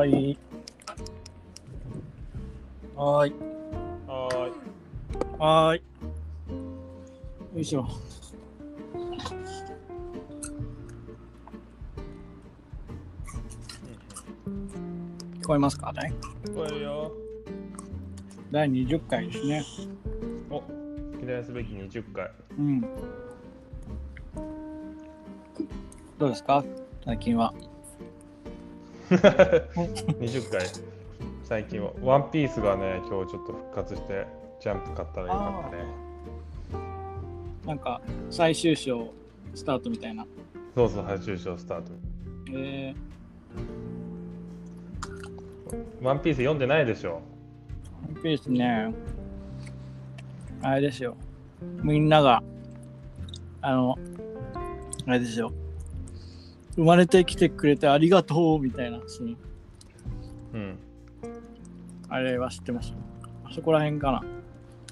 はい。はーい。はーい。はーい。よいしょ。聞こえますかね？これよ。第20回ですね。お、記念すべき20回。うん。どうですか？最近は。20回。最近は。ワンピースがね、今日ちょっと復活して、ジャンプ買ったらよかったね。なんか、最終章スタートみたいな。そうそう、最終章スタート。えワンピース読んでないでしょ？ー、ワンピースね。あれですよ。みんなが、あの、あれですよ。生まれてきてくれてありがとうみたいなシーン。うん。あれは知ってますあそこら辺かな？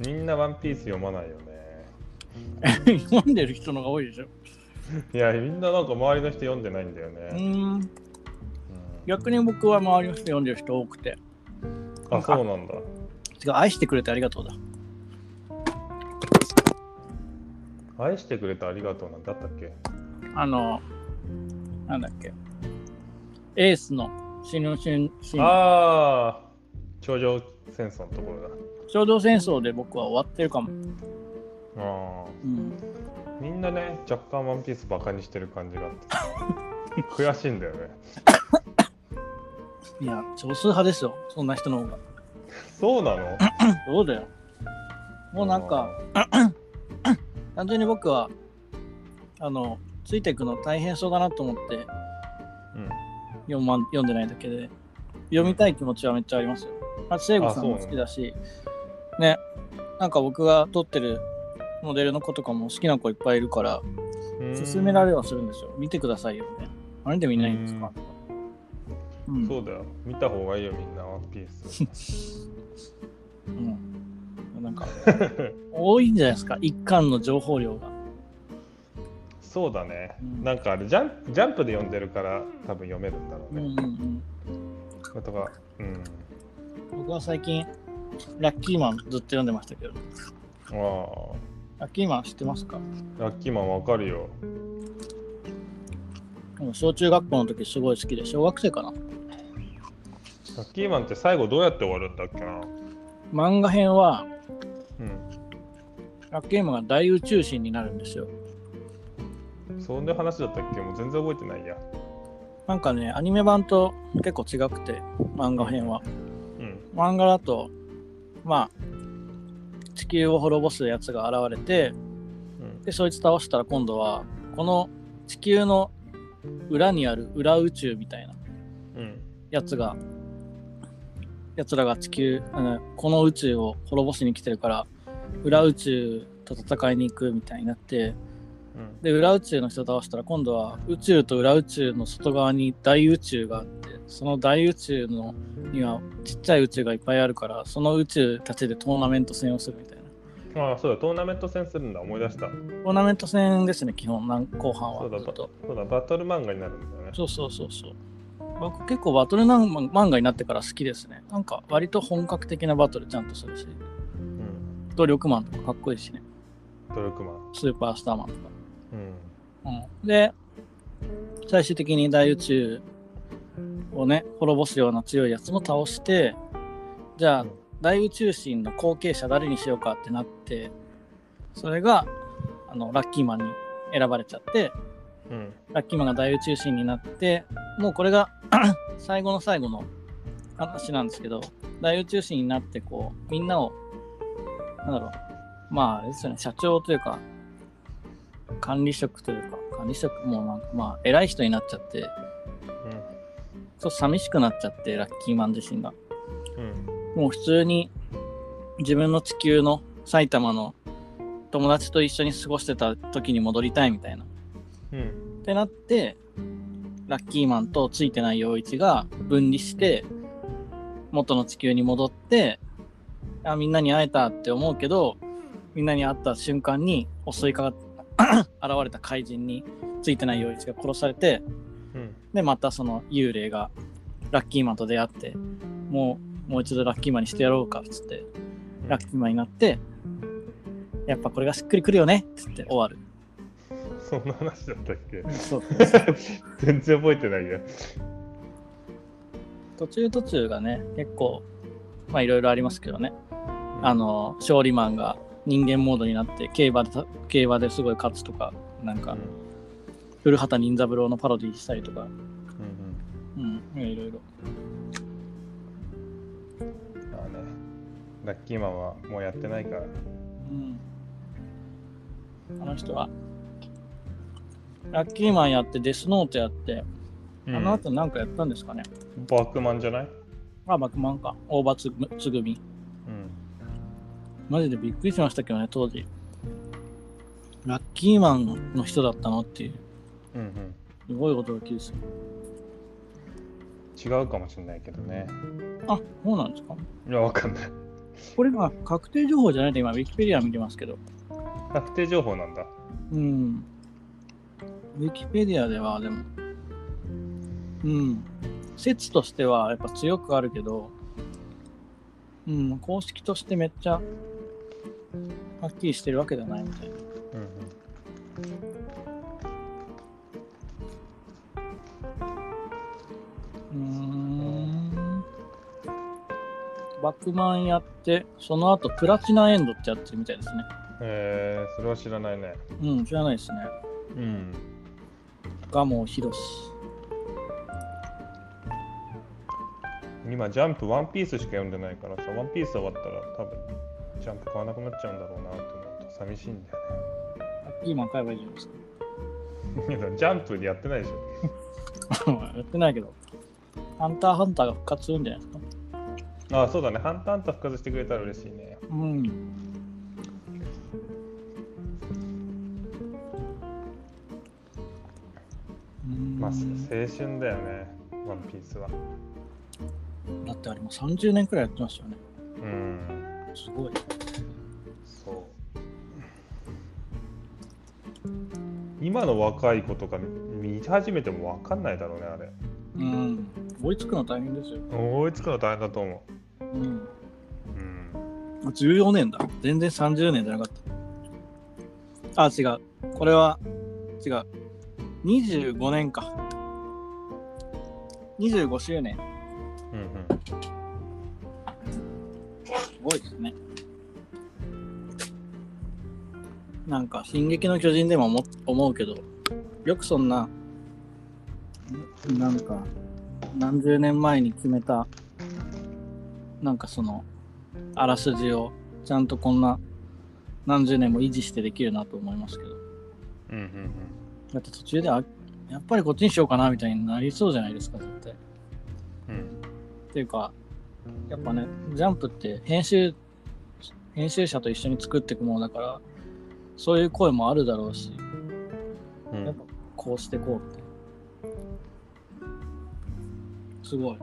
みんなワンピース読まないよね。読んでる人の方が多いでしょ？いや、みんななんか周りの人読んでないんだようね。うん逆に僕は周りの人読んでる人多くて。あ、そうなんだ。違う、愛してくれてありがとうだ。愛してくれてありがとうなんだったっけ？あの、なんだっけ？エースの死ぬシーン、シーンああ、頂上戦争のところだ。衝動戦争で僕は終わってるかも。ああ。うん。みんなね、若干ワンピースバカにしてる感じがあって。悔しいんだよね。いや、少数派ですよ、そんな人の方が。そうなの？そうだよ。もうなんか、単純に僕は、あの、ついていくの大変そうだなと思ってうん。読読んでないだけで、読みたい気持ちはめっちゃありますよ。あ聖子さんも好きだし、ね、なんか僕が撮ってるモデルの子とかも好きな子いっぱいいるから、勧められはするんですよ。見てくださいよね。あれで見ないんですか？うんそうだよ。見た方がいいよ、みんな、ワンピース。うん。なんか、多いんじゃないですか、一巻の情報量が。そうだね。うんなんかあれジャンプ、ジャンプで読んでるから多分読めるんだろううんね。うんうん。とか、うん。僕は最近、ラッキーマンずっと読んでましたけど、あラッキーマン知ってますか？あ、ラッキーマンわかるよ。うん小中学校の時すごい好きで、小学生かな？ラッキーマンって最後どうやって終わるんだっけな？漫画編は、うん。ラッキーマンが大宇宙人になるんですよ。そんな話だったっけ？もう全然覚えてないや。なんかね、アニメ版と結構違くて、漫画編は。うん。漫画だと、まあ、地球を滅ぼすやつが現れて、うん。で、そいつ倒したら今度は、この地球の裏にある裏宇宙みたいなうん。やつが、やつらが地球、あのこの宇宙を滅ぼしに来てるから、裏宇宙と戦いに行くみたいになって、うん。で、裏宇宙の人を倒したら、今度は宇宙と裏宇宙の外側に大宇宙があって、その大宇宙のにはちっちゃい宇宙がいっぱいあるから、その宇宙たちでトーナメント戦をするみたいな。ああ、そうだ、トーナメント戦するんだ、思い出した。トーナメント戦ですね、基本、なん後半はそうだ。そうだ、バトル漫画になるんだよね。そうそうそうそう。僕結構バトル漫画になってから好きですね。なんか割と本格的なバトルちゃんとするし、うん。努力マンとかかっこいいしね。努力マン。スーパースターマンとか。うん。うん、で、最終的に大宇宙をね、滅ぼすような強いやつも倒して、じゃあうん、大宇宙神の後継者誰にしようかってなって、それが、あの、ラッキーマンに選ばれちゃって、うん。ラッキーマンが大宇宙神になって、もうこれが 最後の最後の話なんですけど、大宇宙神になって、こう、みんなを、なんだろう、まあ、ですよね、社長というか、管理職というか、管理職もなんか、まあ、偉い人になっちゃって、ちょっと寂しくなっちゃって、ラッキーマン自身が。うん。もう普通に自分の地球の埼玉の友達と一緒に過ごしてた時に戻りたいみたいな。うん。ってなって、ラッキーマンとついてない陽一が分離して、元の地球に戻って、あみんなに会えたって思うけど、みんなに会った瞬間に襲いかかっ 現れた怪人についてない陽一が殺されて、うん。で、またその幽霊がラッキーマンと出会って、もう、もう一度ラッキーマンにしてやろうかっつって、ラッキーマンになって、やっぱこれがしっくりくるよねっつって終わる。そんな話だったっけ？そう 全然覚えてないや。途中途中がね、結構、まあいろいろありますけどね。あの、勝利マンが人間モードになって競馬でた、競馬ですごい勝つとか、なんかうん、古畑任三郎のパロディしたりとか、うんうんうん、いろいろ。まあね、ラッキーマンはもうやってないから。うん。あの人は、ラッキーマンやって、デスノートやって、あの後なんかやったんですかね。バックマンじゃない？あ、バクマンか。大場つぐつぐみ。うん。マジでびっくりしましたけどね、当時。ラッキーマンの人だったのっていう、うんうん。すごい驚きですよ。違うかもしれないけどね。あ、そうなんですか？いや、わかんない。これが確定情報じゃないと今、ウィキペディア見てますけど。確定情報なんだ。うん。ウィキペディアでは、でも、うん。説としてはやっぱ強くあるけど、うん、公式としてめっちゃはっきりしてるわけではないみたいな。うんうーん。バックマンやって、その後プラチナエンドってやってるみたいですね。うん。えー、それは知らないね。うん、知らないですね。うん。ガモヒロシ。今、ジャンプ、ワンピースしか読んでないからさ、ワンピース終わったら多分、ジャンプ買わなくなっちゃうんだろうなと思うと寂しいんだよラッキーマン買えばいいじゃないですか。ジャンプでやってないでしょ。やってないけど、ハンターハンターが復活するんじゃないですか？ああ、そうだね。ハンターハンター復活してくれたら嬉しいね。うん。うんまあ、青春だよね、ワンピースは。だってあれもう30年くらいやってましたよね。うん。すごい。そう。今の若い子とか見始めても分かんないだろうね、あれ。うん。追いつくの大変ですよ。追いつくの大変だと思うん。う。うん。14年だ。全然30年じゃなかった。あ、違う。これは、違う。25年か。25周年。うんうん。すごいですね。なんか、進撃の巨人でも思思うけど、よくそんな、んなんか、何十年前に決めた、なんかその、あらすじを、ちゃんとこんな、何十年も維持してできるなと思いますけど。うんうんだって途中で、あやっぱりこっちにしようかなみたいになりそうじゃないですか、絶対。うん。うん。っていうか、やっぱね、ジャンプって編集、編集者と一緒に作っていくものだから、そういう声もあるだろうし、うんやっぱこうしてこうって。すごい。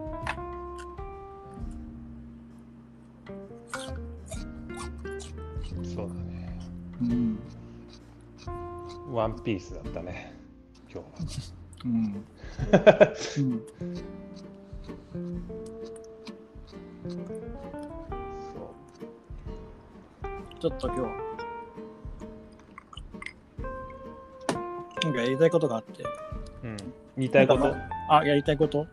そうだね。うん。ワンピースだったね、今日は。うん。うん。ちょっと今日、なんかやりたいことがあって。うん。言いたいこと？なんかあ、やりたいこと？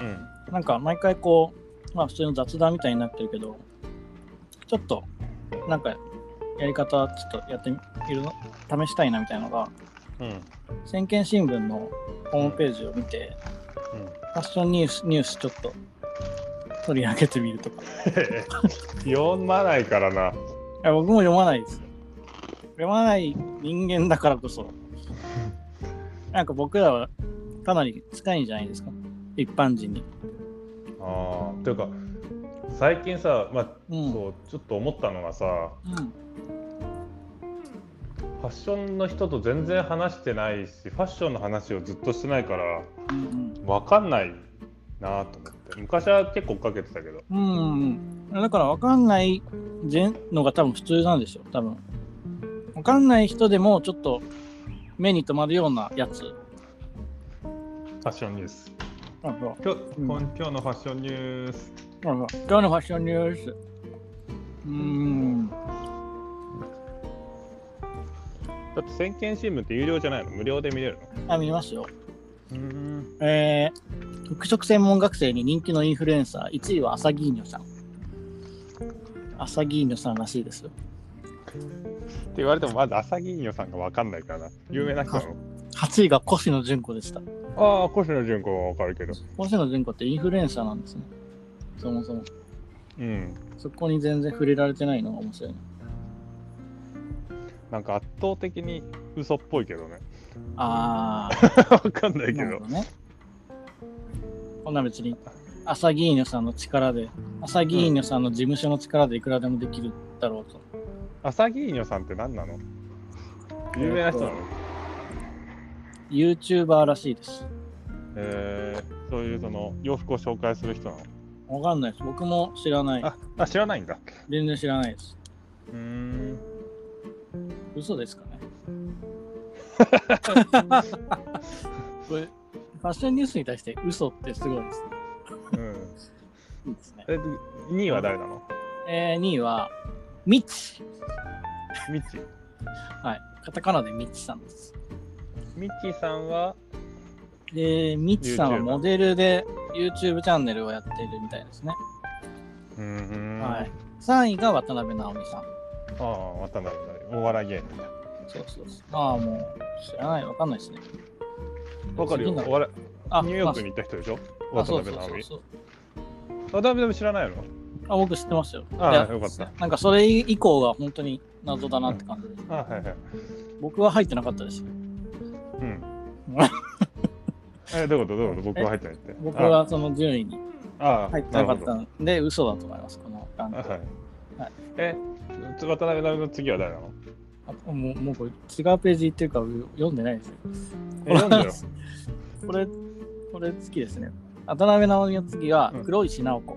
うん。なんか毎回こう、まあ普通の雑談みたいになってるけど、ちょっと、なんか、やり方、ちょっとやってみるの、試したいなみたいなのが、うん。先見新聞のホームページを見て、うん。ファッションニュース、ニュースちょっと取り上げてみるとか。い 読まないからな。や僕も読まないですよ。読まない人間だからこそ、なんか僕らはかなり近いんじゃないですか？一般人に。ああ。というか、最近さ、まあ、うん。そう、ちょっと思ったのがさ、うん。ファッションの人と全然話してないし、ファッションの話をずっとしてないから、うんわかんないなと思って。昔は結構追っかけてたけど。うん。うん。だから分かんないのが多分普通なんでしょ。多分。分かんない人でもちょっと目に留まるようなやつ。ファッションニュース。今日、うん今日のファッションニュース。今日のファッションニュース。うーん。だって先見新聞って有料じゃないの？無料で見れるの？あ、見ますよ。うん。えー、服飾専門学生に人気のインフルエンサー、1位はアサギーニョさん。アサギーニョさんらしいですよ。って言われてもまず朝銀魚さんがわかんないからな。有名な人なの？8位が越野純子でした。ああ、越野純子はわかるけど。越野純子ってインフルエンサーなんですね。そもそも。うん。そこに全然触れられてないのが面白いな。なんか圧倒的に嘘っぽいけどね。あ わかんないー、けど。どね。こんな別に、アサギーニョさんの力で、アサギーニョさんの事務所の力でいくらでもできるだろうと。朝銀魚さんって何なの？有名な人なの？ユーチューバーらしいです。えー、そういうその洋服を紹介する人なの？わかんないです。僕も知らない。あ、あ知らないんだ。全然知らないです。うーん。嘘ですかね？これ、ファッションニュースに対して嘘ってすごいですね。うん。いいですね。え、2位は誰なの？えー、2位は、ミッチ。ミッチ？はい。カタカナでミッチさんです。ミッチさんは、で、ミッチさんはモデルで YouTube チャンネルをやっているみたいですね。うーん。はい。3位が渡辺直美さん。ああ、渡辺だ。お笑い芸人だ。そうそうそう。ああ、もう、知らない、わかんないですね。わかるよ。あいニューヨークに行った人でしょ？あ渡辺直美。そうそう。渡辺直美知らないの？あ、僕知ってますよ。あいやよかった。なんかそれ以降が本当に謎だなって感じです。あはいはい。僕は入ってなかったですよ。うん。え、どういうこと？どういうこと？僕は入ってないって。僕はその順位にああ、入ってなかったんで、嘘だと思います、このランク。はい。はいえ、渡辺直美の次は誰なの？あもうもうこれ違うページっていうか読んでないですよ。え、読んでよ。これ、これ好きですね。渡辺直美の次はうん黒石直子。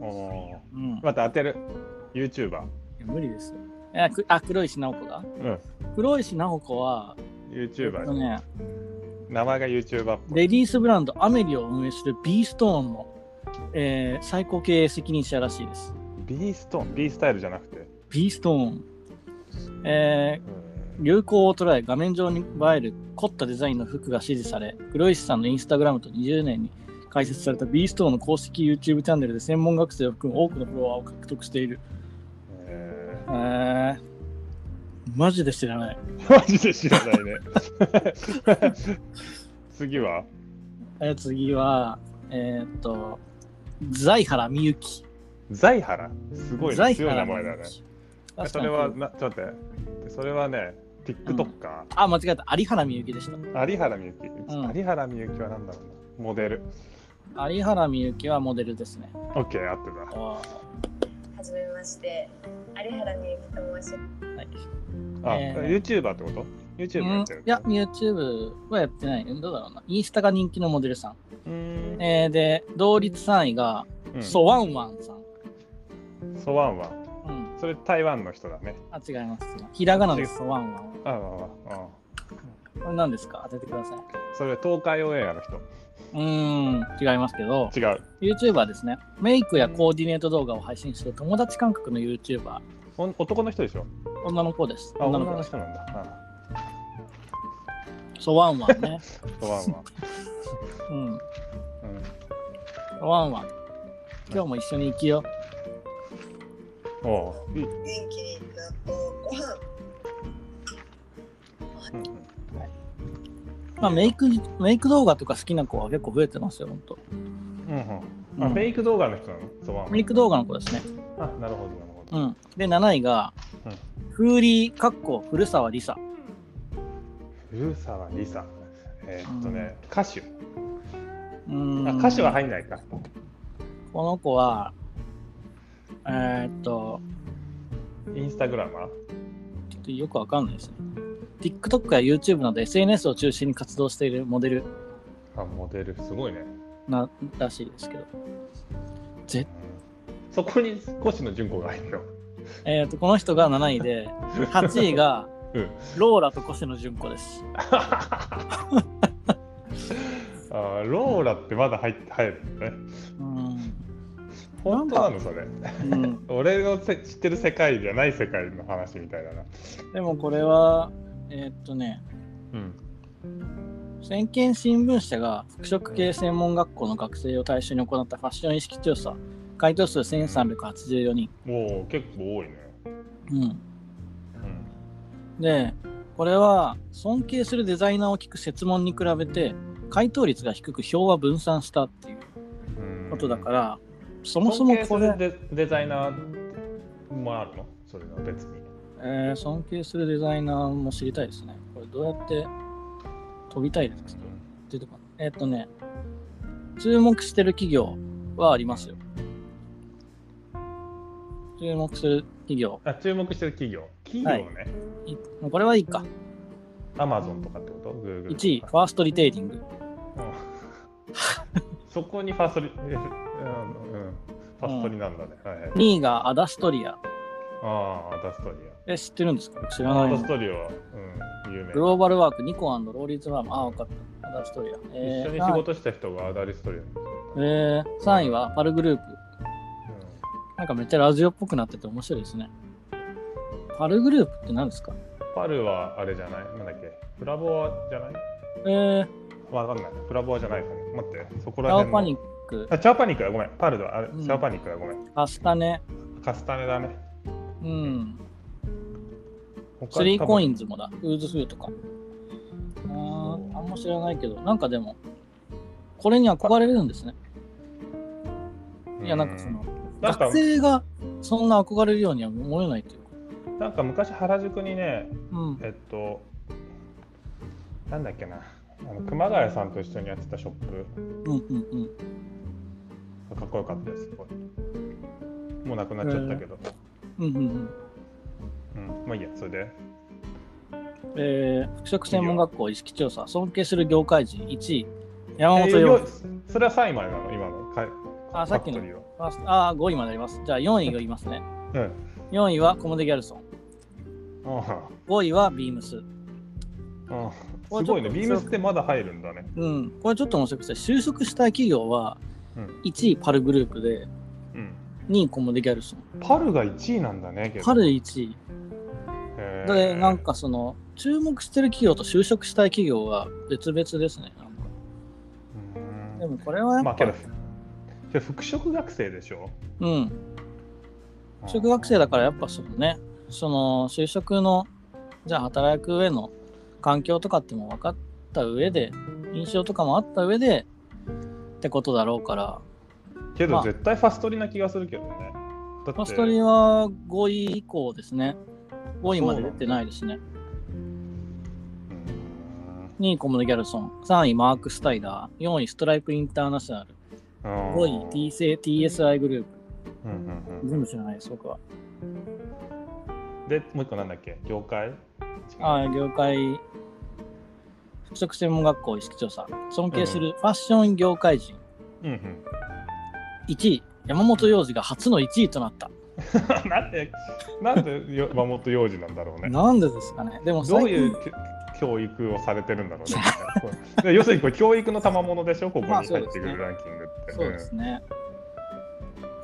おーうん。また当てる。YouTuber。無理ですよ。あ、くあ黒石直子がうん。黒石直子は、えっと YouTuber。ね、名前が YouTuber っぽい。レディースブランドアメリを運営する B ストーンの、えー最高経営責任者らしいです。B ストーン ?B スタイルじゃなくて？B ストーン。えーうん流行を捉え画面上に映える凝ったデザインの服が支持され黒石さんのインスタグラムと20年に開設された B ストーンの公式 YouTube チャンネルで専門学生を含む多くのフォロワーを獲得している。ええー、マジで知らない。ーマジで知らないね。次は？えー次は、えーっと、財原美幸。財原？すごいね財強い名原前だね。それは、なちょっと待って。それはね、TikToker。あ、間違えた。有原美幸でした。有原美幸。うん有原美幸は何だろうな。モデル。有原美幸はモデルですね。OK、合ってた。あはじめまして、有原美幸と申します。ーはいあ、えー YouTuber ってこと ?YouTube うんやってるいや、YouTube はやってない。どうだろうな。インスタが人気のモデルさん。ん。えーで、同率3位が、うんソワンワンさん。ソワンワン。うん。それ台湾の人だね。あ、違います。ひらがなです、ソワンワン。ああ、ああ。これ何ですか？当ててください。それ東海オンエアの人。うーん、違いますけど、違う。YouTuber ですね。メイクやコーディネート動画を配信する友達感覚の YouTuber。お男の人でしょ？女の子です。あ、女の子です。人なんだ。あソワンワンね。ソワンワン。うん。うワンワン。今日も一緒に生きよう。元気になとご飯。うんうんまあ、メイク、メイク動画とか好きな子は結構増えてますよ、ほんと。うんうん。あ、うんフェイク動画の人なの？メイク動画の子ですね。あ、なるほど、なるほど。うん。で、7位が、うんフーリー、かっこ古澤梨沙。古澤梨沙。えーっとね、歌手。うーんあ、歌手は入んないか。この子は、えーっと、インスタグラマーちょっとよくわかんないですね。TikTok や YouTube など SNS を中心に活動しているモデルあ、モデル、すごいね。ならしいですけど。ぜうんそこに越野純子が入るよ。えーっと、この人が7位で、8位がうん。ローラと越野純子です。あーローラだってまだ入って入るのね。うん。本当？なのそれ？うん、俺のせ知ってる世界じゃない世界の話みたいだな。でもこれは、えーっとね、うん。先見新聞社が服飾系専門学校の学生を対象に行ったファッション意識調査、回答数1384人。もう結構多いね。うん。うん。で、これは尊敬するデザイナーを聞く設問に比べて回答率が低く票は分散したっていううんことだから、そもそもこれデデザイナーもあるの？それは別に。えー尊敬するデザイナーも知りたいですね。これどうやって飛びたいですか？出てこないえーっとね、注目してる企業はありますよ。注目する企業。あ注目してる企業。企業ね。いもうこれはいいか。アマゾンとかってこと ?Google とか。1位、ファーストリテイリング。うん そこにファーストリ、えうんうん、ファーストリなんだね。はいはい。2位がアダストリア。ああ、アダストリえ、知ってるんですか？知ア。らないのアダストリアは、うん、有名。グローバルワーク、ニコローリーズファーム。あ、分かった。アダストリア。えー、一緒に仕事した人がアダリストリア。えー、3位はパルグループ。なんかめっちゃラジオっぽくなってて面白いですね。パルグループって何ですか？パルはあれじゃない？なんだっけ？プラボアじゃない？えー、わかんない。プラボアじゃないかも。待って、そこらチャオ。パニック、あ、チャオパニックだ、ごめん。パルだ、あれ、うんチャオパニックだ、ごめん。カスタネ、カスタネだね。うん、他スリーコイン。ンズもだ、ウーズフーとか。あーあんま知らないけど、なんかでも、これに憧れるんですね。いや、なんかその、なんか学生がそんな憧れるようには思えないというか。なんか昔原宿にね、うん。えっと、なんだっけな、あの熊谷さんと一緒にやってたショップうんうんうん。がかっこよかったです。すごいもうなくなっちゃったけど。うんうんうん。うん、まあいいや、それで。えー、服飾専門学校意識調査、尊敬する業界人1位、山本えー洋よそれは3位までなの、今の。かあ、さっきのあー、5位まであります。じゃあ4位が言いますね。うん。4位はコモデ・ギャルソン。あ5位はビームス。ああすごいね、ビームスってまだ入るんだね。うん。これちょっと面白くて、就職したい企業はうん1位パルグループで、うん、2位コモデ・ギャルソン。パルが1位なんだね、パル1位。で、なんかその、注目してる企業と就職したい企業は別々ですね。なんかうんでもこれはやっぱ、まあけど、けど服飾学生でしょ？うん。就職学生だからやっぱそのね、その就職の、じゃあ働く上の環境とかっても分かった上で、印象とかもあった上でってことだろうから、けどまあ。絶対ファストリな気がするけどね。ファストリは5位以降ですね。5位まで出てないですね。うん2位コムデ・ギャルソン、3位マーク・スタイダー、4位ストライプ・インターナショナル、うん。5位 TSI グループ。うんうんうん。全部知らないです、僕は。で、もう一個なんだっけ？業界？あ業界、服飾専門学校意識調査、尊敬するファッション業界人、うんうん。1位、山本洋次が初の1位となった。なんで、なんでよ山本洋次なんだろうね。なんでですかねでもどういうき教育をされてるんだろうね。要するにこれ教育の賜物でしょ、ここにまあ入ってくるランキングって。そうですね。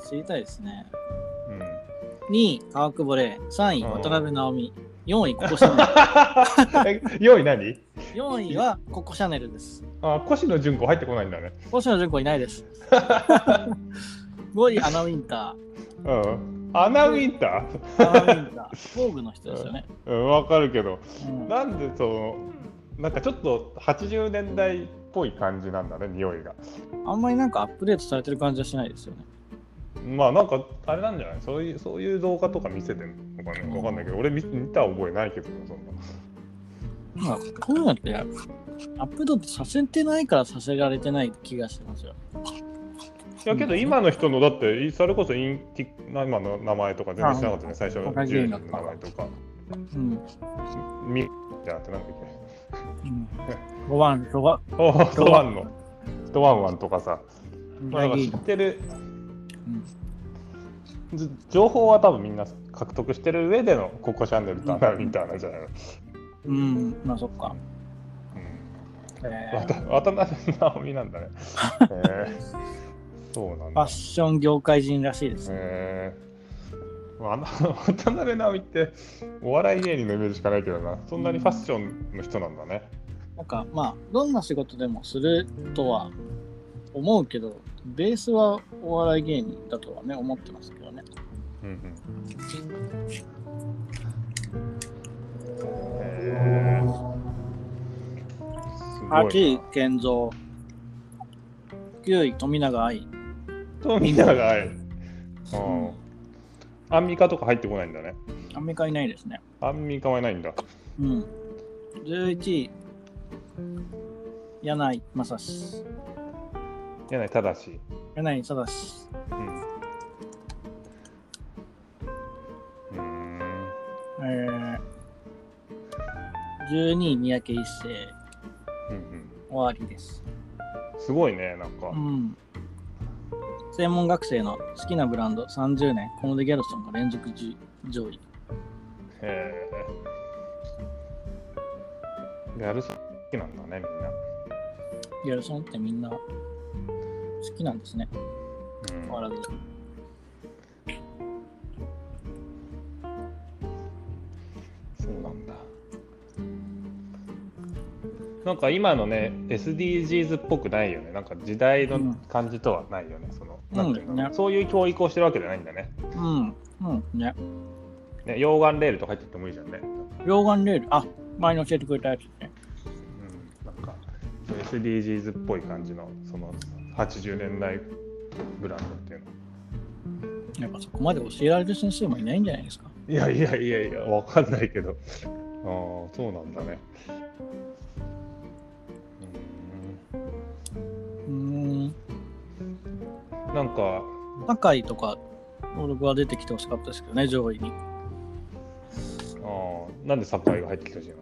知りたいですね。うん。うん2位、川久保玲、3位、うん渡辺直美、4位、ココシャネえ4 位何？ル。4位はココシャネルです。あ、越野純子入ってこないんだね。星野純子いないです。5位、アナウィンタうん。アナウィンター？アナウィンター。工具の人ですよね。ーうん、わかるけど、うんなんでその、なんかちょっと80年代っぽい感じなんだね、匂いが。あんまりなんかアップデートされてる感じはしないですよね。まあなんかあれなんじゃない？そういうそういう動画とか見せてんのかねわかんないけど俺見見た覚えないけどそんな。まあ、こういうのってアップデートさせてないからさせられてない気がしてますよ。いやけど今の人のだっていそれこそインティな今の名前とか全然知らなかったね最初のあ10人の名前とか。うん。みじゃなくてなんだっうん、5番、5番、け おストワンの。ストワンワンとかさ、まあ、なんか知うってる情報は多分みんな獲得してる上でのココシャンネルとアナウィンターなんじゃないの、うん、まあそっか。うんえわた渡辺直美なんだね。えー、そうなんファッだ。ション業界人らしいです。えー、渡辺直美ってお笑い芸人のイメージしかないけどな、そんなにファッションの人なんだね。なんかまあ、どんな仕事でもするとは思うけど、ベースはお笑い芸人だとはね、思ってますけどね。うんうんへーすごいな8位、健三。9位、富永愛。富永愛。うん。アンミカとか入ってこないんだね。アンミカいないですね。アンミカはいないんだ。うん。11位、柳井正史。柳井正。柳井正史。うん。うーん。えー、12位、三宅一生。うんうん。終わりです。すごいね、なんかう。ん。専門学生の好きなブランド30年、コモデ・ギャルソンが連続じ上位。へえ。やるさ好きなんだね、みんな。ギャルソンってみんな好きなんですね。うん変わらず。そうなんだ。なんか今のね、SDGs っぽくないよね。なんか時代の感じとはないよね。そのなんていうのうんねそういう教育をしてるわけじゃないんだね。うん。うん。ね。ね溶岩レールとか入ってってもいいじゃんね。溶岩レール。あ、前に教えてくれたやつね。うん、なんか SDGs っぽい感じのその80年代ブランドっていうの。やっぱそこまで教えられる先生もいないんじゃないですか？いやいやいやいや、わかんないけど。ああ、そうなんだね。うーん。なんか、酒井とか、僕は出てきてほしかったですけどね、上位に。ああ、なんでサッカーが入ってきたじゃん。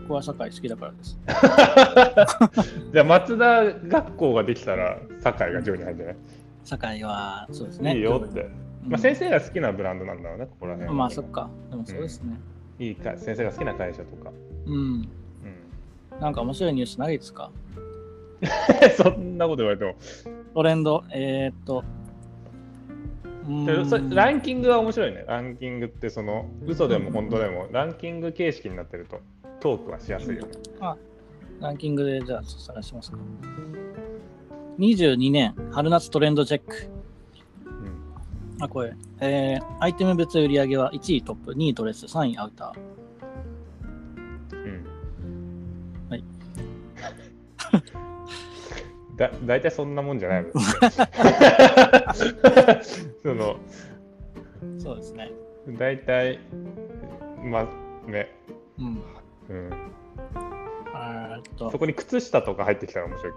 僕は酒井好きだからです。じゃあ、松田学校ができたら、酒井が上位に入るんじゃない、酒井は、そうですね。いいよって。うんまあ、先生が好きなブランドなんだろうね、ここら辺は。まあ、そっか。でもそうですね。いいか、先生が好きな会社とか。うん。うん。なんか面白いニュースないですか？そんなこと言われても。トレンド、えー、っと。ランキングは面白いね。ランキングって、その、嘘でも本当でも、ランキング形式になってると、トークはしやすいよね。ランキングでじゃあ探しますか。22年春夏トレンドチェック。うん。あ、これ。えー、アイテム別売り上げは1位トップ、2位ドレス、3位アウター。うん。はい。だ大体そんなもんじゃないの そのそうですね。大体まあね、うん。うん、えーっとそ、こに靴下とか入ってきたら面白い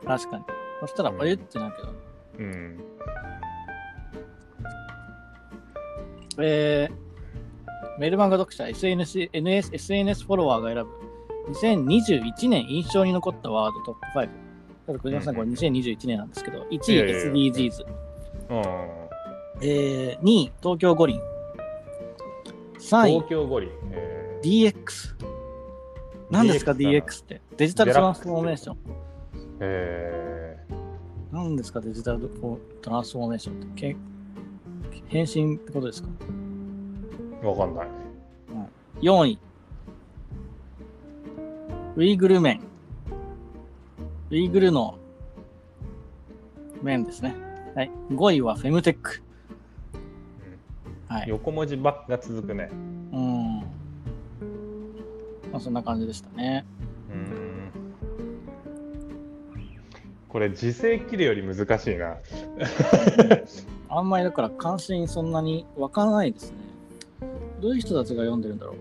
け確かに。そしたら、うんあれってなるけど。どね。うん。えー、メルマガ読者 SNS, NS SNS フォロワーが選ぶ2021年印象に残ったワードトップ5。ただ、小島さん、これ2021年なんですけど、1位 SDGs、うん、えー、2位東京五輪、3位東京五輪、え DX。何ですか？DX って。デジタルトランスフォーメーション。ーえ何ですか？デジタルトランスフォーメーションって。け変身ってことですか？ー、わかんない。4位。ウイグル麺。ウイグルの麺ですね。はい。5位はフェムテック。はい。横文字ばっか続くね。うん。まあ、そんな感じでしたね。うん。これ時勢切るより難しいな。あんまりだから関心そんなに湧かないですね。どういう人たちが読んでるんだろ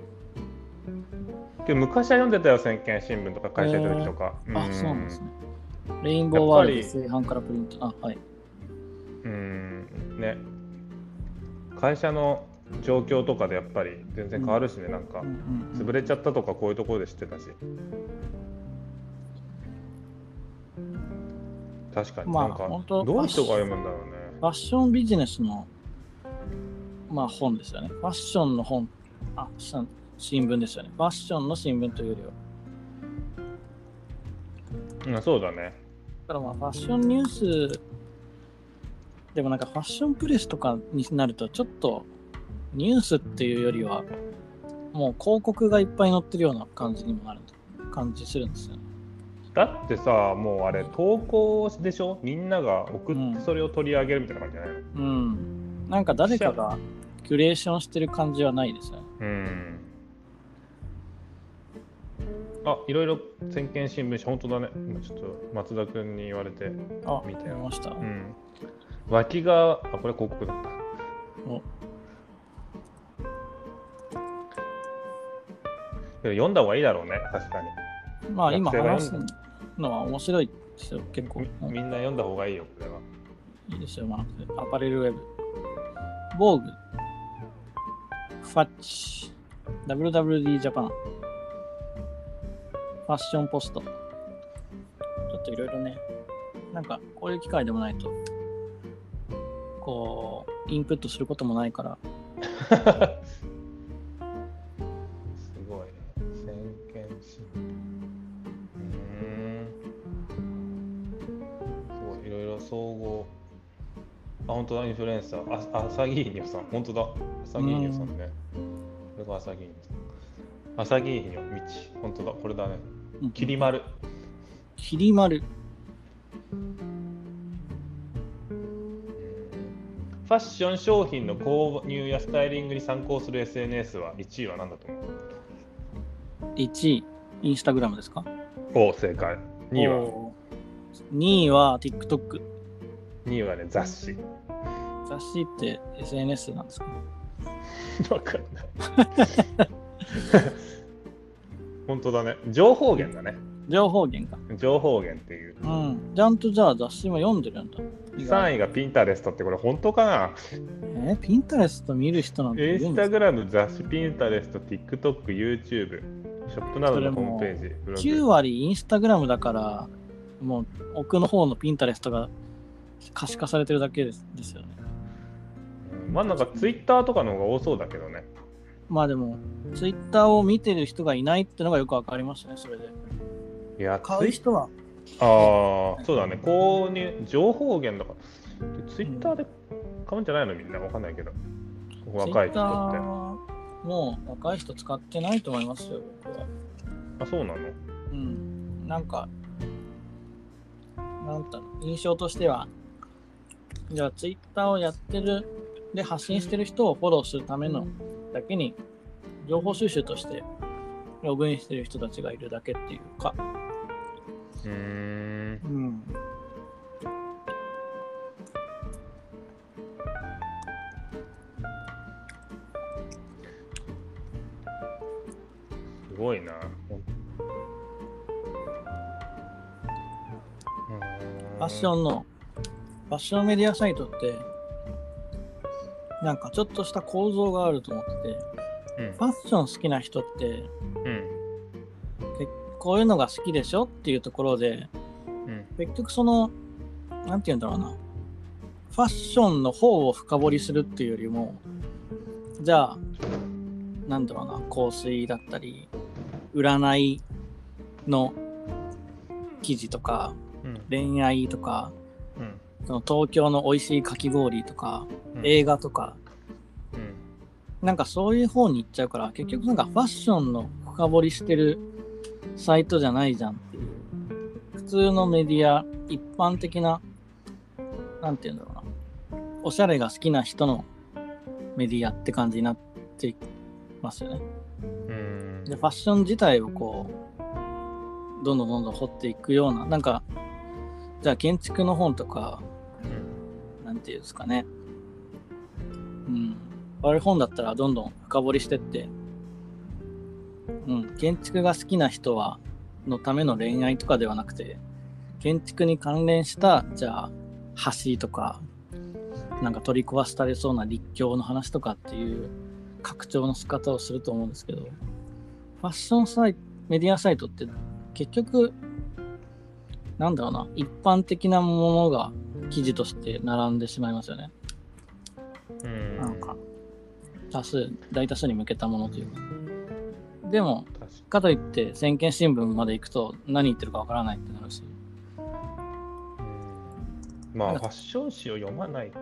う？昔は読んでたよ、先見新聞とか会社行った時とか。あ、んそうなんですね。レインボーワールドからプリント。あ、はい。うんね会社の状況とかでやっぱり全然変わるしね、なんかうんうんうん潰れちゃったとかこういうところで知ってたし確かにまあなんかどういう人が読むんだろうねファッションビジネスの、まあ、本ですよね。ファッションの本、あ、し新聞ですよね。ファッションの新聞というよりは。うん、そうだね。だからまあファッションニュースでもなんかファッションプレスとかになるとちょっとニュースっていうよりはもう広告がいっぱい載ってるような感じにもなる感じするんですよね。だってさ、もうあれ、投稿でしょ？みんなが送ってそれを取り上げるみたいな感じじゃないの、うん。なんか誰かがキュレーションしてる感じはないですよね。うん。あ、いろいろ先見新聞社、本当だね。今ちょっと松田君に言われて。あ、見たよ見ました。うん。脇が、あ、これ広告だった。けど読んだ方がいいだろうね、確かに。まあ今話すのは面白いですよ、結構。みみんな読んだ方がいいよ、これは。いいですよ、まあ、アパレルウェブ。防具、ファッチ、WWD ジャパン、ファッションポスト。ちょっといろいろね、なんかこういう機会でもないと、こう、インプットすることもないから、あ、本当だ、インフルエンサー。あ、朝木ひにょさん。本当だ。朝木ひにょさんね。これが朝木ひにょさん。朝木ひにょ、道。本当だ、これだね。うんきり丸。きり丸、ファッション商品の購入やスタイリングに参考する SNS は1位は何だと思1位、インスタグラムですか？うお正解。2位は、おー ?2 位は TikTok。2位はね、雑誌。雑誌って SNS なんですか？わかんない。本当だね。情報源だね。情報源か。情報源っていう。うん。ちゃんとじゃあ雑誌も読んでるんだ。3位がピンタレストってこれ本当かな？えーピンタレスト見る人なんてインスタグラム、雑誌、ピンタレスト、TikTok、YouTube、ショップなどのホームページ、ブロ9グ。割インスタグラムだから、もう奥の方のピンタレストが可視化されてるだけですですよね。うんまあなんか Twitter とかの方が多そうだけどね。まあでも、ツイッターを見てる人がいないってのがよくわかりましたね、それで。いや、買う人は、ああ、そうだね。購入、情報源だから。ツイッターで買うんじゃないの？みんな。わかんないけど。若い人って。もう若い人使ってないと思いますよ、僕は。あ、そうなの？うん。なんか、なんだろう、印象としては、じゃあツイッターをやってる、で発信してる人をフォローするためのだけに、情報収集としてログインしてる人たちがいるだけっていうか、うーん。うん。すごいな。ファッションの、ファッションメディアサイトって、なんかちょっとした構造があると思ってて、うんファッション好きな人って、うん。こういうのが好きでしょっていうところで、うん。結局その、なんて言うんだろうな、ファッションの方を深掘りするっていうよりも、じゃあ、なんだろうな、香水だったり、占いの記事とか、うん。恋愛とか、うん。その東京の美味しいかき氷とか、うん映画とか、うん。なんかそういう方に行っちゃうから、結局なんかファッションの深掘りしてるサイトじゃないじゃんっていう。普通のメディア、一般的な、なんて言うんだろうな。おしゃれが好きな人のメディアって感じになっていますよね。うん。で、ファッション自体をこう、どんどんどんどん掘っていくような、なんか、じゃあ建築の本とか、なんていうんですかね。うん。あれ本だったらどんどん深掘りしてって、うん。建築が好きな人は、のための恋愛とかではなくて、建築に関連した、じゃあ、橋とか、なんか取り壊されそうな立教の話とかっていう拡張の仕方をすると思うんですけど、ファッションサイト、メディアサイトって結局、なんだろうな、一般的なものが記事として並んでしまいますよね。うん。なんか、多数、大多数に向けたものというか。でも、確かかといって、先見新聞まで行くと何言ってるかわからないってなるし。まあ、ファッション誌を読まないか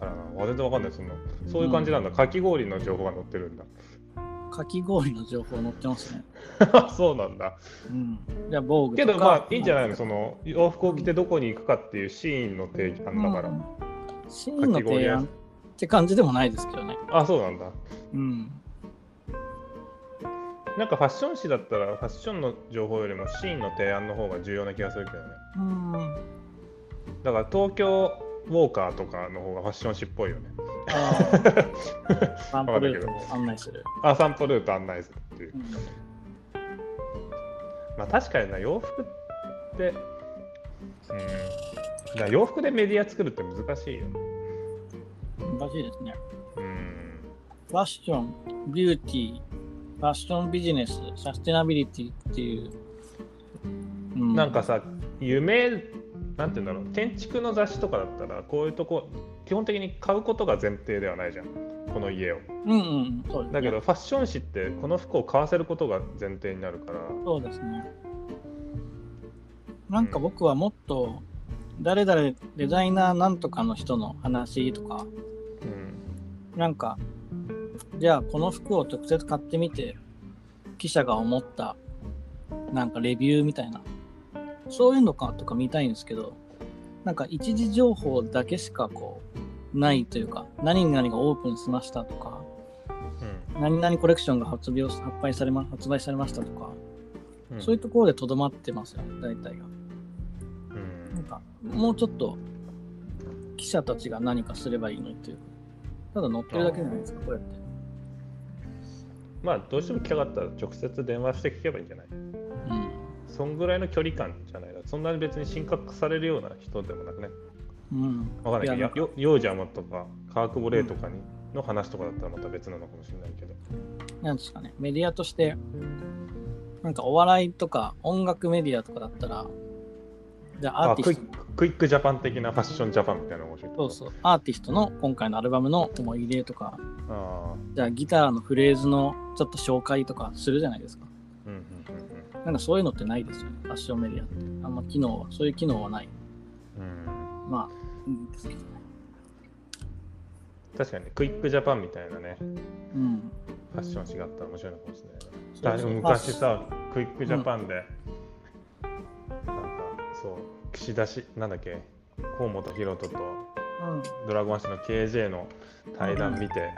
らな。全然わかんない。そのそういう感じなんだ。かき氷の情報が載ってるんだ。かき氷の情報載ってますね。そうなんだ。うん。じゃあ、防具け。どまあいいんじゃないの？その洋服を着てどこに行くかっていうシーンの提案だから。うんシーンの提案って感じでもないですけどね。あ、そうなんだ。うん。なんかファッション誌だったらファッションの情報よりもシーンの提案の方が重要な気がするけどね。うん。だから東京ウォーカーとかの方がファッション誌っぽいよね。あー サンプルートを案内する。あ、散歩ルート案内するっていうう。んまあ確かにな、洋服って、うん。だ洋服でメディア作るって難しいよね。難しいですね。うん。ファッション、ビューティー、ファッションビジネス、サステナビリティっていう。うなんかさ、夢、なんて言うんだろう、建築の雑誌とかだったら、こういうとこ、基本的に買うことが前提ではないじゃん、この家を。うんうん、そうですね。だけど、ファッション誌って、この服を買わせることが前提になるから、そうですね。なんか僕はもっと、誰々デザイナーなんとかの人の話とか、うん、なんか、じゃあこの服を直接買ってみて、記者が思った、なんかレビューみたいな、そういうのかとか見たいんですけど、なんか一時情報だけしかこう、ないというか、何々がオープンしましたとか、何々コレクションが発表発売されま発売されましたとか、うん、そういうところでとどまってますよね、大体が。うんなんか、もうちょっと、記者たちが何かすればいいのにというか、ただ乗ってるだけじゃないですか、こうやって。まあ、どうしても聞きたかったら、直接電話して聞けばいいんじゃない？うん。そんぐらいの距離感じゃないか。そんなに別に深刻されるような人でもなくね。うん。わかんないけど、いややよヨージャムとか、カークボレーとかに、の話とかだったらまた別なのかもしれないけど。なんですかね、メディアとして、なんかお笑いとか音楽メディアとかだったら、じゃあアーティストあクイッ、クジャパン的なファッションジャパンみたいな面白い。そうそう、アーティストの今回のアルバムの思い入れとか、あじゃあギターのフレーズのちょっと紹介とかするじゃないですか。うんなんかそういうのってないですよね、ファッションメディアって。あんま機能は、そういう機能はない。うん。うんまあ、いいんですけどね。確かに、クイックジャパンみたいなね、うん。ファッション誌があったら面白いのかもしれない昔さ、クイックジャパンで、なんか、そう、岸田し、なんだっけ、河本大翔とうん。ドラゴンアッシュの KJ の対談見て、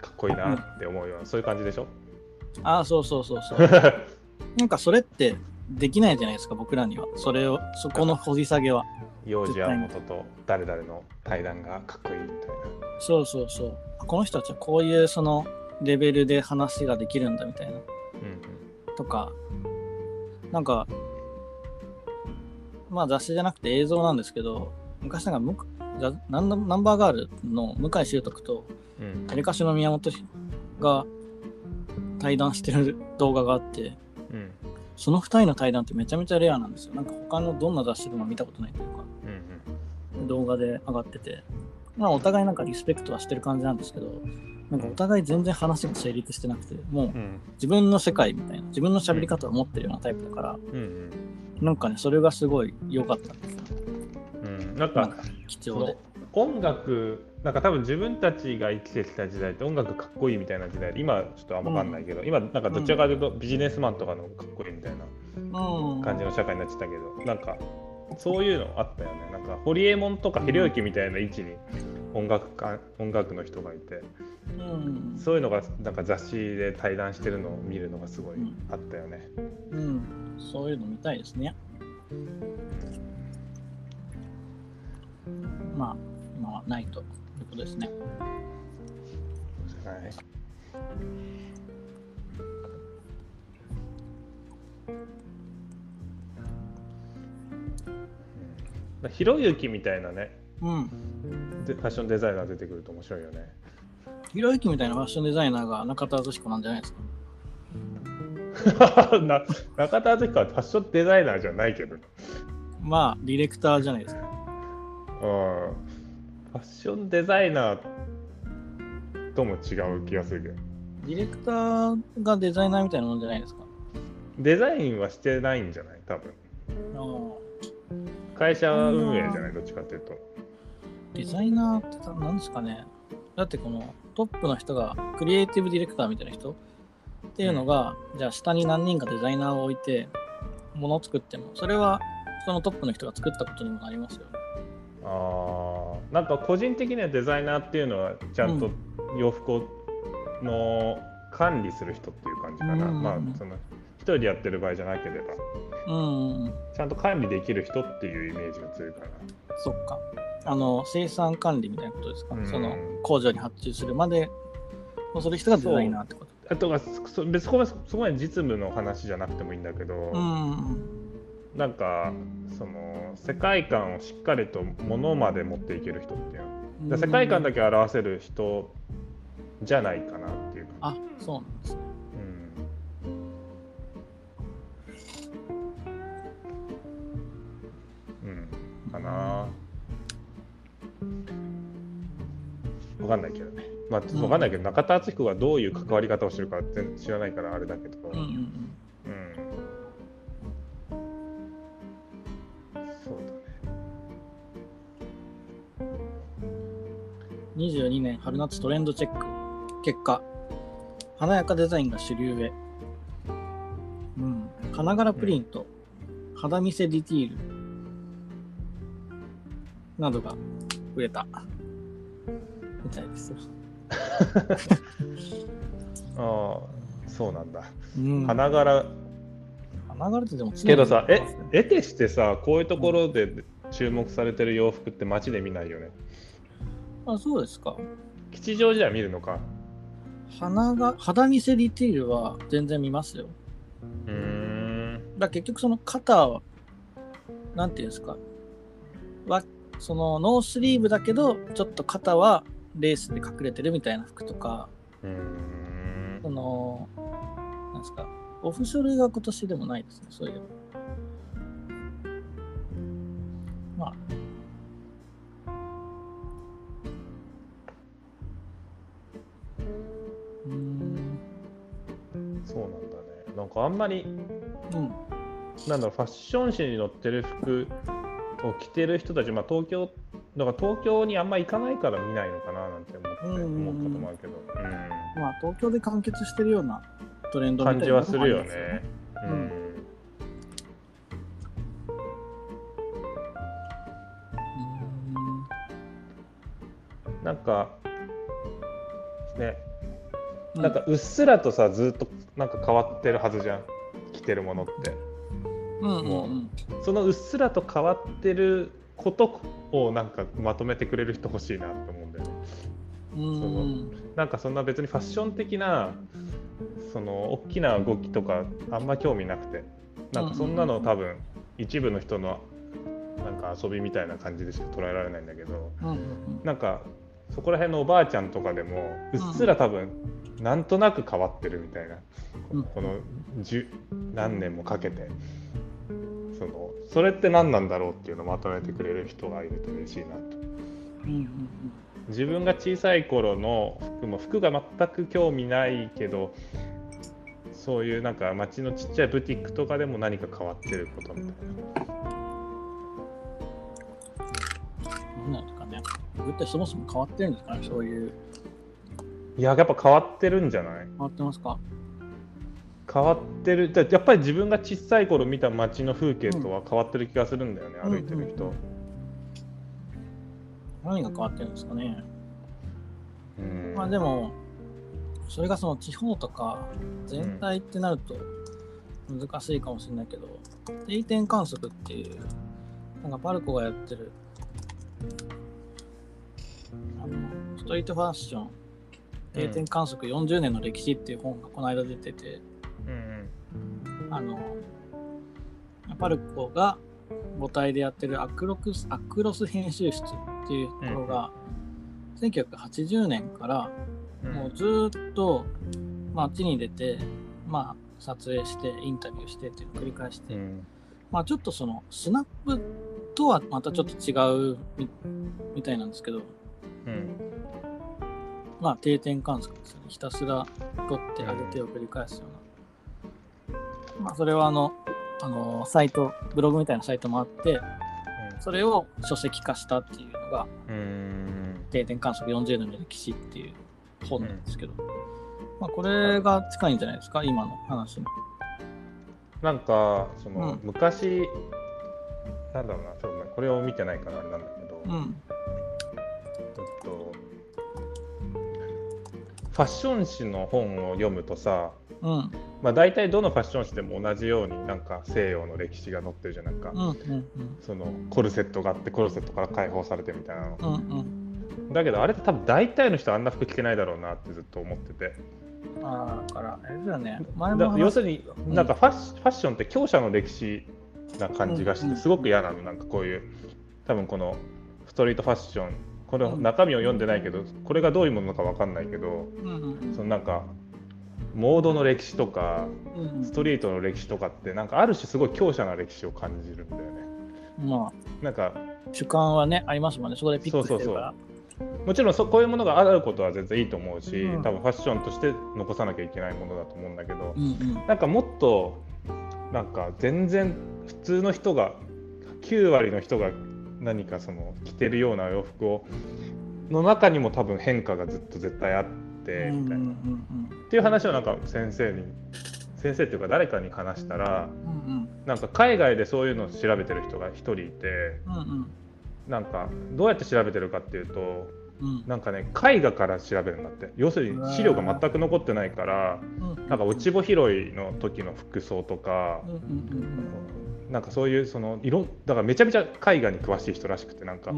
かっこいいなって思うような、そういう感じでしょ？ああ、そうそうそうそう。なんかそれってできないじゃないですか、僕らには。それを、そこの掘り下げは。幼児山本と誰々の対談がかっこいいみたいな。そうそうそう。この人たちはこういうそのレベルで話ができるんだみたいな。うんとか、なんか、まあ雑誌じゃなくて映像なんですけど、昔なんかむナンナンバーガールの向井秀徳とうんエレカシの宮本が対談してる動画があって、うん。その2人の対談ってめちゃめちゃレアなんですよ。なんか他のどんな雑誌でも見たことないというか、うん動画で上がってて、まあお互いなんかリスペクトはしてる感じなんですけど、なんかお互い全然話が成立してなくて、もううん。自分の世界みたいな、自分の喋り方を持ってるようなタイプだから、うんなんかね、それがすごい良かったんですよ。うん。うんなんか貴重で。音楽なんか多分自分たちが生きてきた時代って音楽かっこいいみたいな時代で今ちょっとあんま分かんないけど、今なんかどちらかというとビジネスマンとかのかっこいいみたいなうん。感じの社会になってたけどなんかそういうのあったよねなんかホリエモンとかひろゆきみたいな位置に音楽家音楽の人がいてうん。そういうのがなんか雑誌で対談してるのを見るのがすごいうんあったよね。うん。そういうの見たいですね。まあ、今はないとことですね。はいうんひろゆきみたいなねうん。でファッションデザイナー出てくると面白いよね。ひろゆきみたいなファッションデザイナーが中田敦彦なんじゃないですか？な中田敦彦はファッションデザイナーじゃないけど、うん、まあ、ディレクターじゃないですか。ファッションデザイナーとも違う気がするけど。ディレクターがデザイナーみたいなもんじゃないですか？デザインはしてないんじゃない？多分。あ会社運営じゃない？どっちかっていうと。デザイナーって何ですかね？だってこのトップの人がクリエイティブディレクターみたいな人？っていうのが、じゃあ下に何人かデザイナーを置いて物を作ってもそれはそのトップの人が作ったことにもなりますよね。あー。なんか個人的にはデザイナーっていうのはちゃんと洋服をの管理する人っていう感じかな、うん。まあその一人でやってる場合じゃなければ。うん、ちゃんと管理できる人っていうイメージが強いかそっか。あの生産管理みたいなことですか、うん。その工場に発注するまでをする人がデザイナーってこと？なあとはそ別にそこまでそこまで実務の話じゃなくてもいいんだけど、うんなんかその世界観をしっかりとものまで持っていける人っていうの。だから世界観だけ表せる人じゃないかなっていうか、あそうなんですね。うん、うん、かな。わかんないけどね。まあちょっとわかんないけど、中田敦彦がどういう関わり方をしてるか全然知らないからあれだけど、うんうん。うん。22年春夏トレンドチェック。結果華やかデザインが主流へ、うん、花柄プリント、肌見せディティール。などが売れた。みたいですよ、ああそうなんだ、うん、花柄。花柄ってでもけどさえ得てしてさこういうところで注目されてる洋服って街で見ないよねあそうですか。吉祥寺は見るのか？花が肌見せディティールは全然見ますよ。うーん。だ結局その肩はなんていうんですか。わそのノースリーブだけどちょっと肩はレースで隠れてるみたいな服とか。うーん。そのなんですか。オフショルが今年でもないですねそういえば。まあそうなんだね。なんかあんまりうん。なんだろうファッション誌に載ってる服を着てる人たちまあ東京だから東京にあんま行かないから見ないのかななんて思ってうんうんうん。思うこともあるけど、まあ東京で完結してるようなトレンうん、ドみたいな感じはするよね。のもありますよね。ううん。ん。なんかね。うなんかうっすらとさずっとなんか変わってるはずじゃん。着てるものって。うんうんもうんそのうっすらと変わってることをなんかまとめてくれる人欲しいなって思うんだよね。うんそのなんかそんな別にファッション的なその大きな動きとかあんま興味なくて。なんかそんなの多分一部の人のなんか遊びみたいな感じでしか捉えられないんだけど。うんうんなんかそこら辺のおばあちゃんとかでもうっすら多分なんとなく変わってるみたいな、うん。この十何年もかけて。そのそれって何なんだろうっていうのをまとめてくれる人がいると嬉しいなと。自分が小さい頃の服も服が全く興味ないけどそういうなんか街のちっちゃいブティックとかでも何か変わってることみたいな。うんなんですかね。僕ってそもそも変わってるんですかねそういう。いややっぱ変わってるんじゃない？変わってますか？変わってる。だやっぱり自分が小さい頃見た街の風景とは変わってる気がするんだよね、うん歩いてる人、何が変わってるんですかね？うん。まあでも、それがその地方とか全体ってなると難しいかもしれないけど、定点観測っていう、なんかパルコがやってる、あの、ストリートファッション、定点観測40年の歴史っていう本がこの間出てて、うんあの、パルコが母体でやってるアクロクスアクロス編集室っていうところが、1980年からうん。もうずーっと街に出て、まあ、撮影してインタビューしてっていうのを繰り返して、うん。まあちょっとそのスナップとはまたちょっと違うみみたいなんですけど、うんまあ定点観測ですよね。ひたすら撮って上げてを繰り返すような。まあ、それはあの、あのサイト、ブログみたいなサイトもあって、それを書籍化したっていうのが、定点観測40年の歴史っていう本なんですけど、まあ、これが近いんじゃないですか、今の話に。なんかその、うん昔なんだろうなちょっとねこれを見てないからあれなんだけど、うん。ファッション誌の本を読むとさうん。まあ大体どのファッション誌でも同じようになんか西洋の歴史が載ってるじゃんなんか、うん。うん。そのコルセットがあってコルセットから解放されてみたいなの、うん。うん。だけどあれって多分大体の人あんな服着てないだろうなってずっと思っててああ、だから、あれだよね。前だも要するにうんなんかファッシファッションって強者の歴史な感じがしうんてすごく嫌なのなんかこういう多分このストリートファッションこのうん。中身を読んでないけどこれがどういうものか分かんないけどそのなんかモードの歴史とかストリートの歴史とかってなんかある種すごい強者な歴史を感じるんだよね。まなんかあ、主観はね、ありますもんね。そこでピックしてるから。もちろんそこういうものがあることは全然いいと思うし、うん。多分ファッションとして残さなきゃいけないものだと思うんだけど、うんうん。なんかもっとなんか全然普通の人が9割の人が何かその着てるような洋服をの中にも多分変化がずっと絶対あってみたいな、うんっていう話をなんか先生に先生っていうか誰かに話したらなんか海外でそういうのを調べてる人が1人いてなんかどうやって調べてるかっていうとうん。なんかね絵画から調べるんだって。要するに資料が全く残ってないからうんなんか落ち穂拾いの時の服装とかなんかそういうその色だからめちゃめちゃ絵画に詳しい人らしくてなんか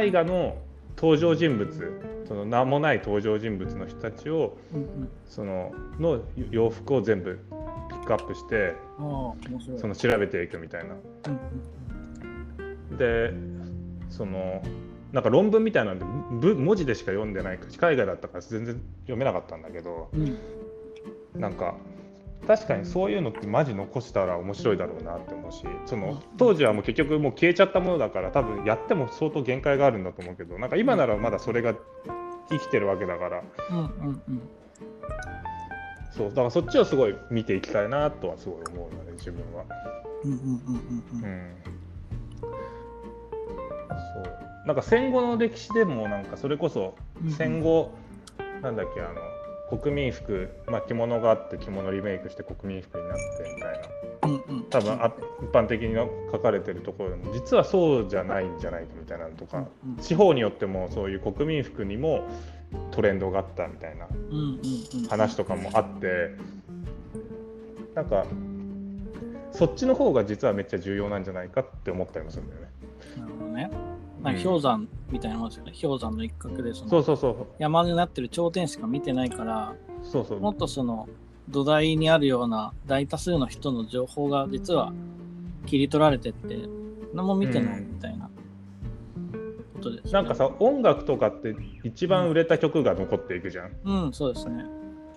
絵画の登場人物その名もない登場人物の人たちをうんうん。そのの洋服を全部ピックアップしてその調べていくみたいな。うんでそのなんか論文みたいなんでぶ文字でしか読んでない海外だったから全然読めなかったんだけどうんうん。なんか確かにそういうのってマジ残したら面白いだろうなって思うしその当時はもう結局もう消えちゃったものだから多分やっても相当限界があるんだと思うけどなんか今ならまだそれが生きてるわけだから。うんうんうん。そうだからそっちをすごい見ていきたいなとはすごい思うのね自分は。うんうんうんうんううん。んそう。なんか戦後の歴史でもなんかそれこそうん。戦後、なんだっけあの国民服、まあ、着物があって着物リメイクして国民服になってみたいな。うんうん。多分あ一般的に書かれてるところでも実はそうじゃないんじゃないかみたいなのとか、うん地方によってもそういう国民服にもトレンドがあったみたいな話とかもあってなんかそっちの方が実はめっちゃ重要なんじゃないかって思ったりもするんだよね。なるほどねなんか氷山みたいなもんですよね。氷山の一角でそのそうそうそう。山になってる頂点しか見てないからそうそう。もっとその土台にあるような大多数の人の情報が実は切り取られてって何も見てないみたいなことです、ね。なんかさ音楽とかって一番売れた曲が残っていくじゃん。うんそうですね。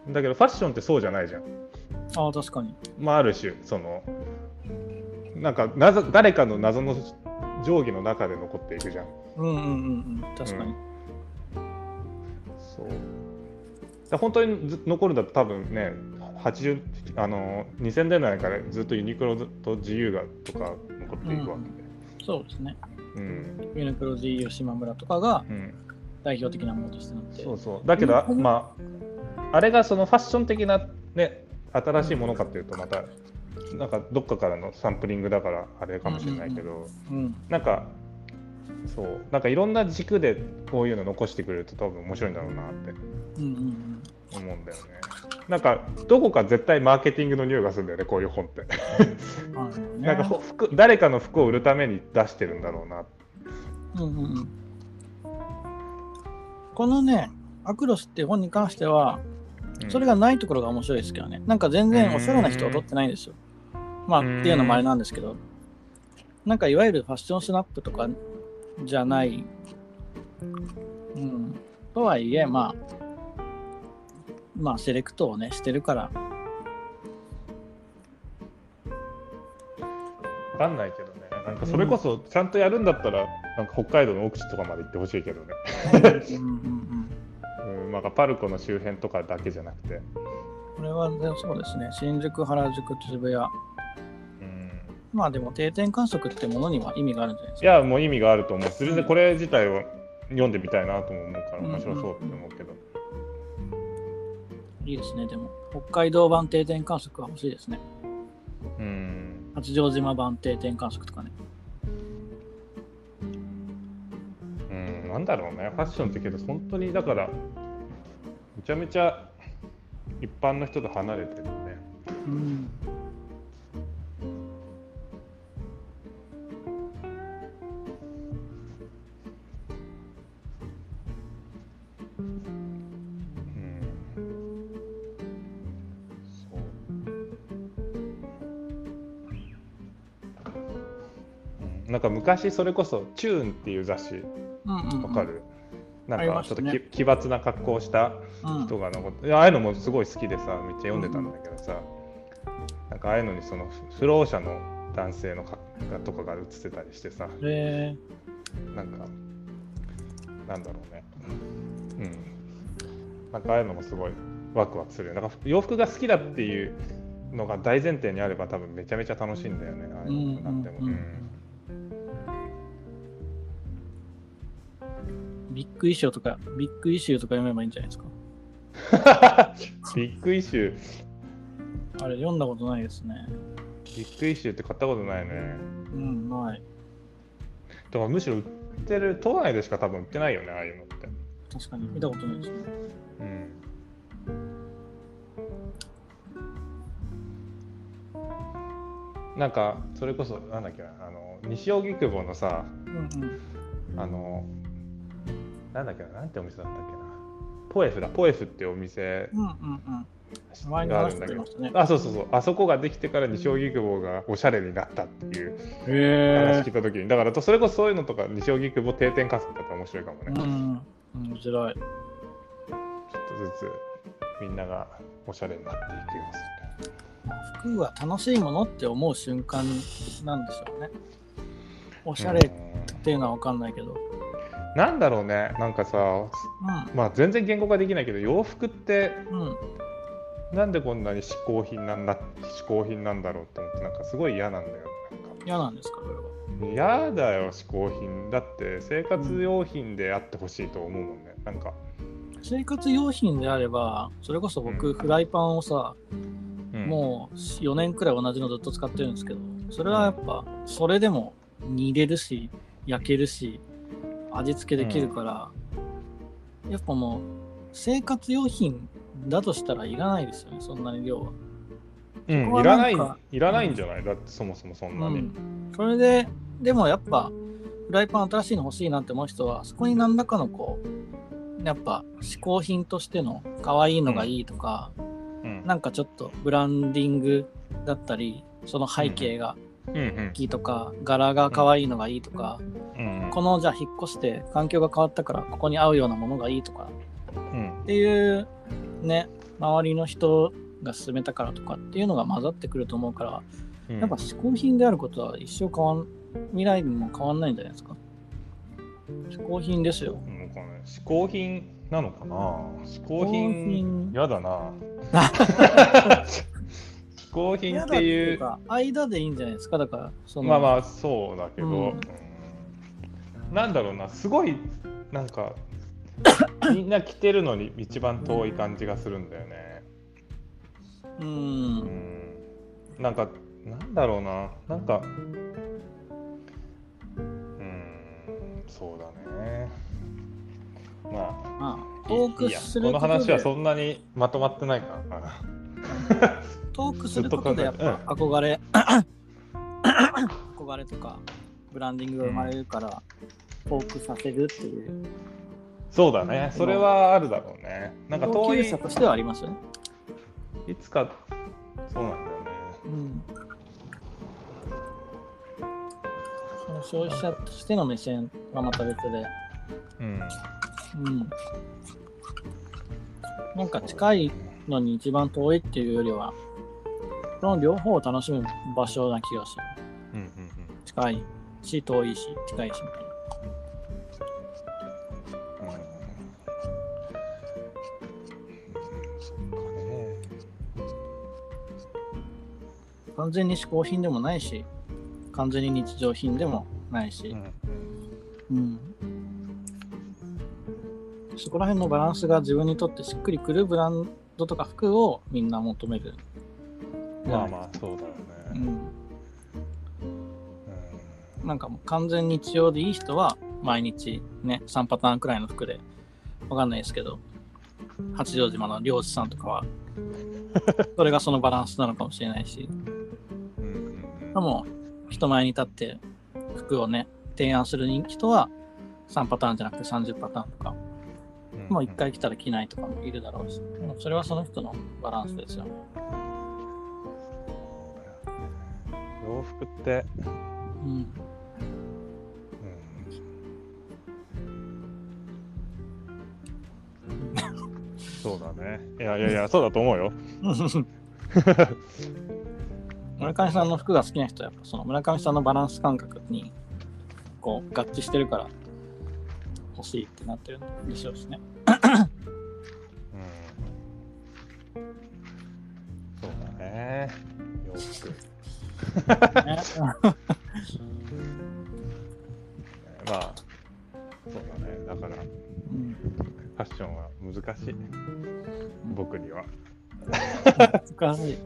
だけどファッションってそうじゃないじゃん。ああ確かに。まあある種そのなんか謎誰かの謎の定規の中で残っていくじゃん。うんうんうんうん確かに、そう。で本当にず残るんだと多分ね80あの2000年代からずっとユニクロと自由がとか残っていくわけで。そうですね。うん。ユニクロ GU 島村とかがうん。代表的なものとしてなって。そうそう。だけど、まああれがそのファッション的なね新しいものかっていうとまたなんかどっかからのサンプリングだからあれかもしれないけど、うんなんかそうなんかいろんな軸でこういうの残してくれると多分面白いんだろうなってうんうんうん思うんだよね。なんかどこか絶対マーケティングの匂いがするんだよねこういう本って。なんかほ服誰かの服を売るために出してるんだろうな。うんうんうんこのねアクロスって本に関してはうんそれがないところが面白いですけどね。なんか全然おしゃれな人は撮ってないんですよ。まあ、っていうのもあれなんですけど、なんかいわゆるファッションスナップとかじゃない。うん。とはいえ、まあ、まあ、セレクトをね、してるから、わかんないけどね。なんかそれこそちゃんとやるんだったら、なんか北海道の奥地とかまで行ってほしいけどね。うんうんうん、なんかパルコの周辺とかだけじゃなくて。うん。これはねそうですね。新宿、原宿、渋谷。うんまあでも定点観測ってものには意味があるんじゃないですいか。やもう意味があると思う全然これ自体を読んでみたいなとも思うから面白そうって思うけど、いいですね。でも、北海道版定点観測は欲しいですね。うん八丈島版定点観測とかね。うん、なんだろうね、ファッションってけど、本当にだから、めちゃめちゃ一般の人と離れてるね。うん。うん。なんか昔それこそ「チューン」っていう雑誌。うんうん、わかる、あなんかちょっとねき奇抜な格好をした。うん。人が残って、いやああいうのもすごい好きでさめっちゃ読んでたんだけどさ、なんかああいうのにその不不老者の男性の格好とかが写ってたりしてさ。え。なんかなんだろうね。うん。なんかああいうのもすごいワクワクするよなんか洋服が好きだっていうのが大前提にあれば多分めちゃめちゃ楽しいんだよね。ああいうのなんても、うんビッグイシューとか、ビッグイシューとか読めばいいんじゃないですか？ビッグイシューあれ、読んだことないですね。ビッグイシューって買ったことないねうん、ない。だからむしろ売ってる都内でしか多分売ってないよねああいうのって確かに、見たことないですね。うんなんかそれこそなんだっけなあの西荻窪のさうんうん。あのなんだっけななんてお店だったっけなポエフだポエフってお店があるんだけどてましたね。あそうそうそうあそこができてから西荻窪がおしゃれになったっていうへ話聞いた時にだからとそれこそそういうのとか西荻窪定点観測だったら面白いかもね、うちょっん。面白い。とずつみんながおしゃれになっていくようす服が楽しいものって思う瞬間なんでしょうね。おしゃれうんっていうのは分かんないけど。なんだろうね。なんかさうまあ全然言語化できないけど洋服ってん。うん。なんでこんなに嗜好品なんだ嗜好品なんだろうって思ってなんかすごい嫌なんだよ。嫌なんですか、それは。嫌だよ嗜好品。だって生活用品であってほしいと思うもんね。なんか、生活用品であれば、それこそ僕、うん。フライパンをさ、うん。もう4年くらい同じのずっと使ってるんですけど、それはやっぱ、それでも煮れるし、焼けるし、味付けできるから、やっぱもう、生活用品だとしたらいらないですよね、そんなに量は。うんいらないいらないんじゃない？だってそもそもそんなに、うん、それで、でもやっぱ、フライパン新しいの欲しいなって思う人は、そこに何らかのこう、やっぱ、嗜好品としての可愛いのがいいとか、うん。なんかちょっとブランディングだったり、その背景がうんうんいいとか、柄が可愛いのがいいとか、うんこのじゃあ引っ越して環境が変わったからここに合うようなものがいいとかうん。っていうね、周りの人が勧めたからとかっていうのが混ざってくると思うから、うん。やっぱ嗜好品であることは一生変わん、未来も変わんないんじゃないですか？嗜好品ですよ。嗜好品なのかな？嗜好品品。やだな 嗜好品っていうか、間でいいんじゃないですか？だから、その、まあまあそうだけど、うんうんなんだろうなすごいなんか みんな着てるのに一番遠い感じがするんだよね。う。うんん、なんかなんだろうななんかうんそうだね。まあまあ、いいやするこの話はそんなにまとまってないからな。トークすることでやっぱ憧れ、憧れとかブランディングが生まれるから、トークさせるっていうそうだねそれはあるだろうね。なんか同遠いとしてはあります？よね。いつかそうなんだよね。うん。その消費者としての目線はまた別で、うんうん。なんか近いのに一番遠いっていうよりは、その両方を楽しむ場所な気がする。うん。うん。うん。近いし、遠いし、近いしみたいな。完全に嗜好品でもないし、完全に日常品でもないし、うん。うん。そこら辺のバランスが自分にとってしっくりくるブランドとか服をみんな求める。まあまあそうだよね。うん。うなんかもう完全日常でいい人は毎日ね、3パターンくらいの服で、わかんないですけど、八丈島の漁師さんとかは、それがそのバランスなのかもしれないし、うんでも人前に立って服をね、提案する人は3パターンじゃなくて30パターンとか、うんもう1回来たら着ないとかもいるだろうし、それはその人のバランスですよね。洋服って、うん。うんそうだね。いやいやいや、そうだと思うよ。村上さんの服が好きな人はやっぱその村上さんのバランス感覚にこう合致してるから欲しいってなってるんでしょうしね。ね。洋服。ねまあ、そうだね。だから、フうんァッションは難しい。僕には。難しい。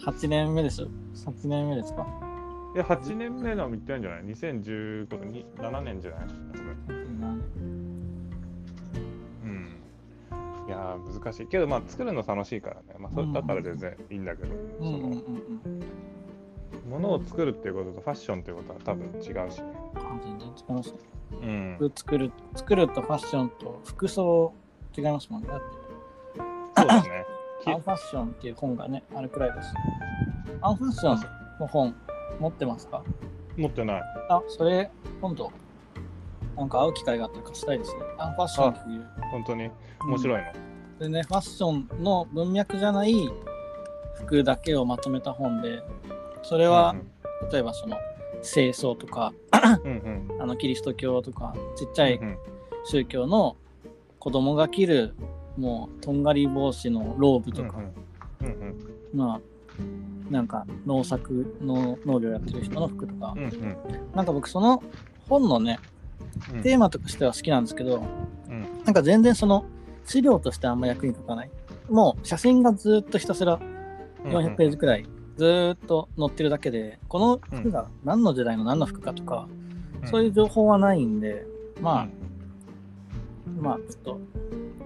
8年目ですよ。8年目ですか？いや、8年目の言ってるんじゃない ?2015 に7年じゃない？いやー、難しい。けど、まあ、作るの楽しいからね。まあ、それだから全然いいんだけど、うんその、ものを作るっていうこととファッションっていうことは多分違うしね。あ全然違いますね。うん。服作る作るとファッションと服装違いますもんね。そうだね。き アンファッションっていう本がね、あるくらいです。アンファッションの本持ってますか？持ってない。あ、それ、今度、なんか会う機会があったら貸したいですね。アンファッションっていう。本当に面白いの。でね、ファッションの文脈じゃない服だけをまとめた本で、それは、例えばその、清掃とか、うんうん。あの、キリスト教とか、ちっちゃいうん宗教の子供が着る、もう、とんがり帽子のローブとか、うんうんまあ、なんか農作の農業やってる人の服とかうん、うんなんか僕その本のね、うんテーマとしては好きなんですけど、うんなんか全然その資料としてあんま役に立たない。もう写真がずっとひたすら400ページくらいずーっと載ってるだけで、この服が何の時代の何の服かとか、そういう情報はないんで、まあ、まあちょっと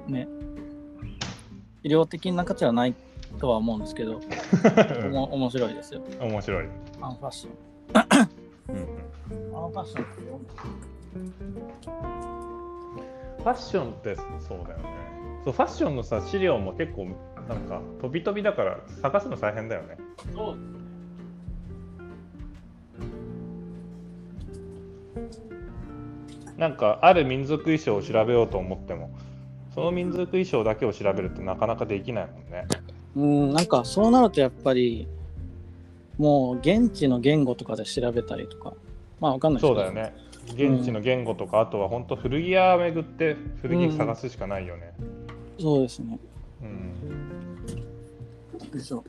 ね、医療的な価値はないとは思うんですけど、おも面白いですよ。うん面白い。アンファッション。うんうんアンファッションって読んだファッションってそうだよね。そうファッションのさ資料も結構なんか飛び飛びだから探すの大変だよね。そうなんかある民族衣装を調べようと思ってもその民族衣装だけを調べるってなかなかできないもんね。うん、なんかそうなるとやっぱり、もう現地の言語とかで調べたりとか、まあわかんないそうだよ。ね。現地の言語とか、あとは本当古着屋巡って古着探すしかないよね。そうですね。うん。でしょ。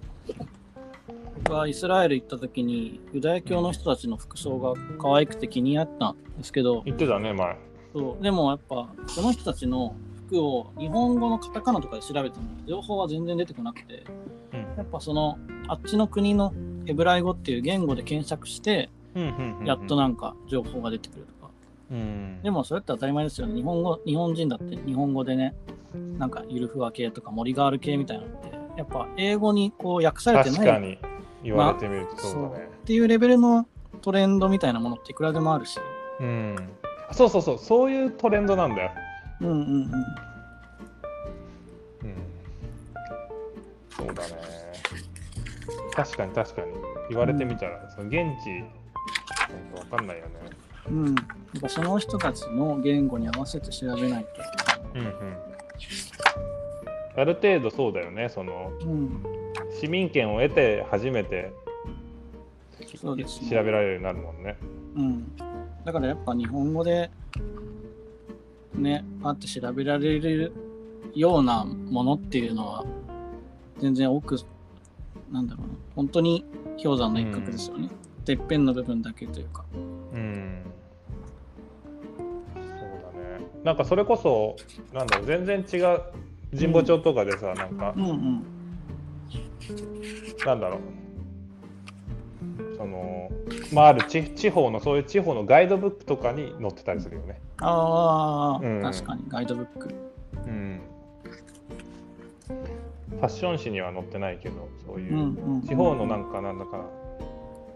僕はイスラエル行った時にユダヤ教の人たちの服装が可愛くて気になったんですけど、言ってたね前。そうでもやっぱその人たちの服を日本語のカタカナとかで調べても情報は全然出てこなくて、うんやっぱそのあっちの国のヘブライ語っていう言語で検索して、うんうんうんやっとなんか情報が出てくるとか。うん。でもそれって当たり前ですよね。日本語、日本人だって日本語でね、なんかゆるふわ系とか森ガール系みたいなのって、やっぱ英語にこう訳されてない確かに言われてみるとそうだね。っていうレベルのトレンドみたいなものっていくらでもあるし。うん。そうそうそうそういうトレンドなんだよ。うんうんうん。うん。そうだね。確かに確かに言われてみたら、その現地なんかわかんないよね。うん。やっぱその人たちの言語に合わせて調べないうんうん。ある程度そうだよね。そのと。うん。市民権を得て初めてそうですね調べられるようになるもんね。うん。だからやっぱ日本語で、ね、あって調べられるようなものっていうのは、全然多く、なんだろうな、本当に氷山の一角ですよね。てっぺんの部分だけというか。うん。そうだね。なんかそれこそなんだろう全然違う神保町とかでさ、なんかうんうん。なんだろう。そのまあある地地方のそういう地方のガイドブックとかに載ってたりするよね。ああ、うん。確かにガイドブック。うん。ファッション誌には載ってないけどそういう、うんうん、地方のなんかなんだか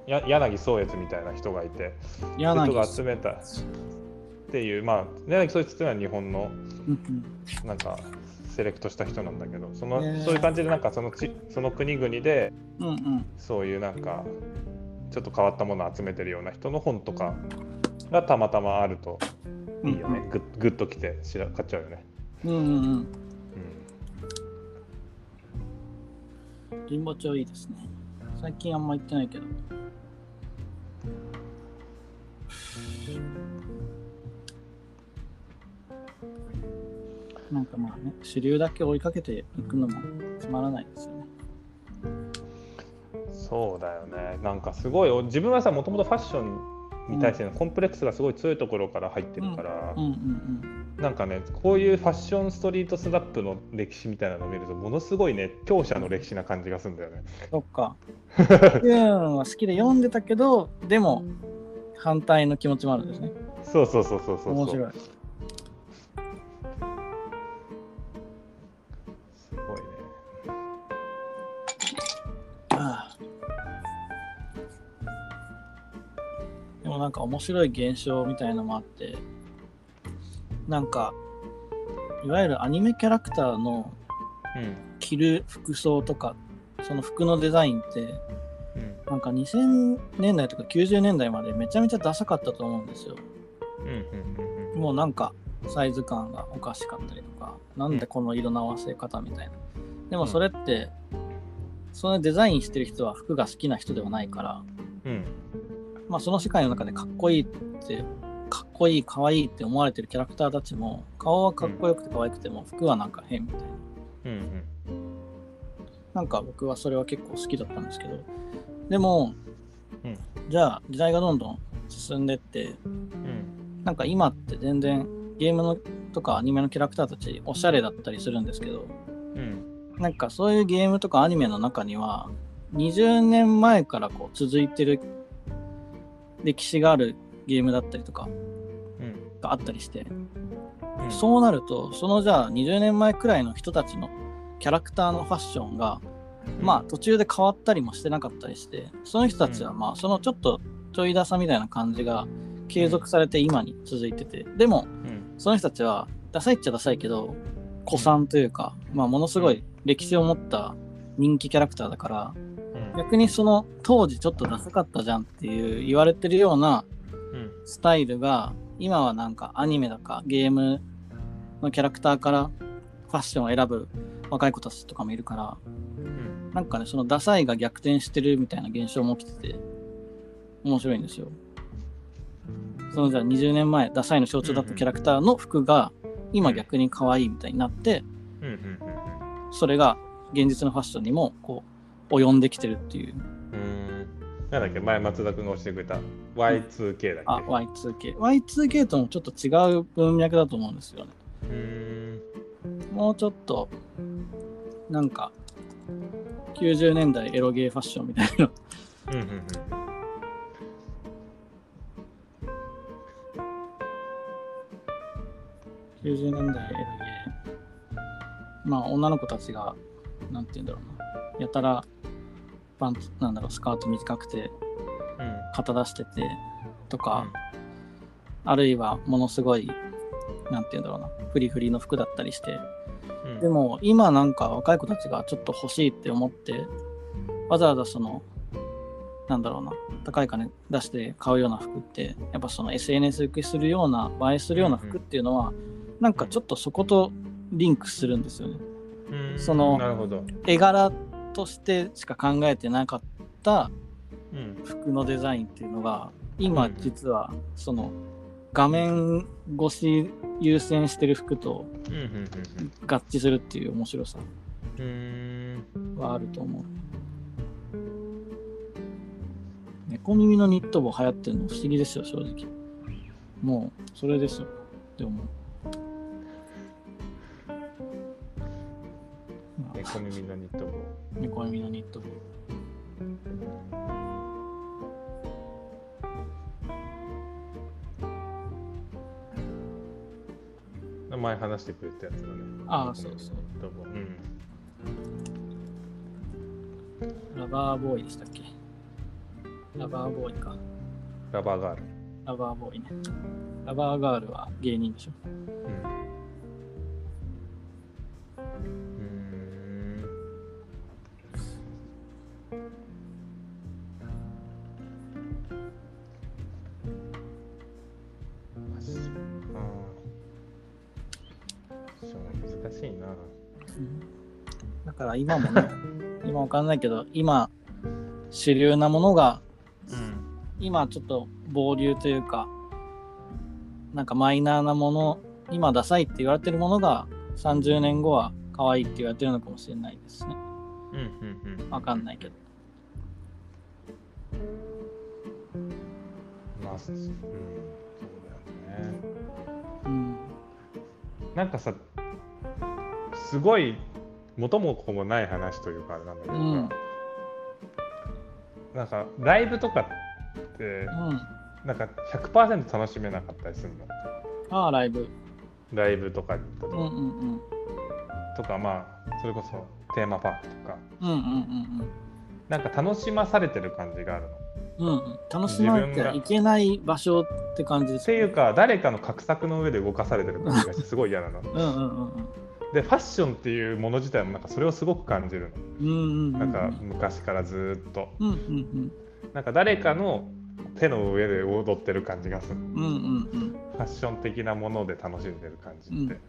や柳宗悦みたいな人がいて柳人が集めた。っていうまあ柳宗悦っていうのは日本のうんなんかセレクトした人なんだけどその、へー。そういう感じでなんかそのちその国々でうんうん。そういうなんかちょっと変わったものを集めてるような人の本とかがたまたまあるとうんいいよね、グッグッときてしら買っちゃうよね、うんうんうん。うん、神保町いいですね。最近あんま行ってないけどなんかまあね主流だけ追いかけていくのもつまらないですよね。そうだよね。なんかすごい自分はさもともとファッションに対してのコンプレックスがすごい強いところから入ってるから、うんうんなんかねこういうファッションストリートスナップの歴史みたいなのを見るとものすごいね強者の歴史な感じがするんだよね。そっか。ユーンは好きで読んでたけどでも反対の気持ちもあるんですねそうそうそうそうそう。面白いすごいね。ああでもなんか面白い現象みたいなのもあってなんかいわゆるアニメキャラクターのうん着る服装とかその服のデザインってうん。なんか2000年代とか90年代までめちゃめちゃダサかったと思うんですよ。うんうんうんもうなんかサイズ感がおかしかったりとかなんでこの色の合わせ方みたいな。でもそれってそのデザインしてる人は服が好きな人ではないからうん。うんまあ、その世界の中でかっこいいって、かっこいい、かわいいって思われてるキャラクターたちも、顔はかっこよくて可愛くても、服はなんか変みたいな。うんなんか僕はそれは結構好きだったんですけど、でも、うん。じゃあ時代がどんどん進んでって、うん。なんか今って全然ゲームのとかアニメのキャラクターたちおしゃれだったりするんですけど、うん。なんかそういうゲームとかアニメの中には、20年前からこう続いてる歴史があるゲームだったりとかうん。があったりして、うん。そうなると、そのじゃあ20年前くらいの人たちのキャラクターのファッションが、まあ途中で変わったりもしてなかったりして、その人たちはうん。まあそのちょっとちょいダサみたいな感じが継続されて今に続いてて、でもうん。その人たちはダサいっちゃダサいけど、古参というか、まあものすごい歴史を持った人気キャラクターだから、うん。逆にその当時ちょっとダサかったじゃんっていう言われてるようなうん。スタイルが今はなんかアニメだかゲームのキャラクターからファッションを選ぶ若い子たちとかもいるからうん。なんかねそのダサいが逆転してるみたいな現象も起きてて面白いんですよ。そのじゃあ20年前ダサいの象徴だったキャラクターの服が今逆に可愛いみたいになってそれが現実のファッションにもこう及んできてるっていう。うん。うんなんだっけ前松田君が教えてくれた Y2K だっけ？あ Y2K Y2K ともちょっと違う文脈だと思うんですよね。うーんもうちょっと、なんか、90年代エロゲーファッションみたいな。うんうんうん90年代エロゲー。まあ、女の子たちが、なんて言うんだろうな。やたら、パンツ、なんだろう、スカート短くて、うん肩出してて、とか、あるいは、ものすごい、なんて言うんだろうな、フリフリの服だったりして、うん。でも今なんか若い子たちがちょっと欲しいって思ってわざわざそのなんだろうな高い金出して買うような服ってやっぱその SNS 受けするような映えするような服っていうのはなんかちょっとそことリンクするんですよね。うん。その絵柄としてしか考えてなかったうん。服のデザインっていうのが今実はその画面越し優先してる服と合致するっていう面白さはあると思う。猫耳のニット帽流行ってるの不思議ですよ、正直。もう、それですよ。でも。まあ猫耳のニット帽。猫耳のニット帽。前話してくれたやつだね。ああそうそうニット帽。うん。ラバーボーイでしたっけ？ラバーボーイか。ラバーガール。ラバーボーイね。ラバーガールは芸人でしょ？うん。うーん。ーそう難しいな。だから今もね、今わかんないけど、今、主流なものが、うん。今ちょっと暴流というか、なんかマイナーなもの、今ダサいって言われてるものが、30年後は可愛いって言われてるのかもしれないですね。うんうんうん。わかんないけど。まあ、すうん、そうだよね。うん。なんかさ、すごい元も子もない話というかあれなんだけどさ、うんなんかライブとかってうん。なんか100%楽しめなかったりするの？ああ、ライブ。ライブとかに行ったうんう時んうん。とかまあそれこそテーマパークとかうんうんうんなんか楽しまされてる感じがあるの。うん。楽しまなきゃいけない場所って感じですっていうか誰かの画策の上で動かされてる感じがしてすごい嫌なの。うんうんうんうん。でファッションっていうもの自体もなんかそれをすごく感じるうんうんうん。の。なんか昔からずーっと。うんうんなんか誰かの手の上で踊ってる感じがする。うん。うんうんうん。ファッション的なもので楽しんでる感じって。うん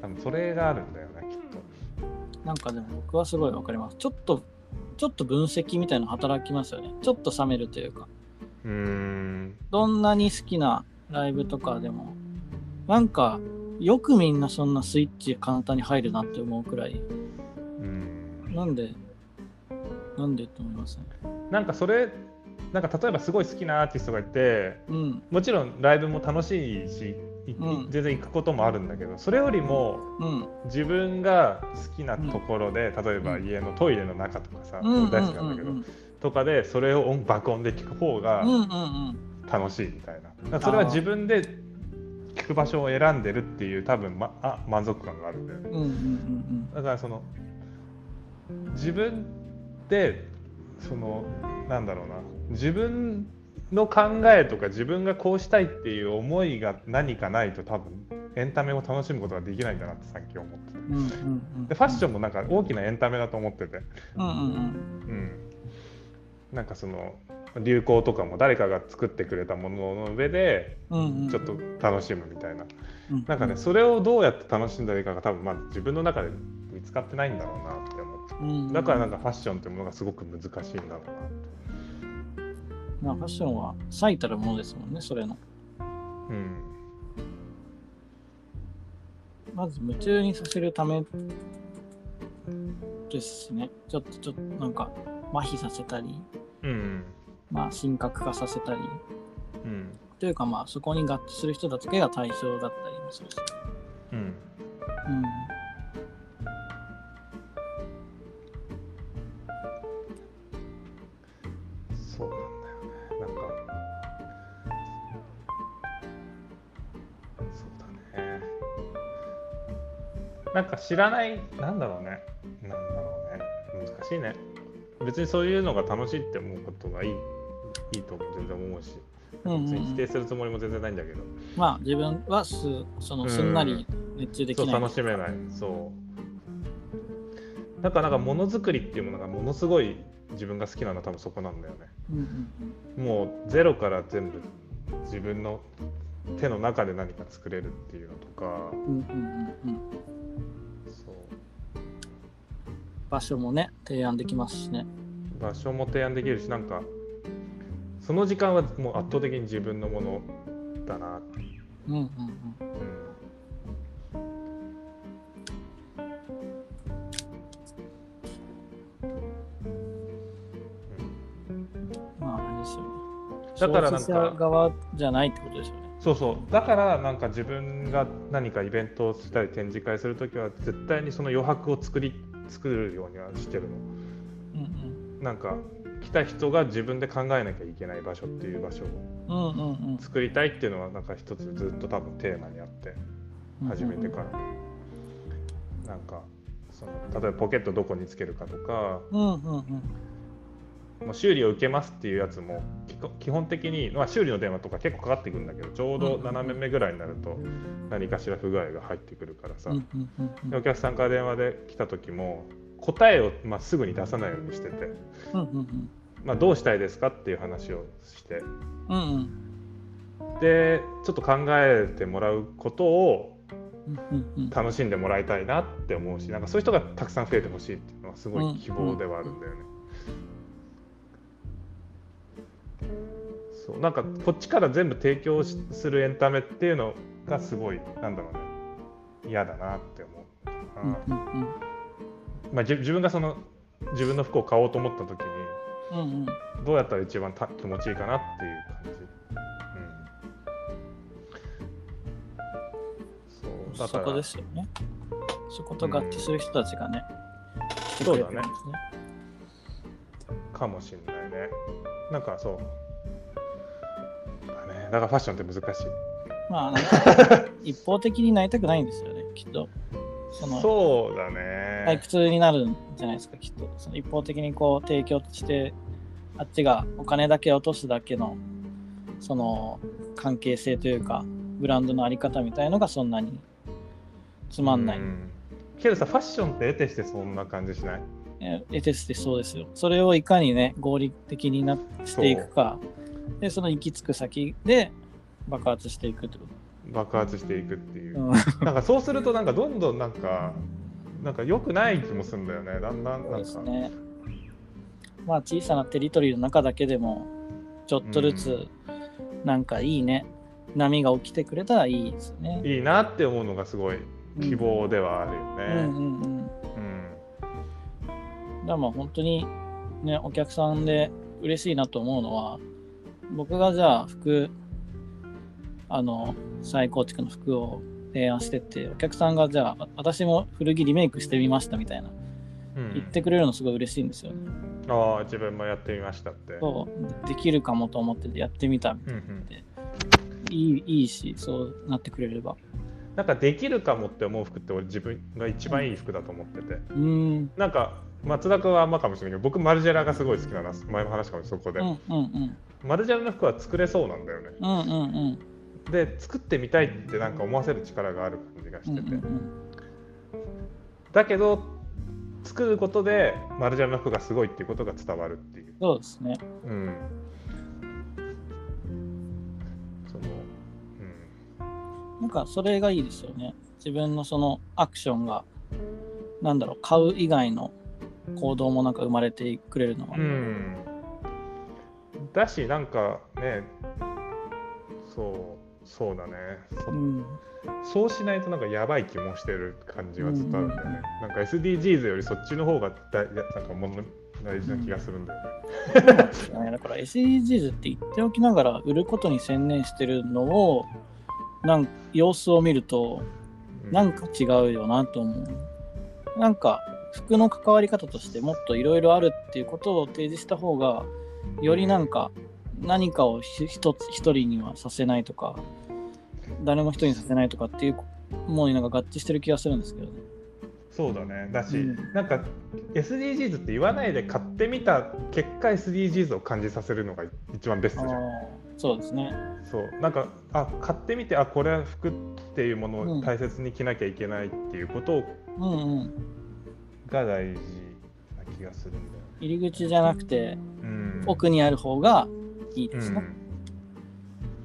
多分それがあるんだよね、きっと。なんかでも僕はすごいわかります。ちょっと、ちょっと分析みたいなの働きますよね。ちょっと冷めるというか。うーん。どんなに好きなライブとかでも、なんか、よくみんなそんなスイッチ簡単に入るなって思うくらい、うん。なんで、なんでって思いますね。なんかそれ、なんか例えばすごい好きなアーティストがいて、うん、もちろんライブも楽しいし、全然行くこともあるんだけど、それよりもうん、自分が好きなところで、例えば家のトイレの中とかさ、うん、うん、大好きなんだけど、うん、とかでそれを音爆音で聞く方がうん、うん、うん、楽しいみたいな。それは自分で聞く場所を選んでるっていう多分、ま、あ満足感があるんだよね。うん、うん、うん、だからその自分でそのなんだろうな自分の考えとか自分がこうしたいっていう思いが何かないと多分エンタメを楽しむことができないんだなってさっき思ってて。うん、うん、うん。でファッションもなんか大きなエンタメだと思ってて、うん、うん、うん、なんかその流行とかも誰かが作ってくれたものの上でうん、うん。ちょっと楽しむみたいな。うん、なんかねそれをどうやって楽しんだらいいかが多分まあ自分の中で見つかってないんだろうなって思って。うん、だからなんかファッションってものがすごく難しいんだろうまあ、ファッションは最たるものですもんね、それの。な。うん。まず夢中にさせるためですね。ちょっと、ちょっと、なんか、麻痺させたり、うん。まあ、神格化させたり、うん。というか、まあ、そこに合致する人だけが対象だったりもするし。うん。うん。なんか知らない、なんだろうね。なんだろうね。難しいね。別にそういうのが楽しいって思うことがいい。いいとも全然思うし。うんうんうん別に否定するつもりも全然ないんだけど。まあ、自分はす、その、すんなり熱中できない。楽しめないそうだからなんかものづくりっていうものがものすごい自分が好きなのは多分そこなんだよねうんうんもうゼロから全部自分の手の中で何か作れるっていうのとかうん。うんうんうんうん。そう場所もね、提案できますしね。場所も提案できるしなんかその時間はもう圧倒的に自分のものだなっていう、うんうんうん。うんまあ、あれでだからなんか側じゃないってことですよね。そうそうだからなんか自分が何かイベントをしたり展示会するときは絶対にその余白を作り作るようにはしてるのうんなんか来た人が自分で考えなきゃいけない場所っていう場所をうん。うんうんうん。作りたいっていうのはなんか一つずっと多分テーマにあって始めてから、なんかその例えばポケットどこにつけるかとかうんうんうん。もう修理を受けますっていうやつも基本的に、まあ、修理の電話とか結構かかってくるんだけどちょうど斜め目ぐらいになると何かしら不具合が入ってくるからさ、お客さんから電話で来た時も答えを、まあ、すぐに出さないようにしてて、まあ、どうしたいですかっていう話をして。でちょっと考えてもらうことを楽しんでもらいたいなって思うしなんかそういう人がたくさん増えてほしいっていうのはすごい希望ではあるんだよね。そうなんかこっちから全部提供しするエンタメっていうのがすごいなんだろうね嫌だなって思う。うんうんうんまあ、じ自分がその自分の服を買おうと思った時にうんうんどうやったら一番た気持ちいいかなっていう感じ。うん、そうだからそこですよね。そこと合致する人たちがね、来てくれそうだね。かもしれないね。なんかそう。だね。だからファッションって難しい。まあ、なんか一方的になりたくないんですよね、きっと。そのそうだ退ね。屈になるんじゃないですか、きっと。その一方的にこう提供して、あっちがお金だけ落とすだけの、その関係性というか、ブランドのあり方みたいのがそんなにつまんない。うんけどさ、ファッションって得てしてそんな感じしない？えエテスってそうですよ。それをいかにね、合理的になしていくか、で、その行き着く先で爆発していくってこ爆発していくっていうと。。うんなんかそうするとなんかどんどんなんか、なんか良くない気もするんだよね。だんだんなんか。ですね。まあ、小さなテリトリーの中だけでも、ちょっとずつ、なんかいいね、波が起きてくれたらいいですね。いいなって思うのがすごい希望ではあるようんね。うんうん。うん。だからまあ本当にね、お客さんで嬉しいなと思うのは、僕がじゃあ服、あの、再構築の服を提案してって、お客さんがじゃあ、私も古着リメイクしてみましたみたいな、うん言ってくれるのすごい嬉しいんですよね。ああ、自分もやってみましたって。そう、できるかもと思ってやってみたみたいな。うんうんいいいいし、そうなってくれれば。なんかできるかもって思う服って俺自分が一番いい服だと思ってて。うーん。なんか松田君はあんまかもしれないけど僕マルジェラがすごい好きなの前も話したかもそこで、うんうんうん。マルジェラの服は作れそうなんだよねうんうんうん。で作ってみたいってなんか思わせる力がある感じがしてて、うんうんうんだけど作ることでマルジェラの服がすごいっていうことが伝わるっていうそうですね。うんそのなんかそれがいいですよね。自分のそのアクションが、なんだろう、買う以外の行動もなんか生まれてくれるのは。うん、うん、だしなんかねそうそうだねそうんそうしないとなんかやばい気もしてる感じはずっとあるんだよね。なんか SDGs よりそっちの方がだなんかもの大事な気がするんだよね。ねだから SDGs って言っておきながら売ることに専念してるのをなん様子を見るとうんなんか違うよなと思う。なんか服の関わり方としてもっといろいろあるっていうことを提示した方がよりなんか何かをひ一つ一人にはさせないとか誰も一人にさせないとかっていうものになんか合致してる気がするんですけどね。そうだね。だし、うんなんか SDGs って言わないで買ってみた結果 SDGs を感じさせるのが一番ベストじゃん。そうですね。そうなんかあ買ってみてあこれは服っていうものうんを大切に着なきゃいけないっていうことうんうん。が大事な気がするんだよ。入り口じゃなくてうん、奥にある方がいいですね。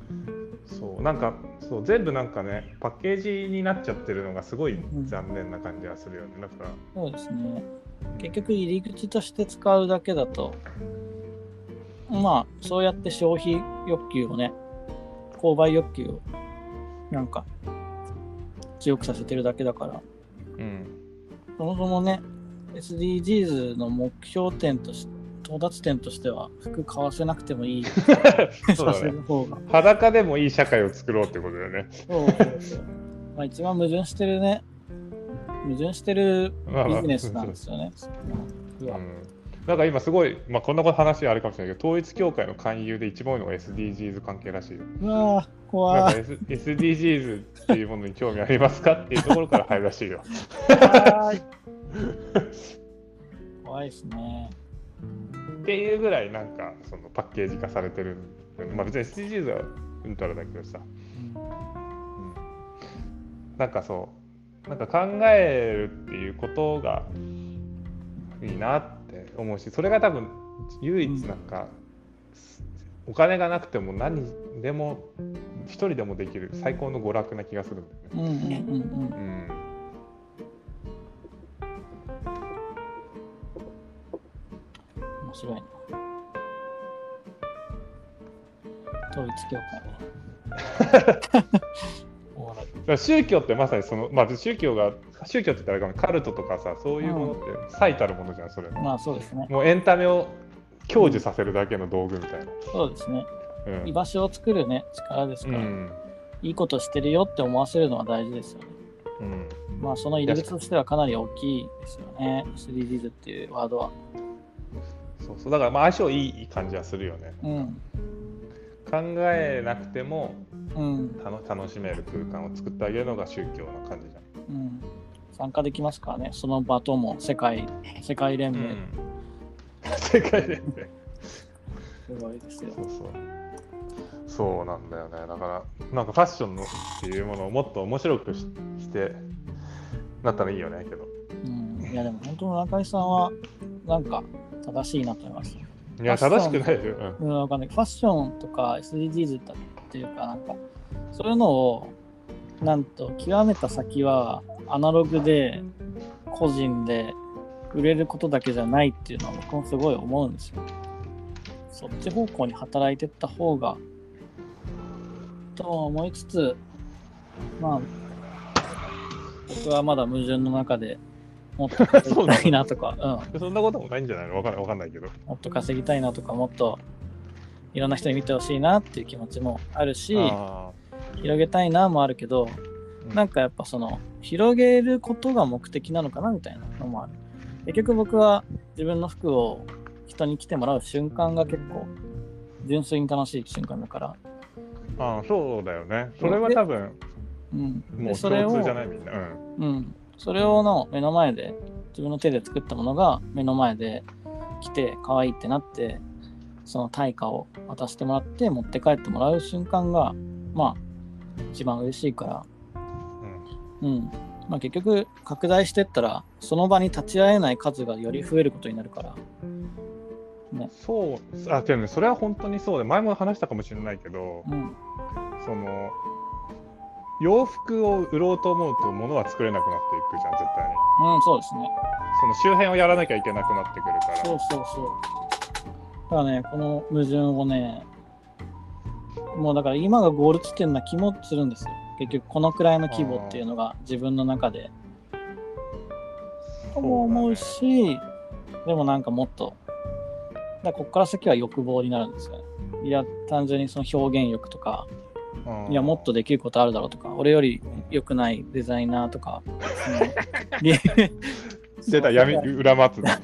うん、そうなんかそう全部なんかねパッケージになっちゃってるのがすごい残念な感じがするよねだからそうですね。結局入り口として使うだけだと、まあそうやって消費欲求をね、購買欲求をなんか強くさせてるだけだから、うんそもそもね、SDGs の目標点としと到達点としては服買わせなくてもいい そうだね。裸でもいい社会を作ろうってことだよね。そうそうそう。まあ一番矛盾してるね、矛盾してるまあまあビジネスなんですよね。服はうんなんか今すごい、まあ、こんなこと話あるかもしれないけど、統一教会の勧誘で一番多いのが SDGs 関係らしいよ。うわぁ、なん怖か、い。S、SDGs っていうものに興味ありますかっていうところから入るらしいよ。怖い。怖いですね。っていうぐらいなんかそのパッケージ化されてる。まあ別に SDGs はうんたらだけどさ。うんうんなんかそう、なんか考えるっていうことがいいなって思うし、それが多分唯一なんか、お金がなくても何でも一人でもできる最高の娯楽な気がするんだよね。うんうんうんうん。うん面白いな。統一教会 宗教ってまさにその、まあ、宗教が宗教って言ったらカルトとかさそういうものって最たるものじゃんそれまあそうですね。もうエンタメを享受させるだけの道具みたいな、そうですね。うん居場所を作るね、力ですから、うんいいことしてるよって思わせるのは大事ですよね。うんまあその入り口としてはかなり大きいですよね。SDGs っていうワードは。そうそうだからまあ相性いい感じはするよねうん。考えなくてもうん。楽楽しめる空間を作ってあげるのが宗教な感じじゃんうん。参加できますからね。その場とも世界、世界連盟、世界でねすごいですよそ。うそうそうなんだよねだからなんかファッションのっていうものをもっと面白くししてなったらいいよねけどうん。いやでも本当の中井さんは、なんか正しいなと思います。いや正しくないですよ、うんうん、わかんない。ファッションとか SDGs だっていうか、なんか、そういうのを、なんと、極めた先は、アナログで、個人で、売れることだけじゃないっていうのは僕もすごい思うんですよ。そっち方向に働いてった方が、と思いつつ、まあ、僕はまだ矛盾の中でもっと稼ぎたいなとか、うん、そんなこともないんじゃないの？わかんないわかんないけど。もっと稼ぎたいなとか、もっといろんな人に見てほしいなっていう気持ちもあるし、あ広げたいなもあるけど、ーなんかやっぱその、広げることが目的なのかなみたいなのもある。結局僕は自分の服を人に着てもらう瞬間が結構、純粋に楽しい瞬間だから、あーそうだよね。それは多分、うん。もで、うそれを、共通じゃないみんな。うん。うん。それをの目の前で、自分の手で作ったものが目の前で来て、可愛いってなって、その対価を渡してもらって、持って帰ってもらう瞬間が、まあ、一番嬉しいから、うん。まあ結局、拡大してったら、その場に立ち会えない数がより増えることになるから、そう、あ、でもね、それは本当にそうで、前も話したかもしれないけど、うん。その、洋服を売ろうと思うと物は作れなくなっていくじゃん、絶対に。うん、そうですね。その周辺をやらなきゃいけなくなってくるから。そうそうそう。だからね、この矛盾をね、もうだから今がゴール地点な気もするんですよ。結局このくらいの規模っていうのが自分の中で。とも思うし、でもなんかもっと、だここから先は欲望になるんですよね。いや、単純にその表現欲とか、うんいや、もっとできることあるだろうとか、俺より良くないデザイナーとか、その リ出た闇裏松だ。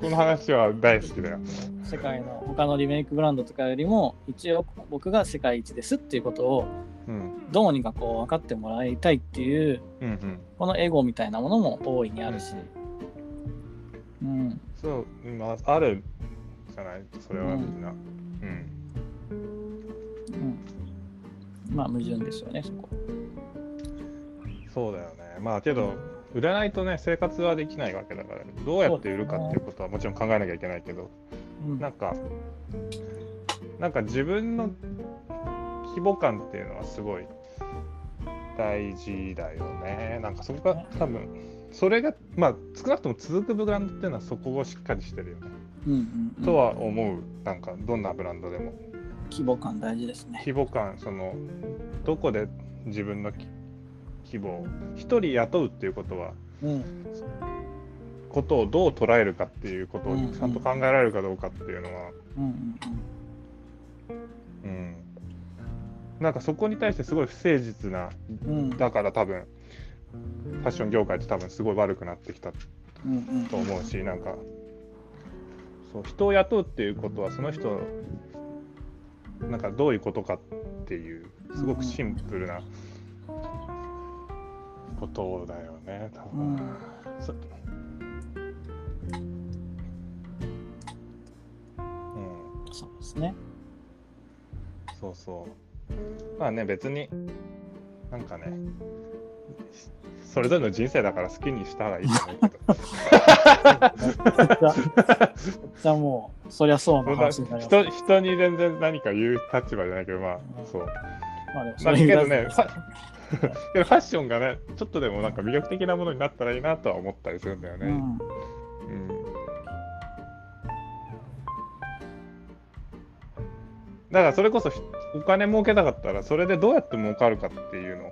この話は大好きだよ。世界の他のリメイクブランドとかよりも一応僕が世界一ですっていうことをうん。どうにかこう分かってもらいたいっていううんうん。このエゴみたいなものも大いにあるし、うん、そう、まあ、あるじゃない、それはみんな。うん。うん、まあ矛盾ですよねそこ。そうだよね。まあけど、売らないとね、生活はできないわけだから、どうやって売るかっていうことはもちろん考えなきゃいけないけど、うんなんか、なんか自分の規模感っていうのはすごい大事だよね。なんかそこが多分、それが、まあ少なくとも続くブランドっていうのはそこをしっかりしてるよね。うんうんうんとは思う。なんかどんなブランドでも。規模感大事ですね。規模感、その、どこで自分のき規模を、一人雇うっていうことは、うん。ことをどう捉えるかっていうことをちゃんと考えられるかどうかっていうのは、うんうんうん、なんかそこに対してすごい不誠実なだから多分ファッション業界って多分すごい悪くなってきたと思うしなんかそう人を雇うっていうことはその人なんかどういうことかっていうすごくシンプルなことだよね多分、うん。そうんそうですね。そうそう。まあね別になんかねそれぞれの人生だから好きにしたらいいと思うけど。めっちゃ、めっちゃもう、そりゃそうな話になり。人人に全然何か言う立場じゃないけどまあそう。まあでもそまあれに。対けどね、ファッションがね、ちょっとでもなんか魅力的なものになったらいいなとは思ったりするんだよね。うん。うん。だからそれこそひお金儲けたかったら、それでどうやって儲かるかっていうのを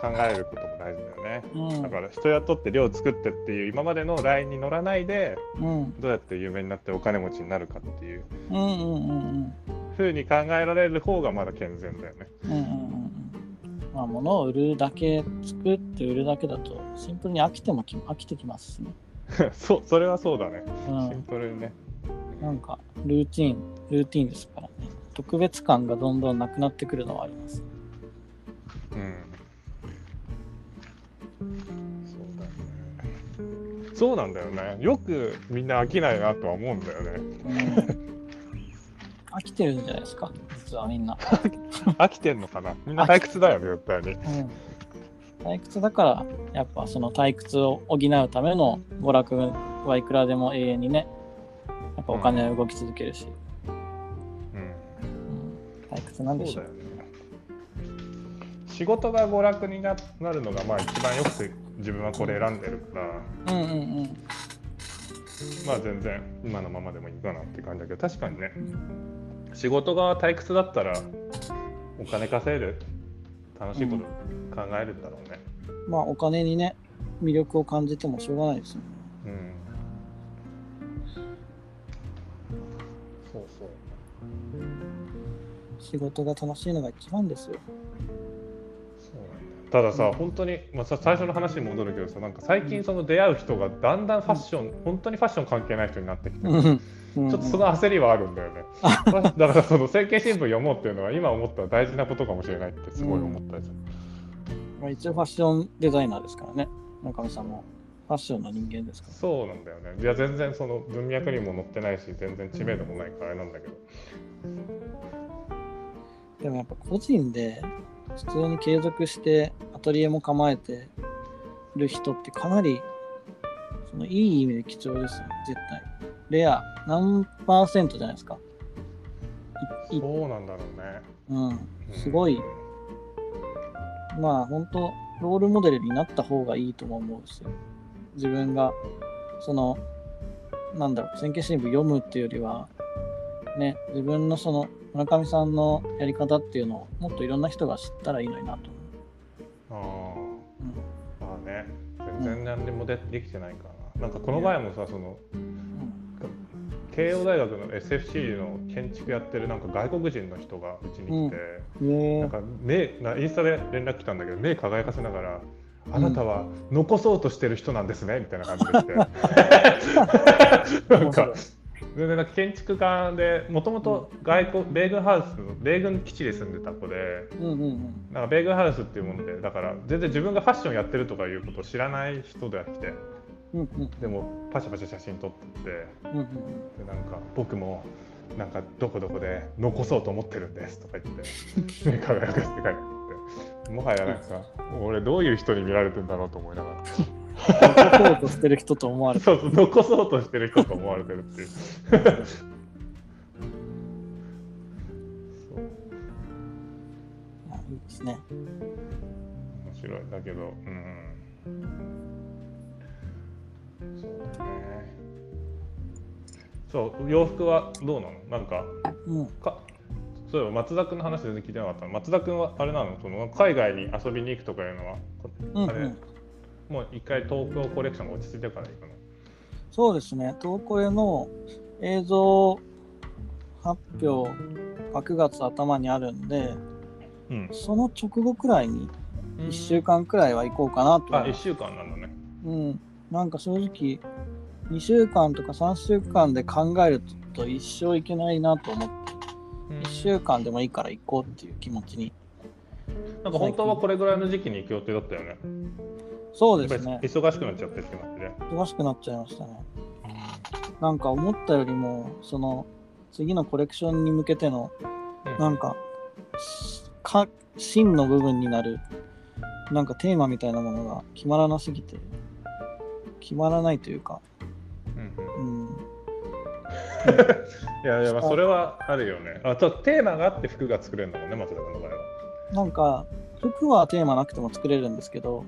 考えることも大事だよね。うん。だから人雇って量作ってっていう今までのラインに乗らないで、うん。どうやって有名になってお金持ちになるかっていう。ふうに考えられる方がまだ健全だよね。うんうんうんうんまあ物を売るだけ作って売るだけだとシンプルに飽きてもき飽きてきますしね。そう、それはそうだね。シンうん、プルにね。なんかルーティンルーティンですからね特別感がどんどんなくなってくるのはあります。うん。そうだよね。そうなんだよね。よくみんな飽きないなとは思うんだよね。うん飽きてるんじゃないですか？実はみんな。飽きてんのかな？みんな退屈だよね、絶対に。うん。退屈だからやっぱその退屈を補うための娯楽はいくらでも永遠にねやっぱお金は動き続けるし、うん。うん。退屈なんでしょう。ね。仕事が娯楽にななるのがまあ一番よくて自分はこれ選んでるから、うんうんうん。まあ全然今のままでもいいかなって感じだけど、確かにね、仕事が退屈だったらお金稼いで楽しいこと考えるんだろうね。まあお金にね魅力を感じてもしょうがないですよねうん。そうそう。仕事が楽しいのが一番ですよたださ、本当に、まあ、さ最初の話に戻るけどさ、なんか最近その出会う人がだんだんファッション、本当にファッション関係ない人になってきて、ちょうん。っとその焦りはあるんだよね。だからその政経新聞読もうっていうのは今思ったら大事なことかもしれないってすごい思ったりする。まあ一応ファッションデザイナーですからね。中見さんも。ファッションの人間ですから。そうなんだよね。いや、全然その文脈にも載ってないし、全然知名度もないからあれなんだけど。でもやっぱ個人で普通に継続してアトリエも構えてる人ってかなりそのいい意味で貴重ですよ。ね絶対。レア。何パーセントじゃないですか。そうなんだろうね。うん。すごい。まあ本当ロールモデルになった方がいいとも思うし自分がそのなんだろう選挙新聞読むっていうよりはね自分のその村上さんのやり方っていうのをもっといろんな人が知ったらいいのになと思う、ああ、まあね、全然何にもでできてないから。な。なんかこの前もさ、そのうん。慶応大学の SFC の建築やってるなんか外国人の人がうちに来て、うん、なんか目なインスタで連絡来たんだけど目輝かせながら「あなたは残そうとしてる人なんですね」みたいな感じでして。なんか全然なんか建築家でもともと外国米軍ハウスの米軍基地で住んでた子でうんうんうん。なんか米軍ハウスっていうものでだから全然自分がファッションやってるとかいうことを知らない人で来てうんうんでもパシャパシャ写真撮ってって。うんうんでなんか僕もなんかどこどこで残そうと思ってるんですとか言って 目輝かせて書いてあって。もはやなんか俺どういう人に見られてんだろうと思いながら残そうとしてる人と思われてそうそう残そうとしてる人と思われてるっていう。そう。あいいですね。面白い。だけどうん。そうだね。そう洋服はどうなの？なんかうん。かそういえば松田君の話全然聞いてなかった。松田君はあれなの？その海外に遊びに行くとかいうのは、こうん。あれ？もう一回東京コレクションが落ち着いてから行くのそうですね、東コレの映像発表が9月頭にあるんで、うん。その直後くらいに1週間くらいは行こうかなとはあ、1週間なんだね。うん、なんか正直、2週間とか3週間で考えると一生いけないなと思って、1週間でもいいから行こうっていう気持ちに。なんか本当はこれぐらいの時期に行く予定だったよね。そうですね忙しくなっちゃってって感じで。忙しくなっちゃいましたね。なんか思ったよりも、その、次のコレクションに向けての、なんか、か真の部分になる、なんかテーマみたいなものが決まらなすぎて、決まらないというか、うんうんうん、いやいや、まあ、それはあるよね。あとテーマがあって服が作れるんだもんね、松田君の場合は。なんか、服はテーマなくても作れるんですけど、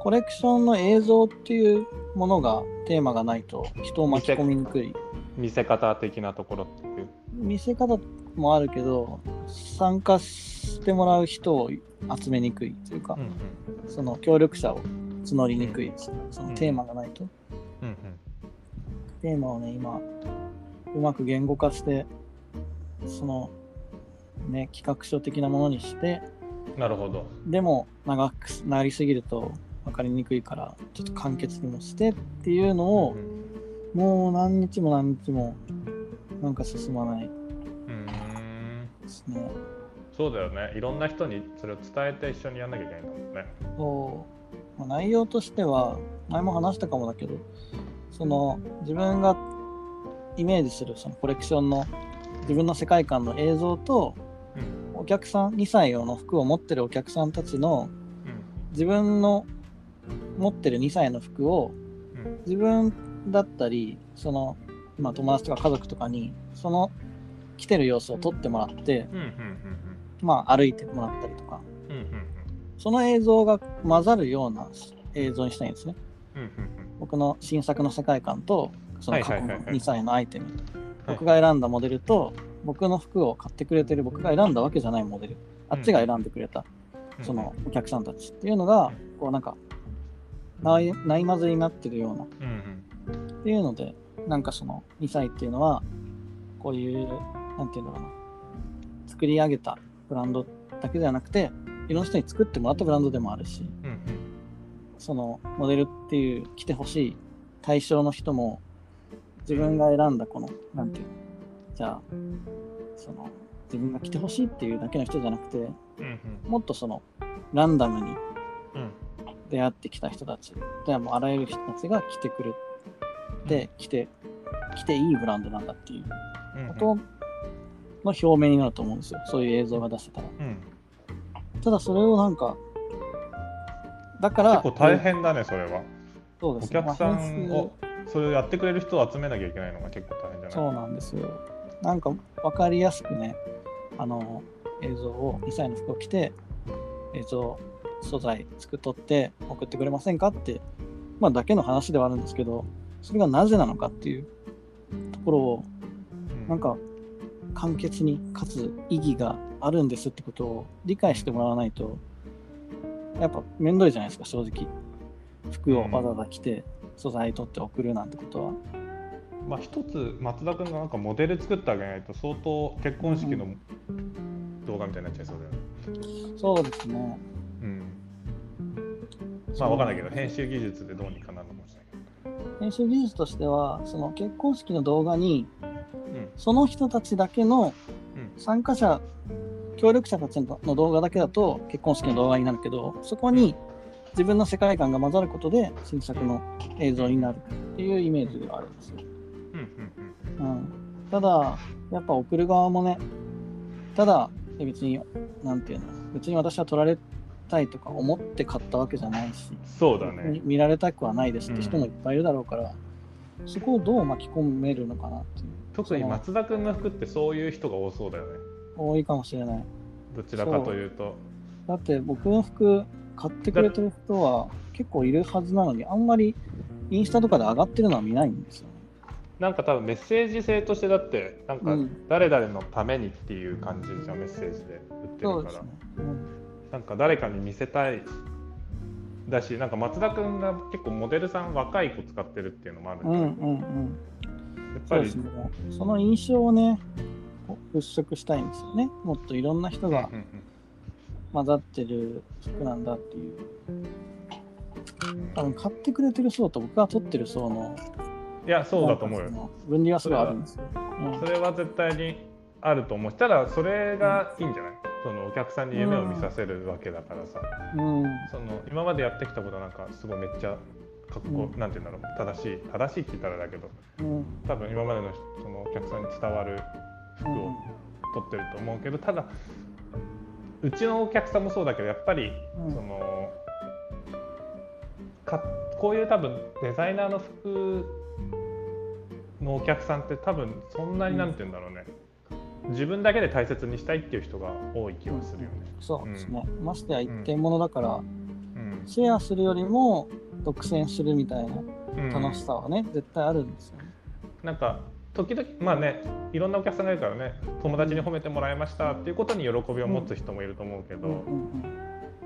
コレクションの映像っていうものがテーマがないと人を巻き込みにくい。見せ方的なところっていう。見せ方もあるけど、参加してもらう人を集めにくいというか、うんその協力者を募りにくいです、そのテーマがないと。うんうんテーマをね、今、うまく言語化して、その、ね、企画書的なものにして、なるほど。でも長くなりすぎると分かりにくいから、ちょっと簡潔にもしてっていうのを、もう何日も何日もなんか進まないうんですね。そうだよね。いろんな人にそれを伝えて一緒にやんなきゃいけないんだもんね。そうまあ内容としては、前も話したかもだけど、その自分がイメージするそのコレクションの自分の世界観の映像と、お客さん、2歳の服を持ってるお客さんたちの自分の持ってる2歳の服をうん。自分だったり、その、まあ、友達とか家族とかに、その着てる様子を撮ってもらって、まあ、歩いてもらったりとか、その映像が混ざるような映像にしたいんですね。僕の新作の世界観と、その過去のはいはいはい。はい2歳のアイテム、はい。僕が選んだモデルと、僕の服を買ってくれてる僕が選んだわけじゃないモデル、あっちが選んでくれた、うん。そのお客さんたちっていうのが、こうなんか、ないないまずになってるような。うんうん。っていうので、なんかその2歳っていうのは、こういう、なんていうんだろうな、作り上げたブランドだけではなくて、いろんな人に作ってもらったブランドでもあるし、うんうん。そのモデルっていう来てほしい対象の人も、自分が選んだこの、なんていうの、じゃあ、その、自分が来てほしいっていうだけの人じゃなくて、うんうん。もっとその、ランダムにうん出会ってきた人たち、でもうあらゆる人たちが来てくれて、来て、来ていいブランドなんだっていうことの表明になると思うんですよ。そういう映像が出せたら。うんただそれをなんか、だから、結構大変だね、それは。おそうです客さまあ編集んを、それをやってくれる人を集めなきゃいけないのが結構大変じゃない？そうなんですよ。なんか分かりやすくね、あの映像を2歳の服を着て、映像素材作っとって送ってくれませんかって、まあだけの話ではあるんですけど、それがなぜなのかっていうところを、うんなんか簡潔にかつ意義があるんですってことを理解してもらわないと、やっぱ面倒いじゃないですか、正直。服をわざわざ着て、素材取って送るなんてことは。まあ一つ松田君がなんかモデル作ってあげないと相当結婚式の動画みたいになっちゃいそうだよね。そうですね。うん。まあわかんないけど編集技術でどうにかなるのかもしれないけど。編集技術としてはその結婚式の動画にうん。その人たちだけのうん。参加者協力者たちの動画だけだと結婚式の動画になるけどそこに自分の世界観が混ざることで新作の映像になるっていうイメージがあるんですよ、うんうん。うん、ただやっぱ送る側もねただ別になんていうの別に私は撮られたいとか思って買ったわけじゃないしそうだね。見見られたくはないですって人もいっぱいいるだろうから、そこをどう巻き込めるのかなっていう。特に松田君の服ってそういう人が多そうだよね。多いかもしれない。どちらかというと。だって僕の服買ってくれてる人は結構いるはずなのにあんまりインスタとかで上がってるのは見ないんですよね。なんか多分メッセージ性としてだってなんかうん。誰々のためにっていう感じじゃんメッセージで。売ってるから、そうですね、うんなんか誰かに見せたいだしなんか松田君が結構モデルさん若い子使ってるっていうのもあるんうんで、うんうん。やっぱりそね。その印象をね、払拭したいんですよね。もっといろんな人がうんうん混ざってる服なんだっていう。うん多分買ってくれてる層と僕が取ってる層のいやそうだと思うよ分離はすごいあるんですよ。それは絶対にあると思うただそれがいいんじゃない？そのお客さんに夢を見させるわけだからさ、うん。うんその今までやってきたことなんかすごいめっちゃかっこ、うん。なんて言うんだろう。正しい正しいって言ったらだけどうん。多分今までのそのお客さんに伝わる服を取ってると思うけどただうちのお客さんもそうだけどやっぱりうん。そのかこういう多分デザイナーの服のお客さんって多分そんなになんて言うんだろうね、自分だけで大切にしたいっていう人が多い気はするよね。そうですね。ましてや一点物だから、うんシェアするよりも独占するみたいなうん楽しさはね、絶対あるんですよね。なんか時々まあねいろんなお客さんがいるからね友達に褒めてもらいましたっていうことに喜びを持つ人もいると思うけど、うんうん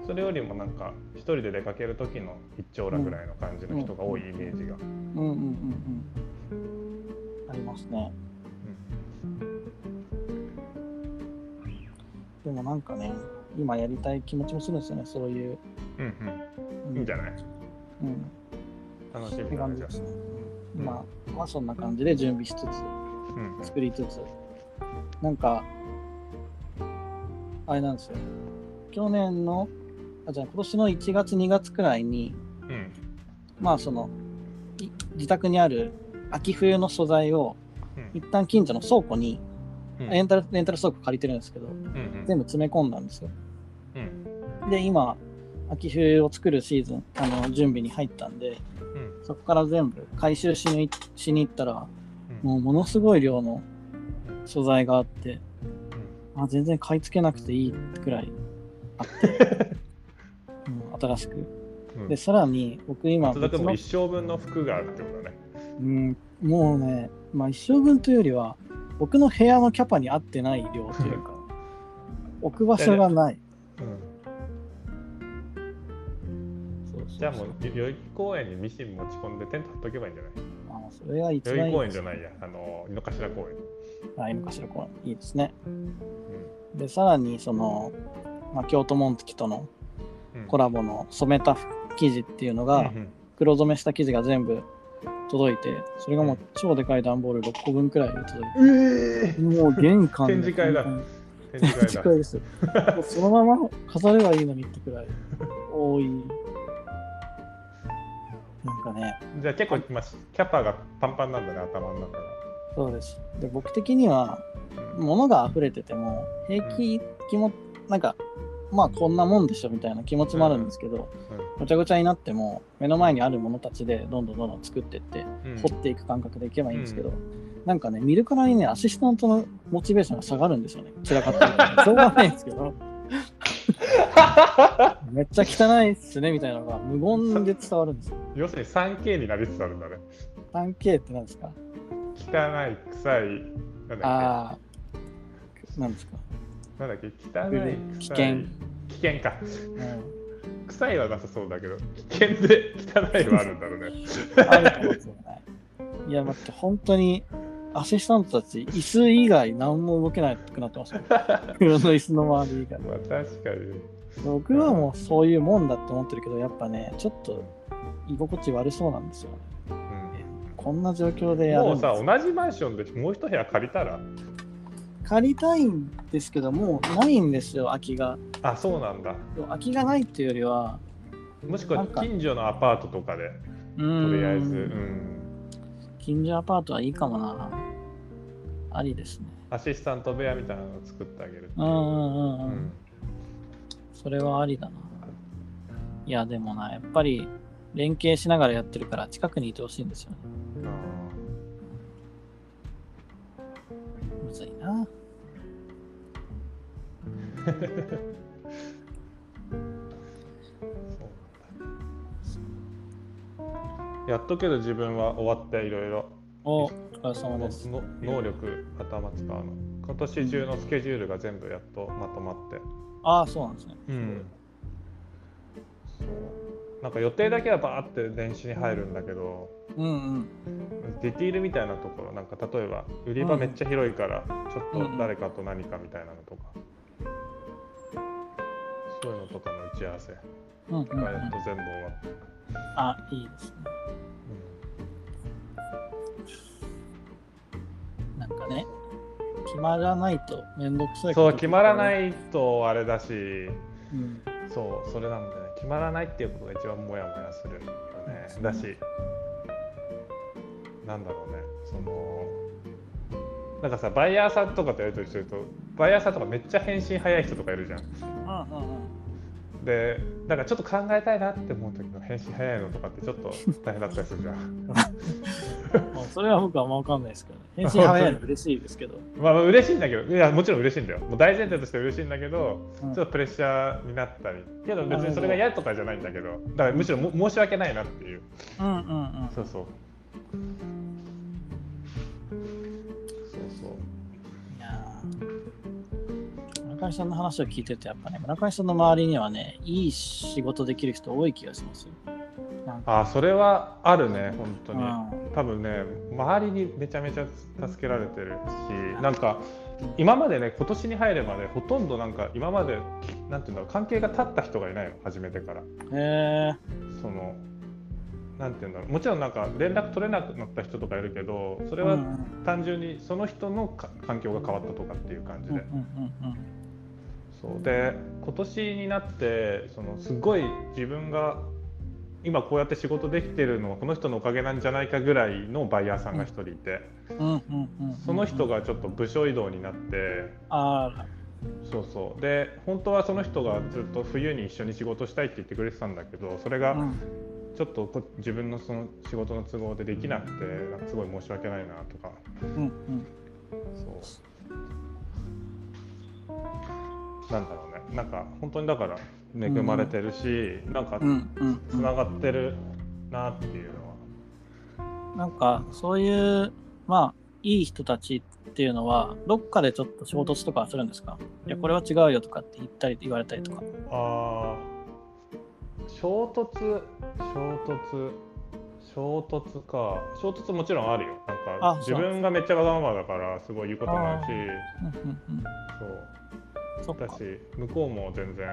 それよりもなんか一人で出かける時の一丁羅ぐらいの感じの人が多いイメージが。うんうんうんうんうんありますね。でもなんかね、今やりたい気持ちもするんですよね、そういう。うんううん、いいんじゃない？うん。楽しってみだねじゃ感じですね。うんまあ、まあそんな感じで準備しつつ、あ。うん作りつつ、なんか、あれなんですよ。去年の、あ、じゃあ今年の1月2月くらいに、うんまあその、い自宅にある秋冬の素材をうん一旦近所の倉庫に、うんレンタルレンタル倉庫借りてるんですけど、うん全部詰め込んだんですよ。うん。で、今、秋冬を作るシーズン、あの準備に入ったんで、うん。そこから全部回収しにしに行ったら、うん。もうものすごい量の素材があって、あ全然買い付けなくていいくらいあって、うん、新しく。うん。で、さらに僕今松田君も一生分の服があるってことだね。うん、もうね、まあ一生分というよりは、僕の部屋のキャパに合ってない量というか、置く場所がない。じゃあもう代々木公園にミシン持ち込んでテント張っとけばいいんじゃない？あそれが一代々木公園じゃないや、あの、井の頭公園。あ、今かしらこういいですね。で、さらにその、まあ、京都紋付とのうん。コラボの染めた生地っていうのが、うん黒染めした生地が全部届いて、それがもう超でかい段ボール6個分くらいで届いうんえて、もう玄関で展示会だ展示会です。そのまま飾ればいいのにってくらい多い。なんかね、じゃあ結構今キャパがパンパンなんだね、頭の中が。そうです。で、僕的には、物が溢れてても、平気気も、なんか、まあこんなもんでしょみたいな気持ちもあるんですけど、ごちゃごちゃになっても、目の前にあるものたちでどんどんどんどん作っていって、うん。掘っていく感覚でいけばいいんですけど、なんかね、見るからにね、アシスタントのモチベーションが下がるんですよね。散らかって。しょうがないんですけど、めっちゃ汚いっすねみたいなのが無言で伝わるんですよ。要するに 3K になりつつあるんだね。3K って何ですか？汚い、臭い、なんああ、何ですか、け、なんだっけ、汚い、危険。危険か。うん、臭いはなさそうだけど、危険で汚いはあるんだろうね。あるかもしれない。いや、待って、本当に、アシスタントたち、椅子以外何も動けなくなってますよ。黒の椅子の周り以外。まあ確かに。僕はもうそういうもんだって思ってるけど、やっぱね、ちょっと居心地悪そうなんですよね。こんな状況でやるもうさ、同じマンションでもう一部屋借りたら、借りたいんですけど、もうないんですよ、空きが。あ、そうなんだ。空きがないっていうよりは、もしくは近所のアパートとかで、ととりあえず、うん、近所アパートはいいかもな。ありですね。アシスタント部屋みたいなのを作ってあげる。うんうんうんうん。うんそれはありだな。いや、でもな、やっぱり連携しながらやってるから近くにいてほしいんですよね。ずいな。やっとけど自分は終わっていろいろお、お疲れ様です。の能力頭使うの今年中のスケジュールが全部やっとまとまって、ああ、そうなんですね。うん、そうなんか予定だけはバーって電子に入るんだけど、うんうん。ディティールみたいなところなんか例えば売り場めっちゃ広いからちょっと誰かと何かみたいなのとか、そういうのとかの打ち合わせうんうんうんがやっと全部終わって、あ、いいですね。なんかね、決まらないとめんどくさい。そう決まらないいとあれだしうん。そうそれなんだよね決まらないっていうことが一番モヤモヤするよね。だしなんだろうね。そのなんかさバイヤーさんとかとやり取りしてるとバイヤーさんとかめっちゃ返信早い人とかいるじゃん。うんうんうん。でなんかちょっと考えたいなって思う時の返信早いのとかってちょっと 大変だったりするじゃん。もうそれは僕はあんま分かんないですけど、返信早いの嬉しいですけど。まあまあ嬉しいんだけどいやもちろん嬉しいんだよ。もう大前提として嬉しいんだけど、うん。ちょっとプレッシャーになったりけど別にそれが嫌とかじゃないんだけどだからむしろも申し訳ないなっていう。うんうんうん。そうそう上さんの話を聞いてると、やっぱね、村上さんの周りにはね、いい仕事できる人多い気がしますよ。なんか。あそれはあるね本当に、うん。多分ね周りにめちゃめちゃ助けられてるしなんか今までね今年に入るまでほとんどなんか今までなんていうんだろう関係が立った人がいないの初めてから。へえそのなんていうんだろうもちろんなんか連絡取れなくなった人とかいるけどそれはうん単純にその人のか環境が変わったとかっていう感じで、うんうんうんそう。で今年になってそのすごい自分が今こうやって仕事できてるのはこの人のおかげなんじゃないかぐらいのバイヤーさんが一人いて、その人がちょっと部署移動になってそうそう。で本当はその人がずっと冬に一緒に仕事したいって言ってくれてたんだけどそれがうん。ちょっとこ自分のその仕事の都合でできなくてすごい申し訳ないなとか。うんうん。そうなんだろうね。なんか本当にだから恵まれてるし、なんかうんうんつながってるなっていうのは。なんかそういうまあいい人たちっていうのはどっかでちょっと衝突とかはするんですか？いやこれは違うよとかって言ったり言われたりとか。あー衝突衝突衝突か。衝突もちろんあるよ。なんか自分がめっちゃわがままだからすごい言うことないし。うんうんうん。そうだし向こうも全然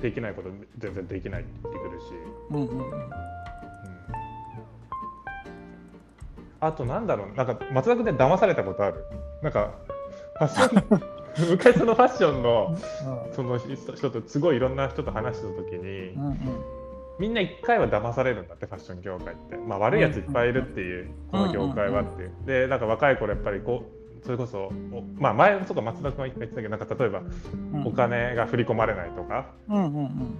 できないこと全然できないって言ってくるし、うんうんうん。うん。あとなんだろう。なんか松田君で騙されたことある。なんかファッション 昔そのファッションのその人とすごいいろんな人と話した時に、うんうん。みんな一回は騙されるんだってファッション業界って、まあ、悪いやついっぱいいるっていう、この業界はっていう、でなんか若い頃やっぱりこうそれこそおまあ前とか松田君は言ってたけどなんか例えばうん。お金が振り込まれないとか、うんうんうん。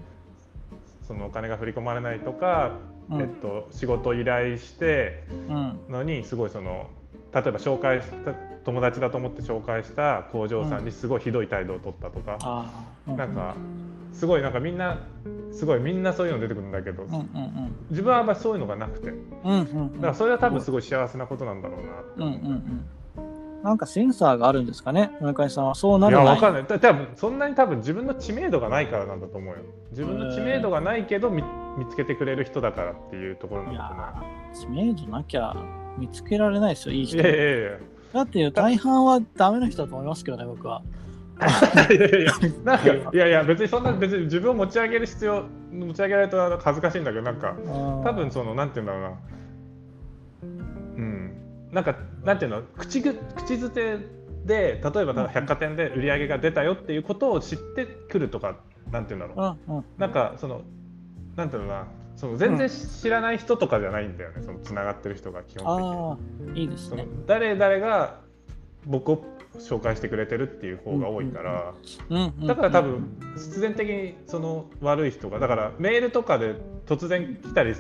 そのお金が振り込まれないとか、うん。えっと、仕事依頼してうん。のにすごいその例えば紹介した友達だと思って紹介した工場さんにすごいひどい態度を取ったとか、ああ。なんかすごいなんかみんなすごいみんなそういうの出てくるんだけど、うんうんうん。自分はあんまりそういうのがなくて。だうんうんうん。からそれは多分すごい幸せなことなんだろうなって。うんうん。うんなんかセンサーがあるんですかね？村上さんはそうないるないやわかんない。た多分そんなに多分自分の知名度がないからなんだと思うよ。自分の知名度がないけど見見つけてくれる人だからっていうところなんいだと思やー知名度なきゃ見つけられないですよいいう人。いやいやいやだって大半はダメな人だと思いますけどね僕は。いやいやいやなんかいやいや別にそんな別に自分を持ち上げる必要持ち上げられると恥ずかしいんだけどなんか多多分そのなんて言うんだろうな。うんなんかなんていうの？口ぐ口づてで例えば百貨店で売り上げが出たよっていうことを知ってくるとかなんて言うんだろう。うんうん。なんかそのなんていうのかな？その全然知らない人とかじゃないんだよね、そのつながってる人が基本的に。いいですね。誰々が僕を紹介してくれてるっていう方が多いから、うんうんうん。だから多分必然的にその悪い人がだからメールとかで突然来たり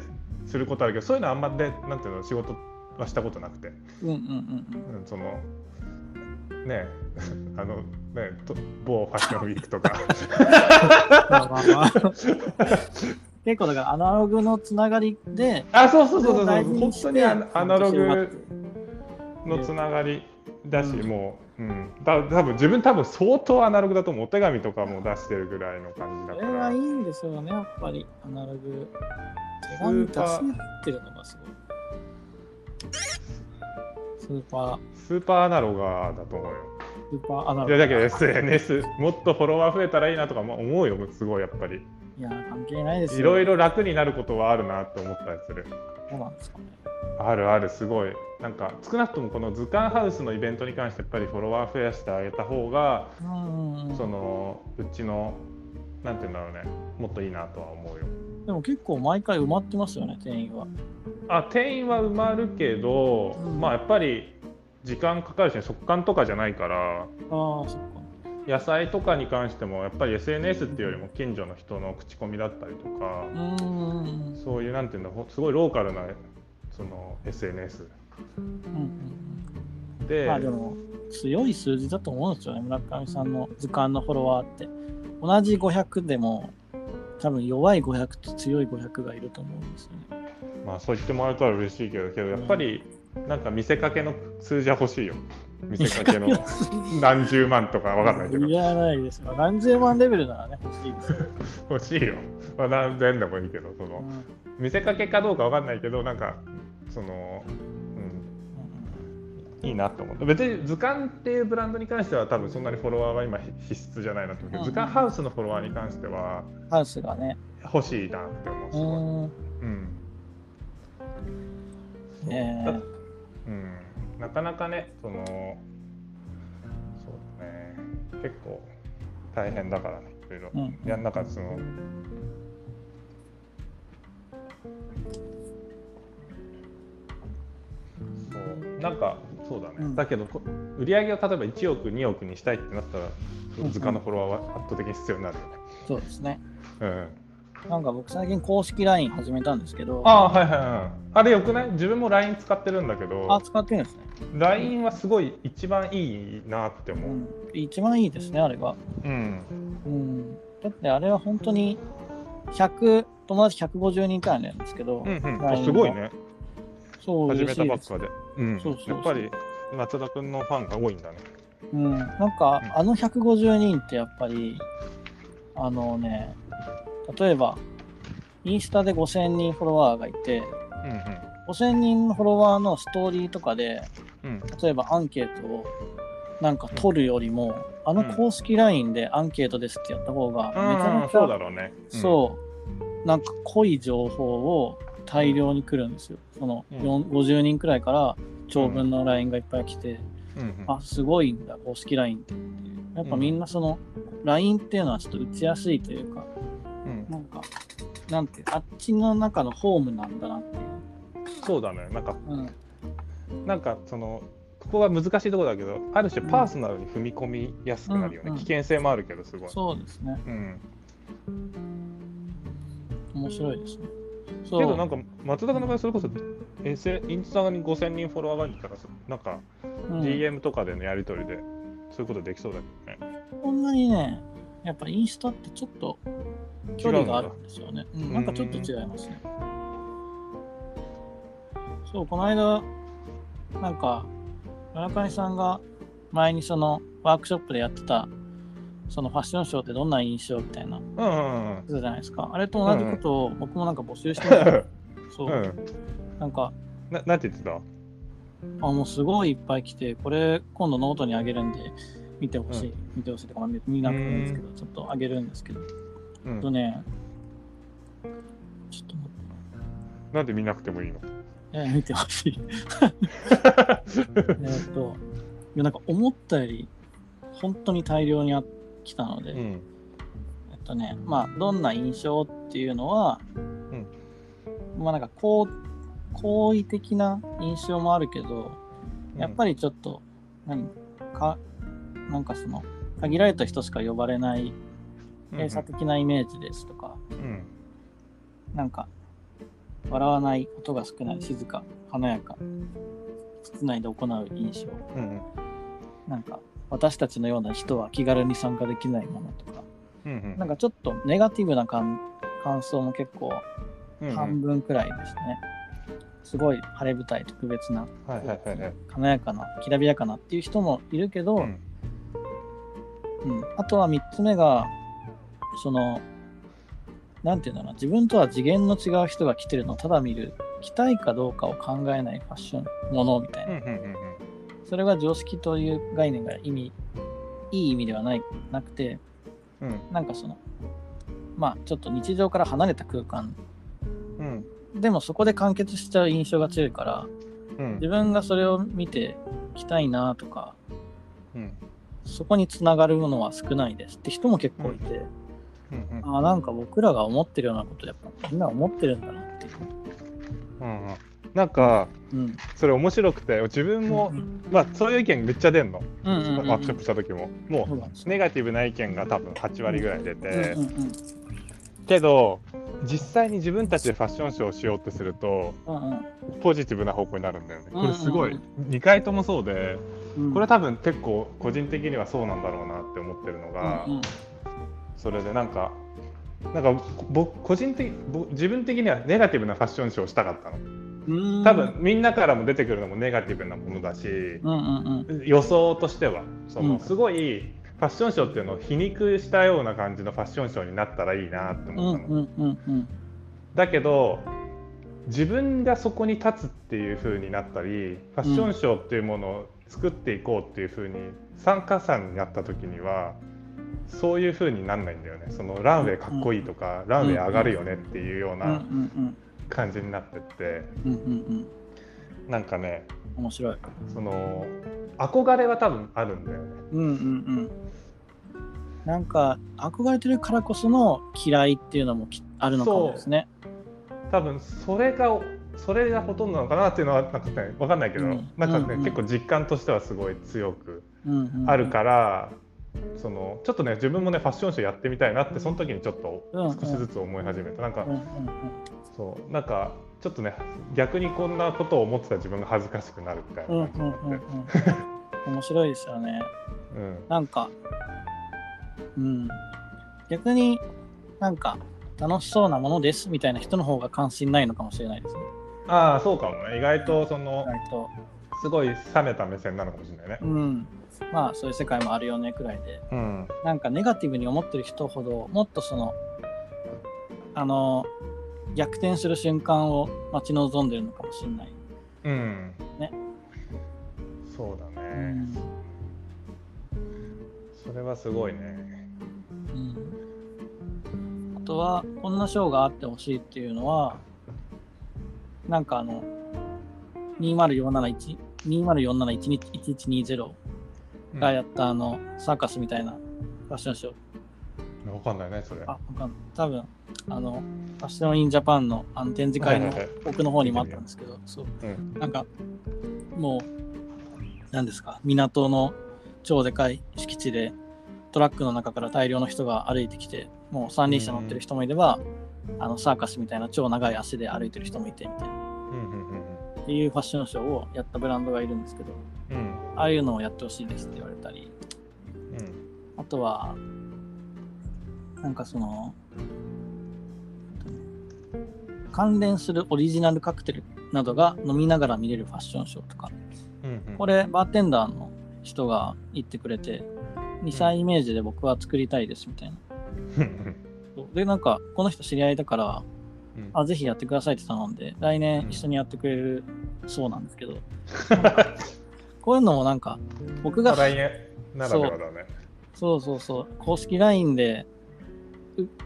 することあるけどそういうのあんまでなんていうの？仕事はしたことなくて、うんうんうんうん、そのねあのねと某ファッションウィークとか。結構だからアナログのつながりであそうそうそうそう大事に本当にアアナログ広のつながりだし、うん。もう、うん、だ多分自分多分相当アナログだと思う。お手紙とかも出してるぐらいの感じだそれからはいいんですよね、やっぱり、アナログ。手紙出し合ってるのがすごい。スーパー、スーパーアナロガーだと思うよ。スーパーアナログ。いやだけど SNS もっとフォロワー増えたらいいなとかも思うよ、すごいやっぱり。いや、関係ないですよ。いろいろ楽になることはあるなって思ったりする。そうなんですかね。あるある、すごい。なんか少なくともこの図鑑ハウスのイベントに関してやっぱりフォロワー増やしてあげた方が、うんうんうん。そのうちの、なんていうんだろうね、もっといいなとは思うよ。でも結構毎回埋まってますよね、店員は。あ定員は埋まるけど、うんまあやっぱり時間かかるし、速乾とかじゃないから、ああ、そっか。野菜とかに関してもやっぱり SNS っていうよりも近所の人の口コミだったりとか、うーん。そういうなんていうんだほすごいローカルなその SNS うんで,、まあでも、強い数字だと思うんですよね、村上さんの図鑑のフォロワーって。同じ500でも、多分弱い500と強い500がいると思うんですよね。まあそう言ってもらえたら嬉しいけどけどやっぱりなんか見せかけの数字は欲しいよ見せかけの何十万とかわかんないけどいらないですよ。何十万レベルならね、欲しいですよ。欲しいよ、まあ、何千でもいいけどそのうん見せかけかどうかわかんないけどなんかその、うん、いいなと思って別に図鑑っていうブランドに関しては多分そんなにフォロワーは今必須じゃないなと思うけど、うん。図鑑ハウスのフォロワーに関してはハウスがね。欲しいなって思う。すごいうーん。うんねだうん、なかなかねそのそうだね。結構大変だからねいろいろ。うん。やんなかそのそう。なんかそうだね、うんだけどこ売り上げを例えば1億2億にしたいってなったらうん図鑑のフォロワーは圧倒的に必要になるよね、そうですね。うん、なんか僕最近公式 LINE 始めたんですけど、ああはいはいはいあれよくない？自分も LINE 使ってるんだけどあ、使ってるんですね。LINE はすごい一番いいなって思う。うん。一番いいですね、あれが。うん。うん。だってあれは本当に100、友達150人くらいなんですけど、うんうん。すごいね。そう始めた。ばっかで。うん。そうそうそうやっぱり松田君のファンが多いんだね。うん。なんか、あの150人ってやっぱり、あのね、例えば、インスタで5000人フォロワーがいて、5000人のフォロワーのストーリーとかで、うんうん。例えばアンケートをなんか取るよりも、あの公式 LINE でアンケートですってやった方が、めちゃうん。めちゃそうだろうね。そう、なんか濃い情報を大量に来るんですよ。その、うん4 50人くらいから長文の LINE がいっぱい来て、うん。うん。あ、すごいんだ、公式 LINE って。やっぱみんなその、LINE っていうのはちょっと打ちやすいというか、うん。なんか、なんて、あっちの中のホームなんだなっていう。そうだね。なんか、うん、なんかその、ここが難しいところだけど、ある種パーソナルに踏み込みやすくなるよね。うんうん危険性もあるけど、すごい。そうですね。うん。面白いですね。け。どなんか松田君の場合それこそ S インスタに5000人フォロワーがいるからなんかうん DM とかでのやり取りでそういうことできそうだけどね。こんなにね、やっぱインスタってちょっと距離があるんですよね。うん、なんかちょっと違いますね。そう、この間、なんか、村上さんが前にそのワークショップでやってた、そのファッションショーってどんな印象みたいな、うんじゃないですか。あれと同じことを僕もなんか募集してみた、そう。う、ん。なんか、ななんて言ってた？あ、もうすごいいっぱい来て、これ今度ノートにあげるんで、見てほしい、うん。見てほしいとか、まあ見なくてもいいんですけど、ちょっとあげるんですけど、うん。とね、ちょっと待って。なんで見なくてもいいの？えー見てほしい。えっと、いやなんか思ったより本当に大量にあ来たので、うん。えっとね、まあ、どんな印象っていうのは、まあなんか好好意的な印象もあるけど、やっぱり、りちょっと、何か、なんかその、限られた人しか呼ばれない閉鎖的なイメージですとか、うん。なんか、笑わない音が少ない、静か、華やか、室内で行う印象。うん。なんか、私たちのような人は気軽に参加できないものとか、うん。なんかちょっとネガティブな感感想も結構うん。半分くらいでしたね。すごい晴れ舞台特別な、はいはいはいはい。華やかな、きらびやかなっていう人もいるけど、ううんんあとは3つ目が、その、なんていうんだろうな、自分とは次元の違う人が来てるのをただ見る、着たいかどうかを考えないファッション、ものみたいな。うんうんうんそれが常識という概念が意味、いい意味ではないなくて、うん。なんかその、まあちょっと日常から離れた空間、うん。でもそこで完結しちゃう印象が強いから、うん。自分がそれを見て着たいなとか、うん。そこにつながるものは少ないですって人も結構いて、うん。ああ、なんか僕らが思ってるようなことやっぱみんな思ってるんだなっていう。うんうんなんかうん。それ面白くて自分もうん。まあそういう意見めっちゃ出んの。うんうんうんうん。ワークショップした時も。もそうネガティブな意見が多分8割ぐらい出て。うんうんけど実際に自分たちでファッションショーをしようってするとうんうん。ポジティブな方向になるんだよね。これすごいうんうん2回ともそうでうん。これ多分結構個人的にはそうなんだろうなって思ってるのがうんうん。それでなんかなんか僕個人的僕自分的にはネガティブなファッションショーをしたかったの。うん多分みんなからも出てくるのもネガティブなものだしうんうんうん。予想としてはその、うん。すごいファッションショーっていうのを皮肉したような感じのファッションショーになったらいいなってうん思ったの、うんうんうんだけど自分がそこに立つっていう風になったりファッションショーっていうものを作っていこうっていう風に参加者になった時にはそういう風になんないんだよね。そのランウェイかっこいいとか、ランウェイ上がるよねっていうよううんうなん感じになってってうんうんうん。なんかね面白い。その憧れは多分あるんだよね。うんうんうん。なんか憧れてるからこその嫌いっていうのもきあるのかもですね。多分それがそれがほとんどなのかなっていうのはなんかね分かんないけど、うん。なんかね、うんうん。結構実感としてはすごい強くうんうん。うんあるから、そのちょっとね自分もねファッションショーやってみたいなってその時にちょっうんうん。と少しずつ思い始めた、なんかうんうんそうなんかちょっとね逆にこんなことを思ってた自分が恥ずかしくなるみたいうんうなん感じうんになって、うん面白いですよねうんなんか、うん、逆になんか楽しそうなものですみたいな人の方が関心ないのかもしれないですね。ああそうかもね意外とその意外と。すごい冷めた目線なのかもしれないねう。ん。まあそういう世界もあるよねくらいで。うんなんかネガティブに思ってる人ほどもっとその、あの、逆転する瞬間を待ち望んでるのかもしれない。うんねそうだね、うん。それはすごいね。うん、あとは、こんなショーがあってほしいっていうのは、なんかあの、2047 2047-1120がやったあの、サーカスみたいなファッションショー。わかんないねそれ。あ、わかんない。多分、あの、ファッションインジャパンのあの展示会の奥の方にもあったんですけど、そう。うんなんか、もう、何ですか、港の超でかい敷地で、トラックの中から大量の人が歩いてきて、もう三輪車乗ってる人もいれば、あのサーカスみたいな超長い足で歩いてる人もいてみたいな。うんうんうんっていうファッションショーをやったブランドがいるんですけど、うんああいうのをやってほしいですって言われたり、あとは、なんかその、関連するオリジナルカクテルなどが飲みながら見れるファッションショーとか、うんうん。これ、バーテンダーの人が言ってくれて、2歳イメージで僕は作りたいですみたいな。で、なんか、この人知り合いだから、うん。あ、ぜひやってくださいって頼んで、来年一緒にやってくれるそうなんですけど、こういうのもなんか、僕が、来年ならではだね。そう。そうそう、公式 LINE でう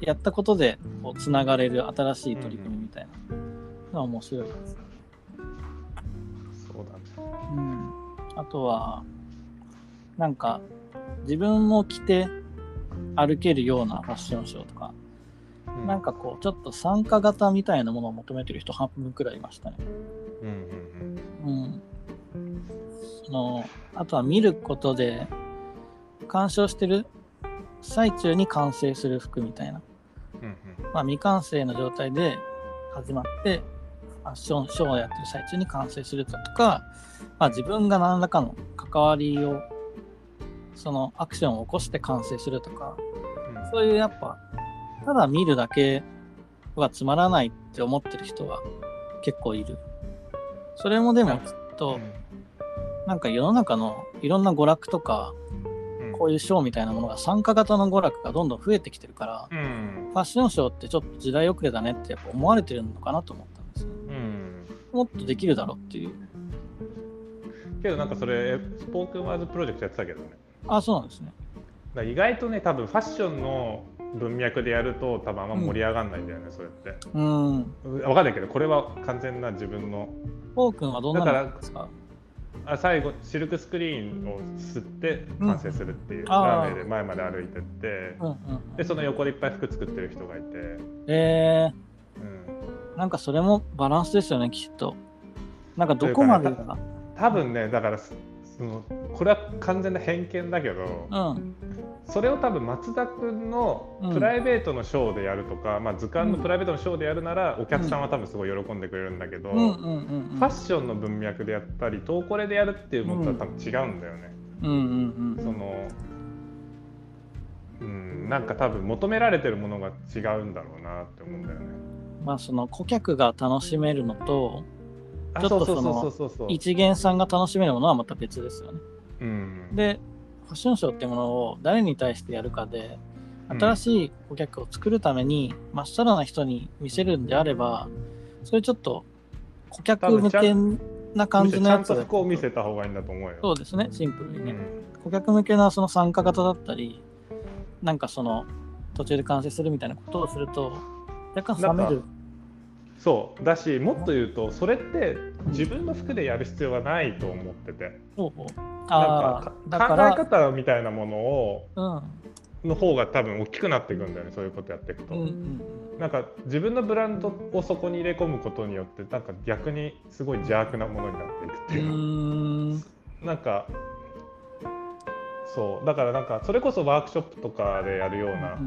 やったことでこうつながれる新しい取り組みみたいなのは面白いです。そうだね。うん、あとは、なんか、自分も着て歩けるようなファッションショーとか、うんなんかこう、ちょっと参加型みたいなものを求めてる人半分くらいいましたね。うんうんうん。その、あとは見ることで、鑑賞してる最中に完成する服みたいな。うんうんまあ、未完成の状態で始まって、ファッションショーをやってる最中に完成するだとか、まあ、自分が何らかの関わりを、そのアクションを起こして完成するとか、うんそういうやっぱ、ただ見るだけはつまらないって思ってる人は結構いる。それもでもきっと、なんか世の中のいろんな娯楽とか、うんこういうショーみたいなものが参加型の娯楽がどんどん増えてきてるから、うんファッションショーってちょっと時代遅れだねってやっぱ思われてるのかなと思ったんですよ。うんもっとできるだろうっていう。けどなんかそれスポークンワーズプロジェクトやってたけどねあ、そうなんですね。だ意外とね多分ファッションの文脈でやると多分あんま盛り上がんないんだよね、それってうん。分かんないけどこれは完全な自分のフォー君はどんなのですか？あ最後シルクスクリーンを吸って完成するっていう、ラーメンで前まで歩いてってうんうん。でその横でいっぱい服作ってる人がいて、えうん、ー、なんかそれもバランスですよね、きっと。なんかどこまでが。多分ねだからこれは完全な偏見だけど、うん。それを多分松田君のうんプライベートのショーでやるとか、まあ、図鑑のプライベートのショーでやるなら、お客さんは多分すごい喜んでくれるんだけど、うんうんうんうん。ファッションの文脈でやったりトーコレでやるっていうのとは多分違うんだよね。うんうんうん。そのうん、なんか多分求められてるものが違うんだろうなって思うんだよね。まあその顧客が楽しめるのと、あちょっとその。一元さんが楽しめるものはまた別ですよね。うん、で、ファッションショーってものを誰に対してやるかで、新しい顧客を作るために、まっさらな人に見せるんであれば、それちょっと顧客向けな感じのやつちゃんと服を見せた方がいいんだと思うよ。そうですね、シンプルにね。うん顧客向けなその参加型だったり、なんかその途中で完成するみたいなことをすると、若干冷める。そうだしもっと言うとそれって自分の服でやる必要はないと思ってて。そう。そうなんか考え方みたいなものをうん、の方が多分大きくなっていくんだよねそういうことやっていくと、うんうんなんか自分のブランドをそこに入れ込むことによってなんか逆にすごい邪悪なものになっていくってういう。なんかそう。だからなんかそれこそワークショップとかでやるような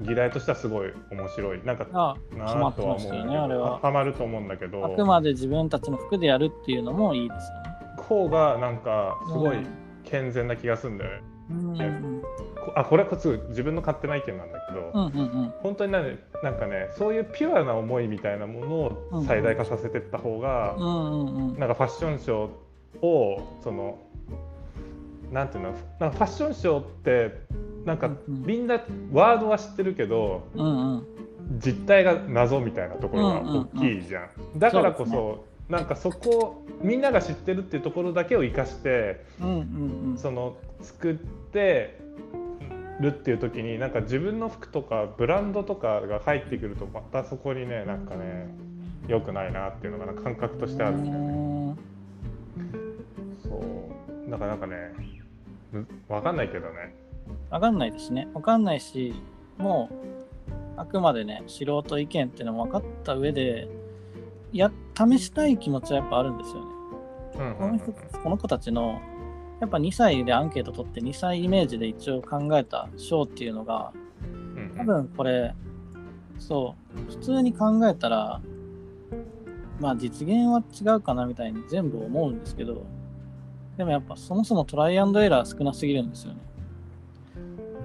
議題としてはすごい面白い。なんかああ、なハマってとは思うよね、あれは。ハマると思うんだけど。あくまで自分たちの服でやるっていうのもいいですよね。方がなんかすごいうん健全な気がするんだよね。うんうんこあこれはこっち自分の勝手な意見なんだけど、うんうんうん。本当になんでなんかねそういうピュアな思いみたいなものを最大化させていった方が、うんうんうん。なんかファッションショーをそのなんていうの？なんかファッションショーってなんかうんうん。みんなワードは知ってるけどうんうん。実態が謎みたいなところが大きいじゃん。だからこそそうなんかそこみんなが知ってるっていうところだけを生かしてうんうんうん。その作ってるっていう時になんか自分の服とかブランドとかが入ってくるとまたそこにねなんかね良くないなっていうのが感覚としてあるんだよね。そう。だからなんかねむわかんないけどね。わかんないですね。わかんないし、もう、あくまでね、素人意見っていうのも分かった上で、や、試したい気持ちはやっぱあるんですよね。うんこの人この子たちの、やっぱ2歳でアンケート取って2歳イメージで一応考えた賞っていうのが、うん多分これ、そう、普通に考えたら、まあ実現は違うかなみたいに全部思うんですけど、でもやっぱそもそもトライアンドエラー少なすぎるんですよね。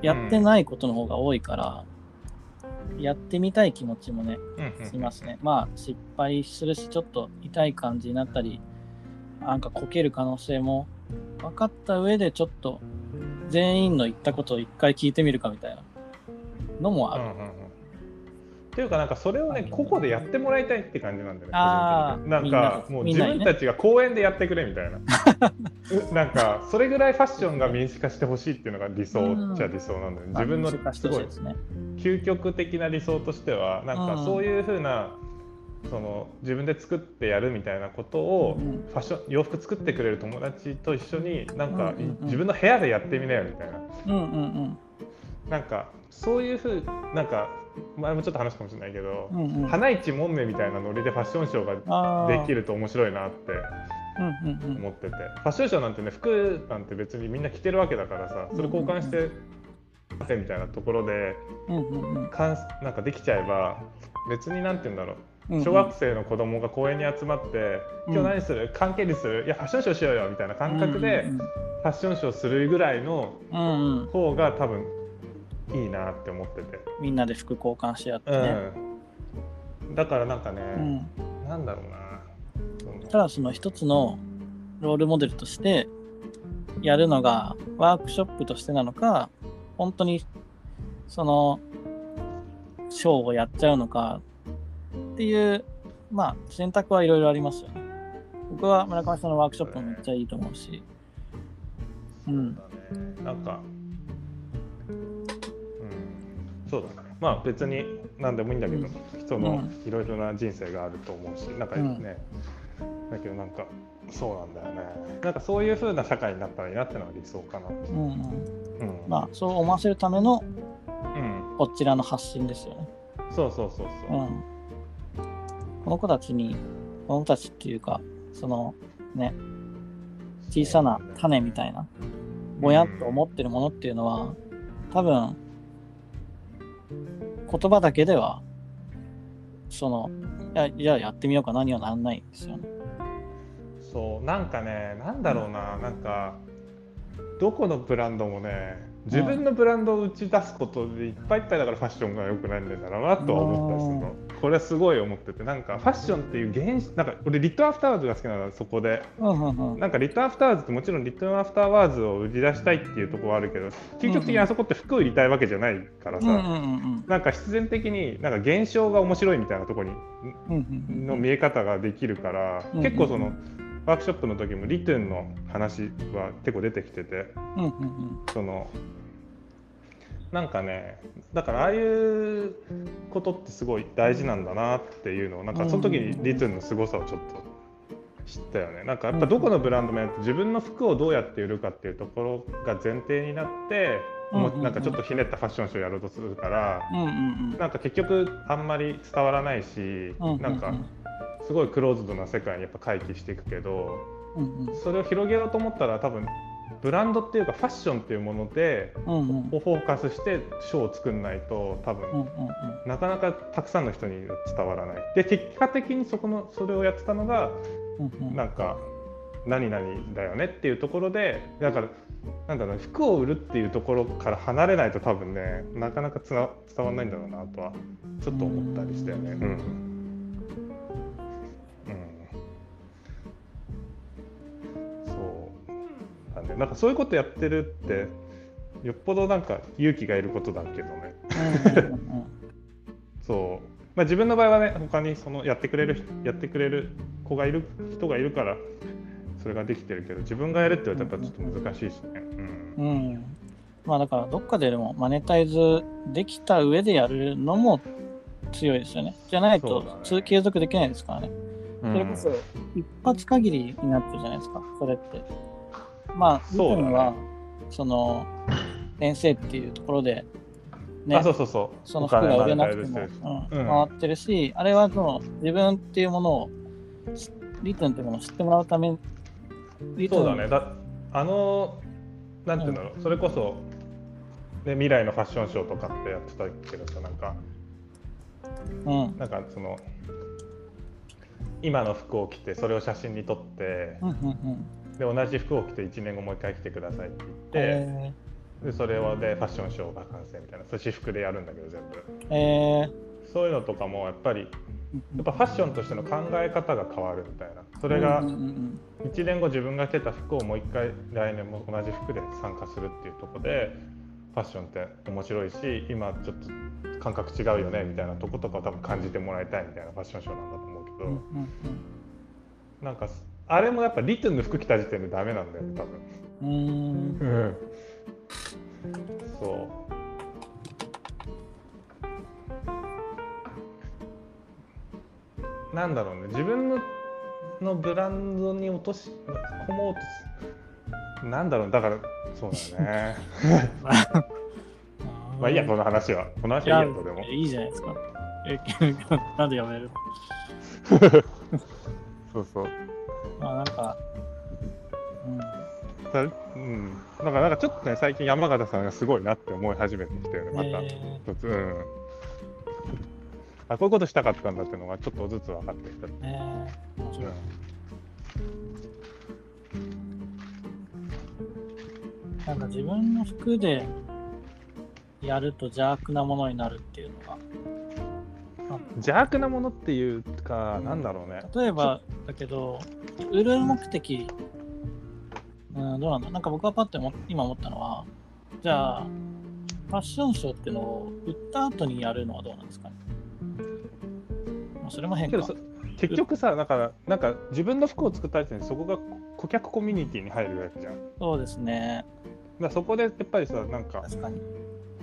やってないことの方が多いから、やってみたい気持ちもね、うんうんしますね。まあ失敗するし、ちょっと痛い感じになったり、なんかこける可能性も分かった上でちょっと全員の言ったことを一回聞いてみるかみたいなのもある。うんうんていうかなんかそれをね個々でやってもらいたいって感じなんだよねあなんかもう自分たちが公園でやってくれみたいな。うなんかそれぐらいファッションが民主化してほしいっていうのが理想っちゃ理想なんだよね。自分のすごい。ですね。究極的な理想としてはなんかうんそういうふうなその自分で作ってやるみたいなことをうんファッション洋服作ってくれる友達と一緒になんかうんうんうん。自分の部屋でやってみなよみたいな。うんうんなんかそういうふうなんか前もちょっと話したかもしれないけどうん。うん。うん、花市もんめみたいなノリでファッションショーができると面白いなってうんうんうん。思ってて、ファッションショーなんてね服なんて別にみんな着てるわけだからさそれ交換してみたいなところでかんなんかできちゃえば別になんて言うんだろう。小学生の子供が公園に集まって「うん。今日何する？関係にする？いやファッションショーしようよ」みたいな感覚でうんファッションショーするぐらいの方が多分いいなって思ってて、みんなで服交換し合ってうね。ん、だからなんかね、うんなんだろうなただその一つのロールモデルとしてやるのがワークショップとしてなのか本当にそのショーをやっちゃうのかっていう、まあ、選択はいろいろありますよね。僕は村上さんのワークショップもめっちゃいいと思うし。うん。なんか、うん、そうだね。まあ別に何でもいいんだけど、人のういろいろな人生があると思うし、なんかね、だけどなんか、そうなんだよね。なんかそういう風な社会になったらいいなってのは理想かな。うんうん。うん。まあ、そう思わせるためのうん。こちらの発信ですよね。そうそうそううそう。ん。この子たちに、この子たちっていうか、そのね、小さな種みたいな、ぼやっと思ってるものっていうのは、多分、言葉だけでは、その、いや、やってみようかなにはならないんですよね。そうなんかねなんだろうな、なんかどこのブランドもね自分のブランドを打ち出すことでいっぱいいっぱいだからファッションが良くないんだろうなとは思ったりするの。これはすごい思っててなんかファッションっていう現象なんか俺 writtenafterwards が好きなのそこで。うんうんうん。なんか writtenafterwards ってもちろん writtenafterwards を売り出したいっていうところはあるけど究極的にあそこって服を売りたいわけじゃないからさ、なんか必然的になんか現象が面白いみたいなところにの見え方ができるから、うん。結構そのワークショップの時も written の話は結構出てきててうんうんうん。そのなんかねだからああいうことってすごい大事なんだなっていうのをなんかその時にリトゥンの凄さをちょっと知ったよね。なんかやっぱどこのブランドもやって自分の服をどうやって売るかっていうところが前提になって、もうなんかちょっとひねったファッションショーやろうとするから、うんうんうん。なんか結局あんまり伝わらないし、うん。なんかすごいクローズドな世界にやっぱ回帰していくけどうんうん。それを広げようと思ったら多分ブランドっていうかファッションっていうものでうフォーカスしてショーを作んないと多分、うんうんなかなかたくさんの人に伝わらない。で結果的にそこのそれをやってたのがうんうん。なんか何々だよねっていうところでだからなんだろう服を売るっていうところから離れないと多分ねなかなかつな伝わらないんだろうなとはちょっと思ったりしたよね。うんうん、ねなんかそういうことやってるってよっぽどなんか勇気がいることだけどね そう、まあ、自分の場合はね他にそのやってくれるやってくれる子がいる人がいるからそれができてるけど自分がやるって言われたらちょっと難しいしね。うんうんうんまあだからどっかででもマネタイズできた上でやるのも強いですよね。じゃないと通継続できないですからね。それこそ一発限りになってるじゃないですか、それって。まあ、そうだね。リトンは、その、先生っていうところで、ね、あそうそうそう。その服が売れなくても、うんうん回ってるし、あれはその自分っていうものを、しリトンっていうものを知ってもらうために、リそうだね。だあのなんていうんだろう、それこそ、ね、未来のファッションショーとかってやってたけどさなんかうん。なんかその今の服を着てそれを写真に撮ってうんうんうん。で同じ服を着て1年後もう一回来てくださいって言って、えでそれをでファッションショーが完成みたいな私服でやるんだけど全部。ー、えそういうのとかもやっぱりー、やっぱファッションとしての考え方が変わるみたいな。それがうんうんうん1年後自分が着てた服をもう一回来年も同じ服で参加するっていうところでファッションって面白いし今ちょっと感覚違うよねみたいなとことかを多分感じてもらいたいみたいなファッションショーなんだと思うけど、なんかあれもやっぱリトゥンの服着た時点でダメなんだよね多分。うーん。うん、そう。なんだろうね。自分ののブランドに落とし込もうとすなんだろう。だからそうだね。まあいいやこの話は。この話はいいやとでも。いいじゃないですか。え、なんでやめるの？そうそうまあなんか、うん、だうん。だからなんかちょっとね最近山形さんがすごいなって思い始めてきてるねまた、え一つうん。あこういうことしたかったんだっていうのがちょっとずつ分かってきた。ー、えー、面白い。なんか自分の服でやると邪悪なものになるっていうのが、邪悪なものっていうか、なんだろうね。例えばだけど、売る目的、うん、どうなんだ？なんか僕はパッと思今思ったのは、じゃあ、ファッションショーっていうのを売った後にやるのはどうなんですかね？まあ、それも変かけど。そ結局さなんかなんか自分の服を作った時点でそこが顧客コミュニティに入るわけじゃんそうですね。らそこでやっぱりさなんか。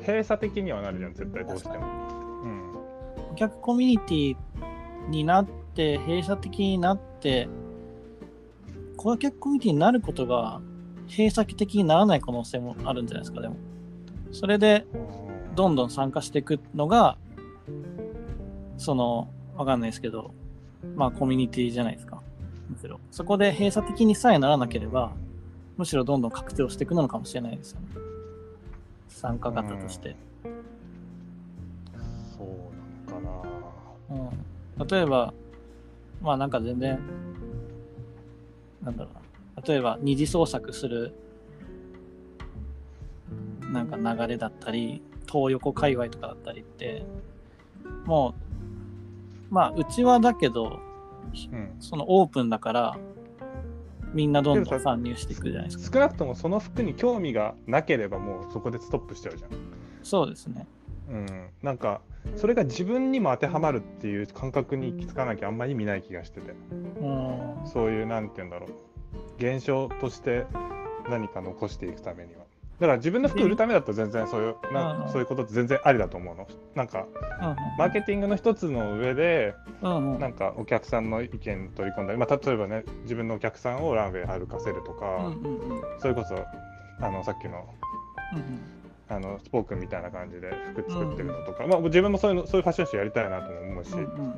閉鎖的にはなるじゃん絶対どうしても客コミュニティになって、閉鎖的になって、顧客コミュニティになることが閉鎖的にならない可能性もあるんじゃないですか、でも。それで、どんどん参加していくのが、その、わかんないですけど、まあコミュニティじゃないですか。むしろ。そこで閉鎖的にさえならなければ、むしろどんどん拡張していくのかもしれないですよね。参加型として。なうん、例えば、まあなんか全然、なんだろうな。例えば二次創作する、なんか流れだったり、東横界隈とかだったりって、もう、まあうちはだけど、うんそのオープンだから、みんなどんどん参入していくじゃないですか。少なくともその服に興味がなければもうそこでストップしちゃうじゃんそうですね。うん、なんかそれが自分にも当てはまるっていう感覚に行き着かなきゃあんまり意味ない気がしてて。うん。そういうなんて言うんだろう。現象として何か残していくためには。だから自分の服売るためだと全然そういうなうん。そういうことって全然ありだと思うの。なんかマーケティングの一つの上でなんかお客さんの意見取り込んだり、まあ、例えばね自分のお客さんをランウェイ歩かせるとか、それこそあのさっきのうんあのスポークンみたいな感じで服作ってるのとか、まあ、自分もそういうのそういうファッションショーやりたいなとも思うし、うん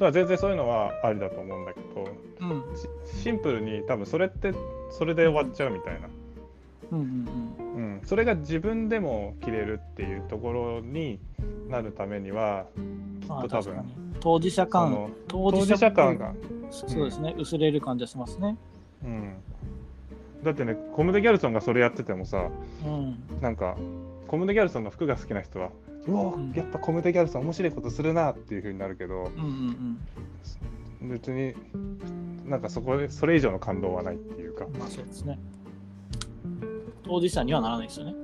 うん。全然そういうのはありだと思うんだけどうん。うんシシンプルに多分それってそれで終わっちゃうみたいな、うんうんうん、それが自分でも着れるっていうところになるためにはきっまあと多分当事者そ感の当当事者感が、そうですね、薄れる感じがしますね。うん、だってねコムデ・ギャルソンがそれやっててもさうん。なんかコムデ・ギャルソンの服が好きな人はうおうんやっぱコムデ・ギャルソン面白いことするなっていう風になるけどうんうん別になんかそこでそれ以上の感動はないっていうかうん。まあそうですね。当事者にはならないですよね。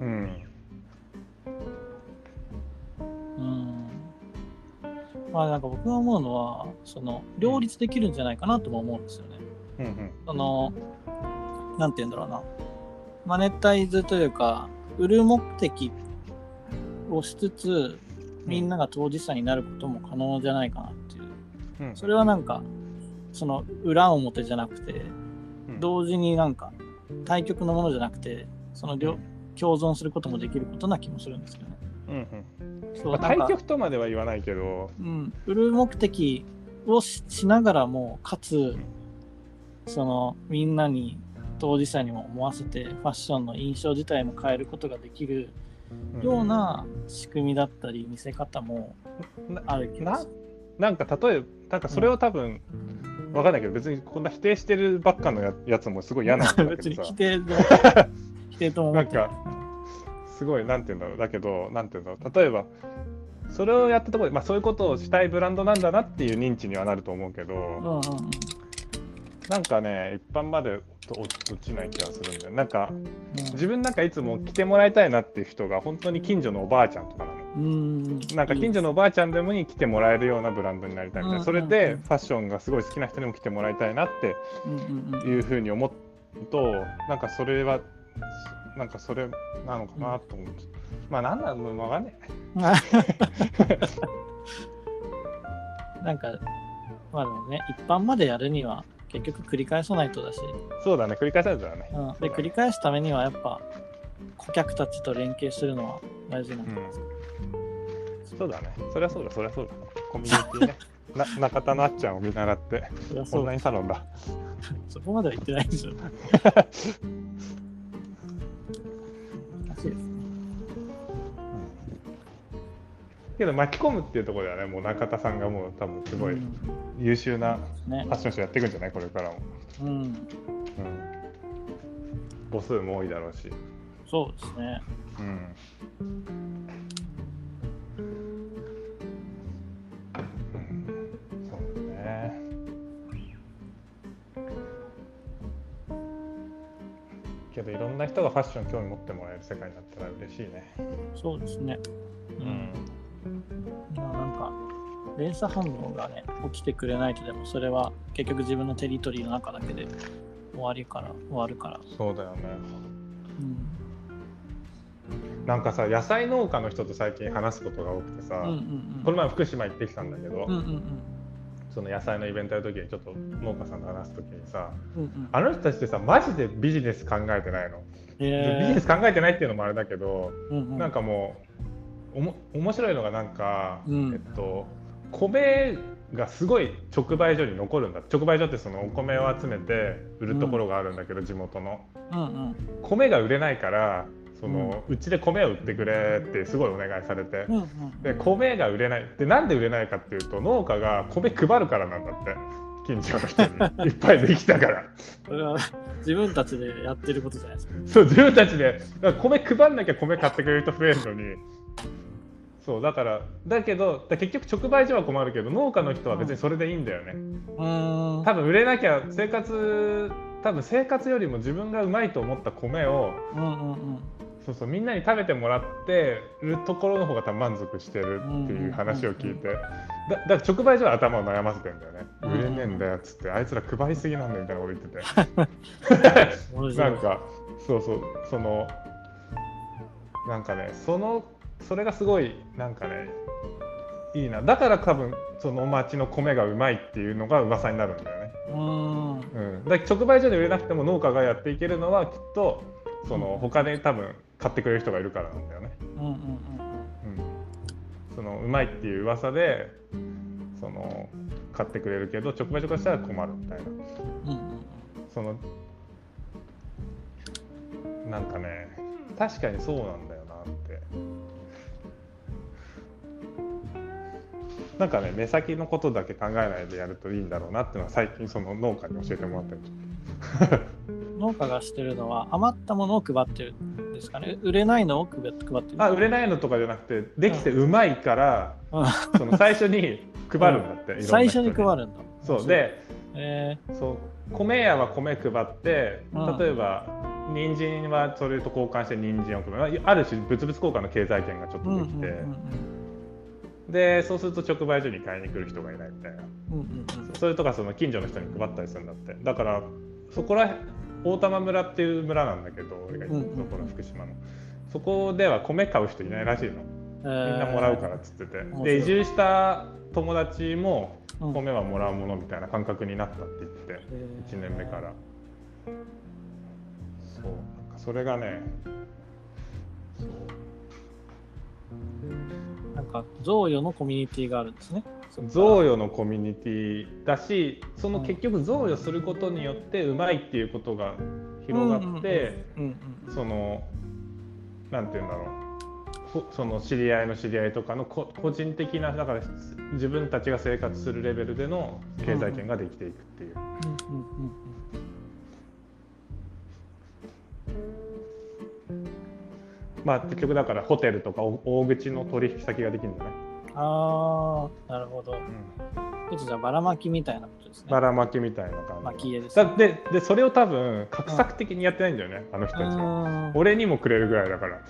うんうん。まあなんか僕が思うのは、その、両立できるんじゃないかなとも思うんですよね。うんうんその、なんて言うんだろうな。マネタイズというか、売る目的をしつつ、みんなが当事者になることも可能じゃないかなっていう。うん。それはなんか、その裏表じゃなくて、うん。同時になんか対極のものじゃなくて、その両共存することもできることな気もするんですけどね。うんうん。そうまあ、対局とまでは言わないけど、うん、売る目的をししながらも、かつ、そのみんなに当事者にも思わせて、ファッションの印象自体も変えることができるような仕組みだったり、見せ方もなある気がなする。なんか例えばなんかそれを多分、わかんないけど別にこんな否定してるばっかのややつもすごい嫌なんだ別にけどさ。否定でも 否定となんかすごいなんて言うんだろう。だけどなんて言うんだろう。例えばそれをやったところで、まあ、そういうことをしたいブランドなんだなっていう認知にはなると思うけど、うんうんうんなんかね一般までと落落ちない気がするんだよ。なんかうん。自分なんかいつも来てもらいたいなっていう人が本当に近所のおばあちゃんとかなの。うん。なんか近所のおばあちゃんでもに来てもらえるようなブランドになりたいみたいな、うん。それでファッションがすごい好きな人にも来てもらいたいなっていうふうに思うとなんかそれはなんかそれなのかなと思って、まあ何なのかわかんね なんか、まあでもね、一般までやるには結局繰り返さないとだし、えそうだね。繰り返されたらね、うん、で繰り返すためにはやっぱ顧客たちと連携するのは大事なんじゃないです。か。そうだね。そりゃそうだ。そりゃそうだ。コミュニティね。な中田のあっちゃんを見習ってオンラインサロンだ。そこまでは言ってないでしょ。けど巻き込むっていうところではね。もう中田さんがもう多分すごいうん。優秀なね。ファッションショーやっていくんじゃない？これからも、うん、うん、母数も多いだろうし。そうですね。うん。そうね。けけどいろんな人がファッション興味持ってもらえる世界になったら嬉しいね。そうですね。うまあなんか、連鎖反応がね、起きてくれないとでも、それは結局自分のテリトリーの中だけで終わりから、終わるから。そうだよねうん。なんかさ野菜農家の人と最近話すことが多くてさ、うんうんうん。この前福島行ってきたんだけど、うんうんうん。その野菜のイベントやる時にちょっと農家さんと話す時にさうんうん、あの人たちってさマジでビジネス考えてないの、えビジネス考えてないっていうのもあれだけど、うんうん、なんかもうおも面白いのがなんか、うん。えっと米がすごい直売所に残るんだ。直売所ってそのお米を集めて売るところがあるんだけど、地元の。うんうん。米が売れないからそのうち、で米を売ってくれってすごいお願いされて、うんうんで米が売れない。でなんで売れないかっていうと農家が米配るからなんだって。近所の人に。いっぱいできたから。それは自分たちでやってることじゃないですか。そう自分たちで。米配んなきゃ米買ってくれる人増えるのにそうだからだけどだ結局直売所は困るけど農家の人は別にそれでいいんだよね。うー。ん。多分売れなきゃ生活多分生活よりも自分がうまいと思った米をうんうんうん。そうそうみんなに食べてもらってるところの方が多分満足してるっていう話を聞いて。だだから直売所は頭を悩ませてんだよね。うん。売れねえんだよっつってあいつら配りすぎなんだよみたいなこと言ってて。ない。んかそうそうそのなんかねそのそれがすごいなんかねいいな。だから多分その町の米がうまいっていうのが噂になるんだよね、うーん。うん、だ直売所で売れなくても農家がやっていけるのはきっとその他で多分買ってくれる人がいるからなんだよね、うんうんうん、そのうまいっていう噂でその買ってくれるけど直売所からしたら困るみたいな。うんうん。うん。そのなんかね確かにそうなんだよなんかね目先のことだけ考えないでやるといいんだろうなっていうのは最近その農家に教えてもらってるうん。農家がしてるのは余ったものを配ってるんですかね。売れないのを配ってる。あ売れないのとかじゃなくてできてうまいから、うんその最初に配るんだって、いろん最初に配るんだ。そう。でえそう米屋は米配ってうん例えば、人参はそれと交換して人参を配るある種物々交換の経済圏がちょっー、うんとできて、うんうんうんでそうすると直売所に買いに来る人がいないみたいな。うんうんうん。それとかその近所の人に配ったりするんだって。だからそこら大玉村っていう村なんだけど俺が行ったところ福島の。そこでは米買う人いないらしいの。みんなもらうからっつってて、で移住した友達もうん。米はもらうものみたいな感覚になったって言っててえー。1年目から。そうなんかそれがねそうなんか贈与のコミュニティがあるんですね。贈与のコミュニティだしその結局贈与することによってうまいっていうことが広がって、そのなんて言うんだろう。ほその知り合いの知り合いとかのこ個人的なだから自分たちが生活するレベルでの経済圏ができていくっていう、まあ結局だからホテルとかお大口の取引先ができるんじゃない、ああ、なるほど。うん。ちょっとじゃあばらまきみたいなことですね。ばらまきみたいな感じ。巻き絵ですだででそれを多分画策的にやってないんだよね、あの人たち。は。あ俺にもくれるぐらいだから。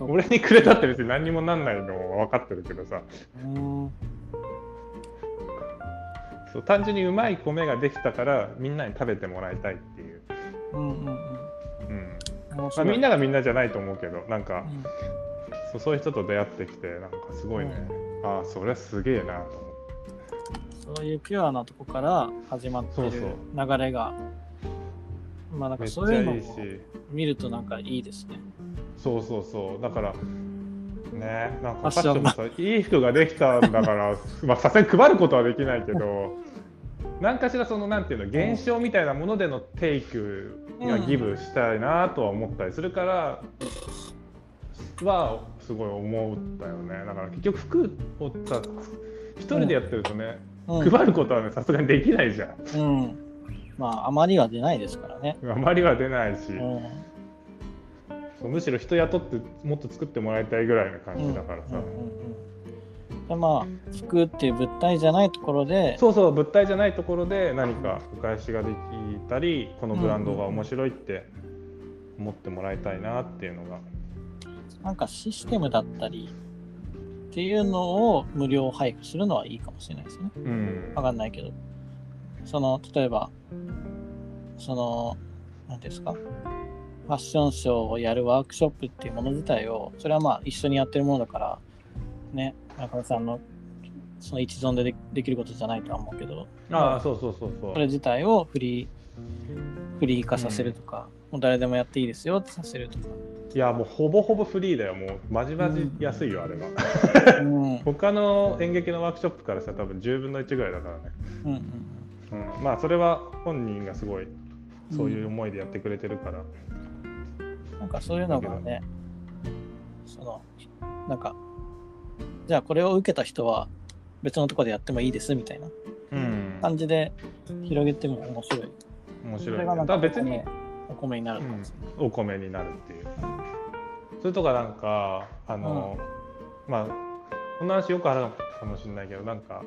俺にくれたって別に何にもなんないのは分かってるけどさ。うん。そう単純にうまい米ができたからみんなに食べてもらいたいっていう、うんうんうん。うんまあ、みんながみんなじゃないと思うけどなんかうん。そういう人と出会ってきてなんかすごいね、ああそれはすげえなと思ってそういうピュアなとこから始まってるそう流れが、まあなんかそういうのもゃいいし。見るとなんかいいですね。そうそうそう。だからねなんかファッションもさいい服ができたんだから まあさすがに配ることはできないけど何かしらそのなんていうの現象みたいなものでのテイクがギブしたいなとは思ったりするからはすごい思ったよね。だから結局服をさ一人でやってるとね、うん、配ることはねさすがにできないじゃん。うん。まああまりは出ないですからね。あまりは出ないし、うん。そうむしろ人雇ってもっと作ってもらいたいぐらいな感じだからさ、でまあ服っていう物体じゃないところでそうそう物体じゃないところで何かお返しができたりこのブランドが面白いって思ってもらいたいなっていうのが。なんかシステムだったりっていうのを無料配布するのはいいかもしれないですね。うん。わかんないけど。その、例えば、その、なんていうんですか、ファッションショーをやるワークショップっていうもの自体を、それはまあ一緒にやってるものだから、ね、中野さんのその一存ででできることじゃないとは思うけど、ああそうそうそうそう。それ自体をフリー、フリー化させるとか、もう誰でもやっていいですよってさせるとか。いやもうほぼほぼフリーだよ。もうまじまじ安いよ、あれは。うん。他の演劇のワークショップからしたら多分10分の1ぐらいだからね、うんうんうん、まあそれは本人がすごいそういう思いでやってくれてるから、なんかそういうのがね、その、なんか、じゃあこれを受けた人は別のところでやってもいいですみたいなうん。感じで広げても面白い。面白い、ね、それがなんかだから別にお米になるかもしれない。お米になるっていう。それとかなんかあの、まあこんな話よくあるのかもしれないけどなんか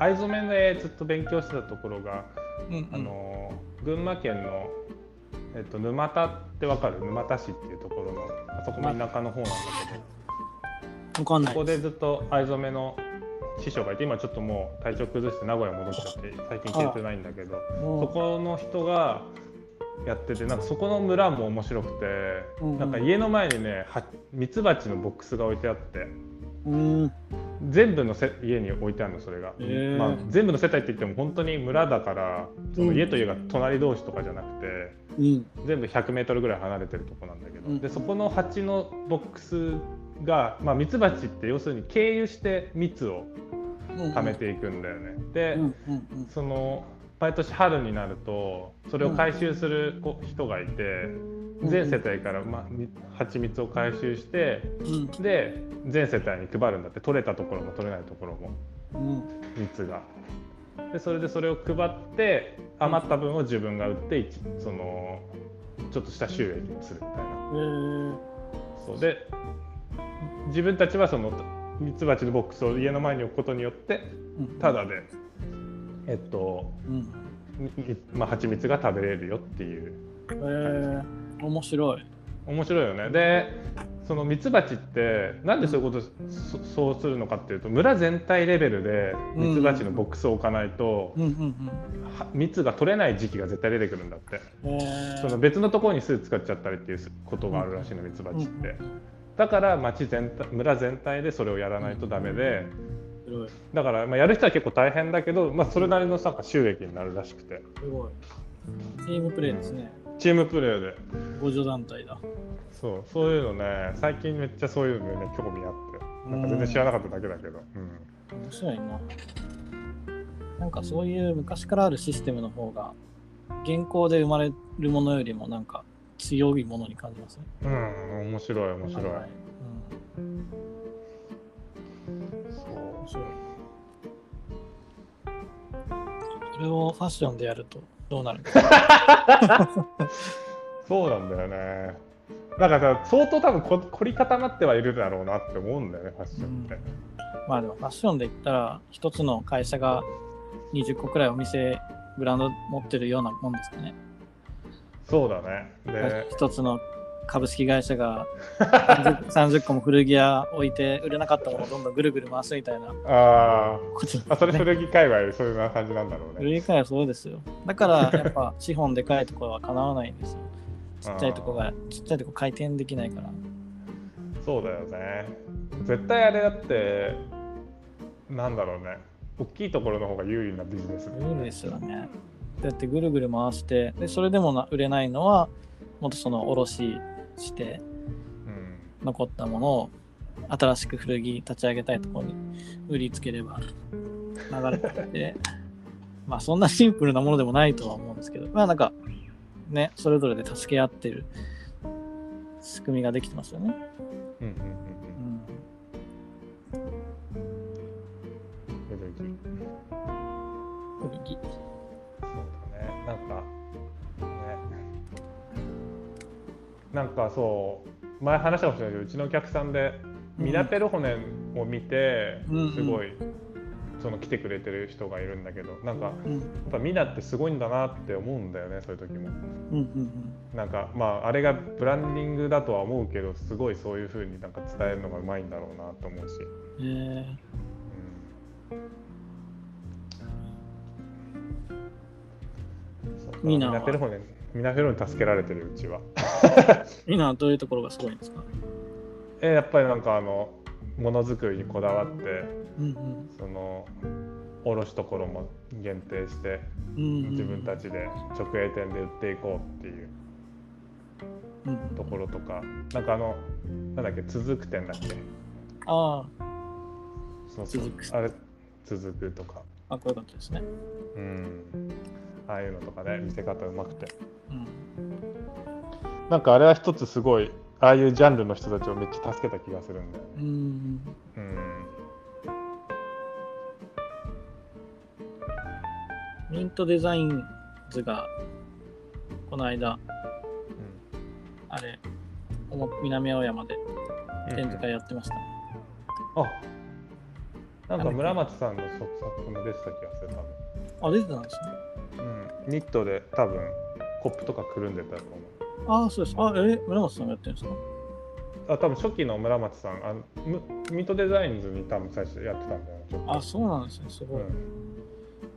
藍染めでずっと勉強してたところが、うんうん。あの群馬県の、えっと、沼田ってわかる？沼田市っていうところのあそこも田舎の方なんだけどわかんない。そこでずっと藍染めの師匠がいて今ちょっともう体調崩して名古屋戻っちゃって最近消えてないんだけどうんそこの人がやっててなんかそこの村も面白くて、うんうん。なんか家の前にねはミツバチのボックスが置いてあってうん。全部のせ家に置いてあるのそれが、へーまあ、全部の世帯って言っても本当に村だからその家と家が隣同士とかじゃなくて、うん。全部 100m ぐらい離れてるとこなんだけど、うん。でそこの蜂のボックスが、まあ、ミツバチって要するに経由して蜜をうん貯めていくんだよね。で、その毎年春になるとそれを回収する子人がいて、うん全世帯から、まあ、み蜂蜜を回収してうんで全世帯に配るんだって取れたところも取れないところもうん蜜が。でそれでそれを配って余った分を自分が売って一そのちょっとした収益にするみたいな。そうで自分たちはそのミツバチのボックスを家の前に置くことによってうん。ただで、えっとまあ、蜂蜜が食べれるよっていう。へー。面白い。面白いよね。でそのミツバチってなんでそういうことそそうするのかっていうと村全体レベルでミツバチのボックスを置かないと、蜜が取れない時期が絶対出てくるんだって。その別のところに巣使っちゃったりっていうことがあるらしいのミツバチってだから町全体村全体でそれをやらないとダメで。だからまあやる人は結構大変だけど、まあ、それなりのなんか収益になるらしくてすごい。チームプレーですね。チームプレーで互助団体だ。そうそういうのね最近めっちゃそういうのね興味あってなんか全然知らなかっただけだけど、うん面白いな。なんかそういう昔からあるシステムの方が、現行で生まれるものよりもなんか強いものに感じますね。うん、面白い面白い、はいうん、そう面白い。それをファッションでやるとどうなるの？か。そうなんだよねなんかさ相当多分こ凝り固まってはいるだろうなって思うんだよねファッションって、まあでもファッションで言ったら、一つの会社が20個くらいお店、ブランド持ってるようなもんですかね。そうだね。で一つの株式会社が 30, 30個も古着屋置いて売れなかったものをどんどんぐるぐる回すみたいなあことーあそれ古着界隈そういうな感じなんだろうね。古着界はそうですよ。だから やっぱ資本でかいところはかなわないんですよ。ちっちゃいとこがちっちゃいとこ回転できないから。そうだよね。絶対あれだってなんだろうね。大きいところの方が有利なビジネスだよいいですよねだってぐるぐる回してでそれでもな売れないのはもっとその卸してうん。残ったものを新しく古着立ち上げたいところに売りつければ流れてって まあそんなシンプルなものでもないとは思うんですけどまあなんかねそれぞれで助け合ってる仕組みができてますよね。うんうんうんうん、古着。古着。そうだねなんかね。なんかそう前話したかもしれないけどうちのお客さんでミナペルホネンを見てうんうん。すごいその来てくれてる人がいるんだけどなんかうん。やっぱミナってすごいんだなって思うんだよねそういう時も。うんうんなんかまああれがブランディングだとは思うけどすごいそういう風になんか伝えるのがうまいんだろうなと思うし、うん。えうん、そうミナは。ミナフォンねミナフェロに助けられてるうちは。ー、みんなはどういうところがすごいんですか？えやっぱりなんかあのものづくりにこだわってうんうん。その卸ところも限定してうんうん。自分たちで直営店で売っていこうっていううんところとか。なんかあのなんだっけ続く店だっけ？あそうそう。続く。あれ続くとか。あ、こよかったですね。うんああいうのとかね見せ方うまくてうん。なんかあれは一つすごいああいうジャンルの人たちをめっちゃ助けた気がするんだよねうん。うんミントデザインズが、この間、あれ、おも南青山でうん展示会やってました。あなんか村松さんの作作も出てた気がするあ、出てたんですね。うん、ニットで多分コップとかくるんでたと思うああ、そうです。あ、え、村松さんがやってるんですか？あ多分初期の村松さんあむミートデザインズに多分最初やってたんだよちょっとあ、そうなんですね。すごい。うん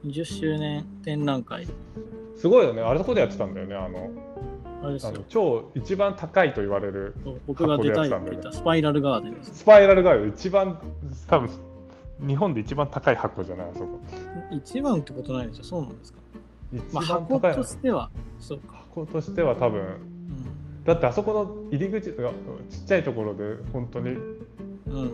20周年展覧会。すごいよねあれそこでやってたんだよねあのあれですよ。超一番高いと言われる僕が出たいって言ったスパイラルガーデンです。スパイラルガイド一番多分日本で一番高い箱じゃないあそこ一番ってことないですよ。そうなんですか？一まあ、箱としては、そうか。箱としては多分うん。だってあそこの入り口がちっちゃいところで本当にうん。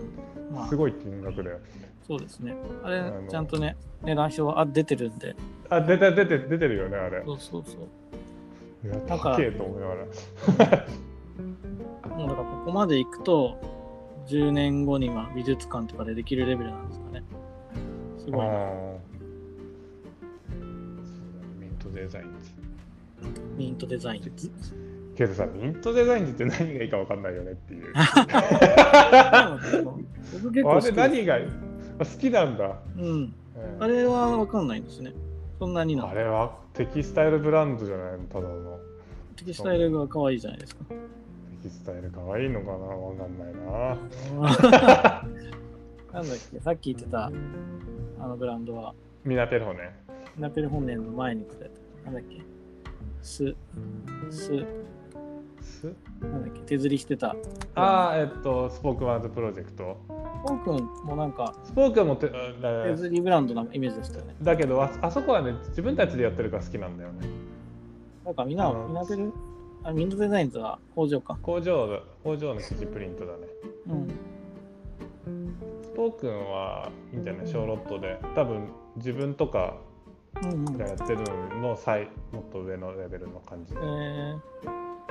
まあす、ごい金額だよそうですね。あれちゃんとね、値段表はあ出てるんで。あ出て出て出てるよねあれそうそうそう。いや高えと思いながら もうだからここまで行くと、10年後には美術館とかでできるレベルなんですかね。すごいな。デザインズ。ミントデザイン。けどさミントデザインズって何がいいか分かんないよねっていう。僕結構好きあれ何が好きなんだ、うん。うん。あれはわかんないんですね。そんなになあ。れはテキスタイルブランドじゃないのただの。テキスタイルが可愛いじゃないですか。テキスタイル可愛いのかな？わかんないな。なんだっけ、さっき言ってたあのブランドは、ミナペルホねナペル本年の前に言ってた、なんだっけ、ス、ス、スなんだっけ、手釣りしてた。ああえっとスポークワーズプロジェクト。ポー君もなんかスポークもて手釣りブランドなイメージでしたよね。だけどああそこはね自分たちでやってるから好きなんだよね。なんかみんな、みんなペル、あ、ミントデザインズは工場か。工場だ工場の生地プリントだね。うん。スポークンはいいんじゃない？ショーロットで。多分自分とかうんやってるのの最もっと上のレベルの感じで。えー、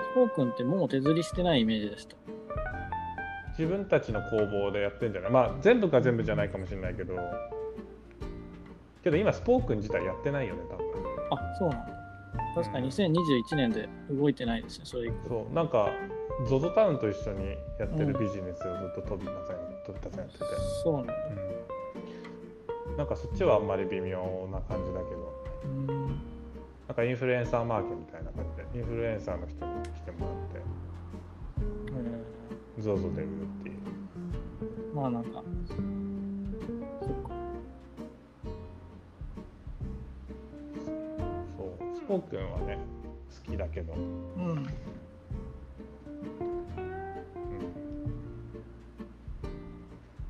スポー君ってもう手釣りしてないイメージでした。自分たちの工房でやってんじゃない？まあ全部が全部じゃないかもしれないけど。けど今スポークン自体やってないよね多分。あ、そうなんだ。確かに2021年で動いてないですね、それ。そう。なんか ZOZO タウンと一緒にやってるビジネスをずっと飛びません飛びたせんやってて、そうなんだ。うん、なんかそっちはあんまり微妙な感じだけど。うん。なんかインフルエンサーマーケみたいな感じで。インフルエンサーの人に来てもらって。え ZOZO で売るっていう。ー、まあなんか、そっか。そう。スポークンはね好きだけど、うん、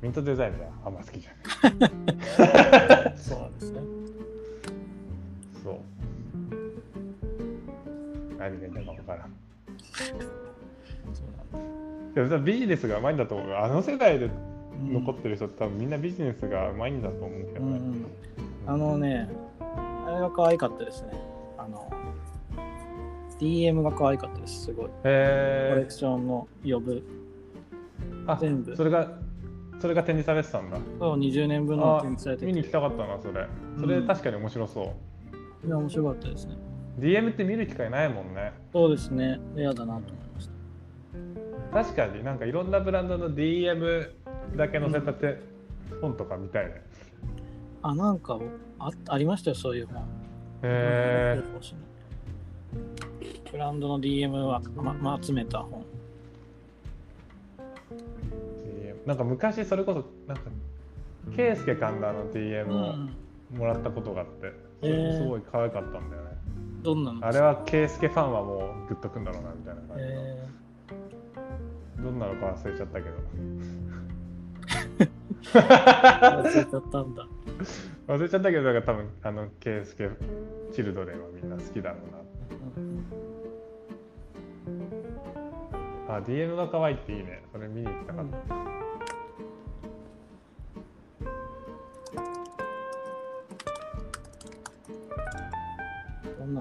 ミントデザインじゃあんま好きじゃないそうなんですね。そう何がいいんだか分からんそうなんだ。でもさビジネスがうまいんだと思うあの世代でうん残ってる人って多分みんなビジネスがうまいんだと思うけどね、うんうん。あのね、あれが可愛かったですね。あの、DM が可愛かったです、すごい。コレへクションの呼ぶ。えあ全部それがそれが展示されてたんだそう、20年分のあ展示されてて。見に行きたかったなそれそれ確かに面白そう、いや、面白かったですね。DM って見る機会ないもんねそうですね。レアだなと思いました。確かになんかいろんなブランドの DM だけ載せたて、本とか見たいねあ、なんかあありましたよ、そういう本。へブランドの DM は、まま集めた本。なんか昔それこそ、なんか、ケイスケ神田の DM をうん。もらったことがあって、すごい可愛かったんだよね。どんなの？あれはケイスケファンはもうグッとくんだろうなみたいな感じの。えどんなのか忘れちゃったけー、忘れちゃったんだ。ど。忘れちゃったけど、だから多分、あの、ケイスケチルドレンはみんな好きだろうな。あ、DM が可愛いっていいね。それ見に行きたかった。どん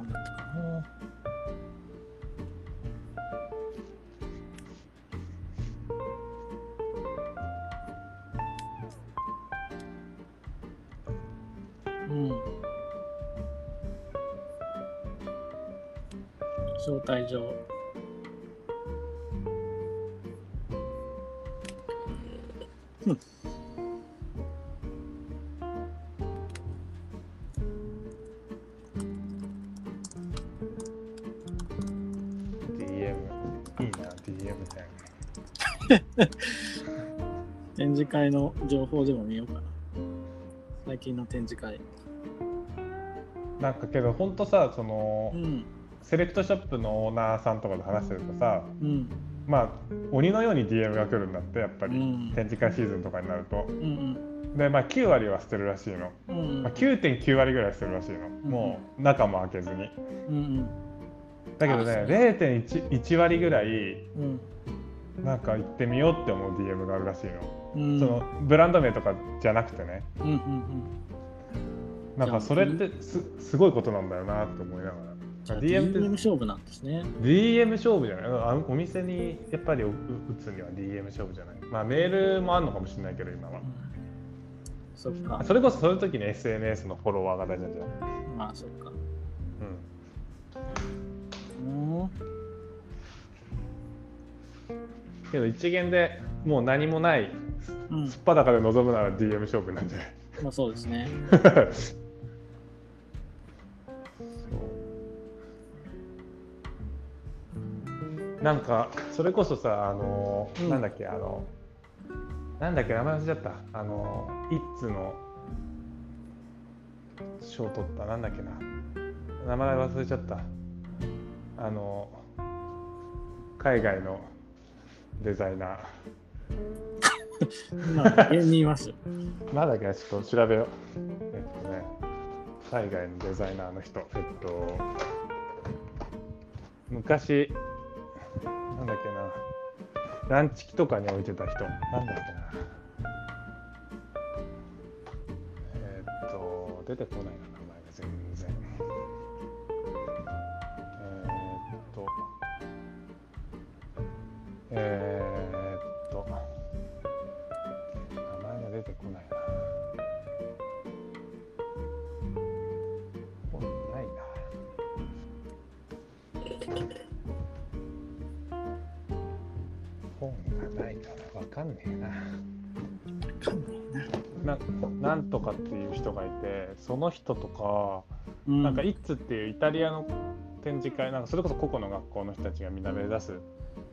んだったかな。うん。招待状。うん。展示会の情報でも見ようかな。最近の展示会。なんかけど、ほんとさ、そのう、ん。セレクトショップのオーナーさんとかで話してるとさ、うん。まあ、鬼のように DM が来るんだって、やっぱり、うん展示会シーズンとかになると。うんで、まあ、9割は捨てるらしいの。うん。うんまあ、9.9割ぐらい捨てるらしいの。もう、中も開けずに。うんだけどねあ、そう0.1 1割ぐらい、うん。なんか行ってみようって思う DM があるらしいの。うん。その、ブランド名とかじゃなくてね。うんうんうん。なんかそれってすすごいことなんだよなって思いながら。DM DM 勝負なんですね。DM 勝負じゃない？あのお店にやっぱり打つには DM 勝負じゃない？まあメールもあるのかもしれないけど今はう。んそっか。それこそそういう時に SNS のフォロワーが大事なんじゃない？まあそっか。うん。うん。けど一元でもう何もないうん。すっ。ぱだかで臨むなら DM 勝負なんじゃない？まあそうですね。なんかそれこそさあの、うん。なんだっけあのなんだっけ名前忘れちゃった。あの一通の賞取った。なんだっけな。名前忘れちゃった。あの海外のデザイナまあ、芸人見ます。ーなんだっけなちょっと調べよう。えっとね海外のデザイナーの人。えっと昔なんだっけな。ランチ機とかに置いてた人。なんだっけな。えっと出てこないなその人とか、うん、なんかイッツっていうイタリアの展示会なんかそれこそ個々の学校の人たちがみんな目指す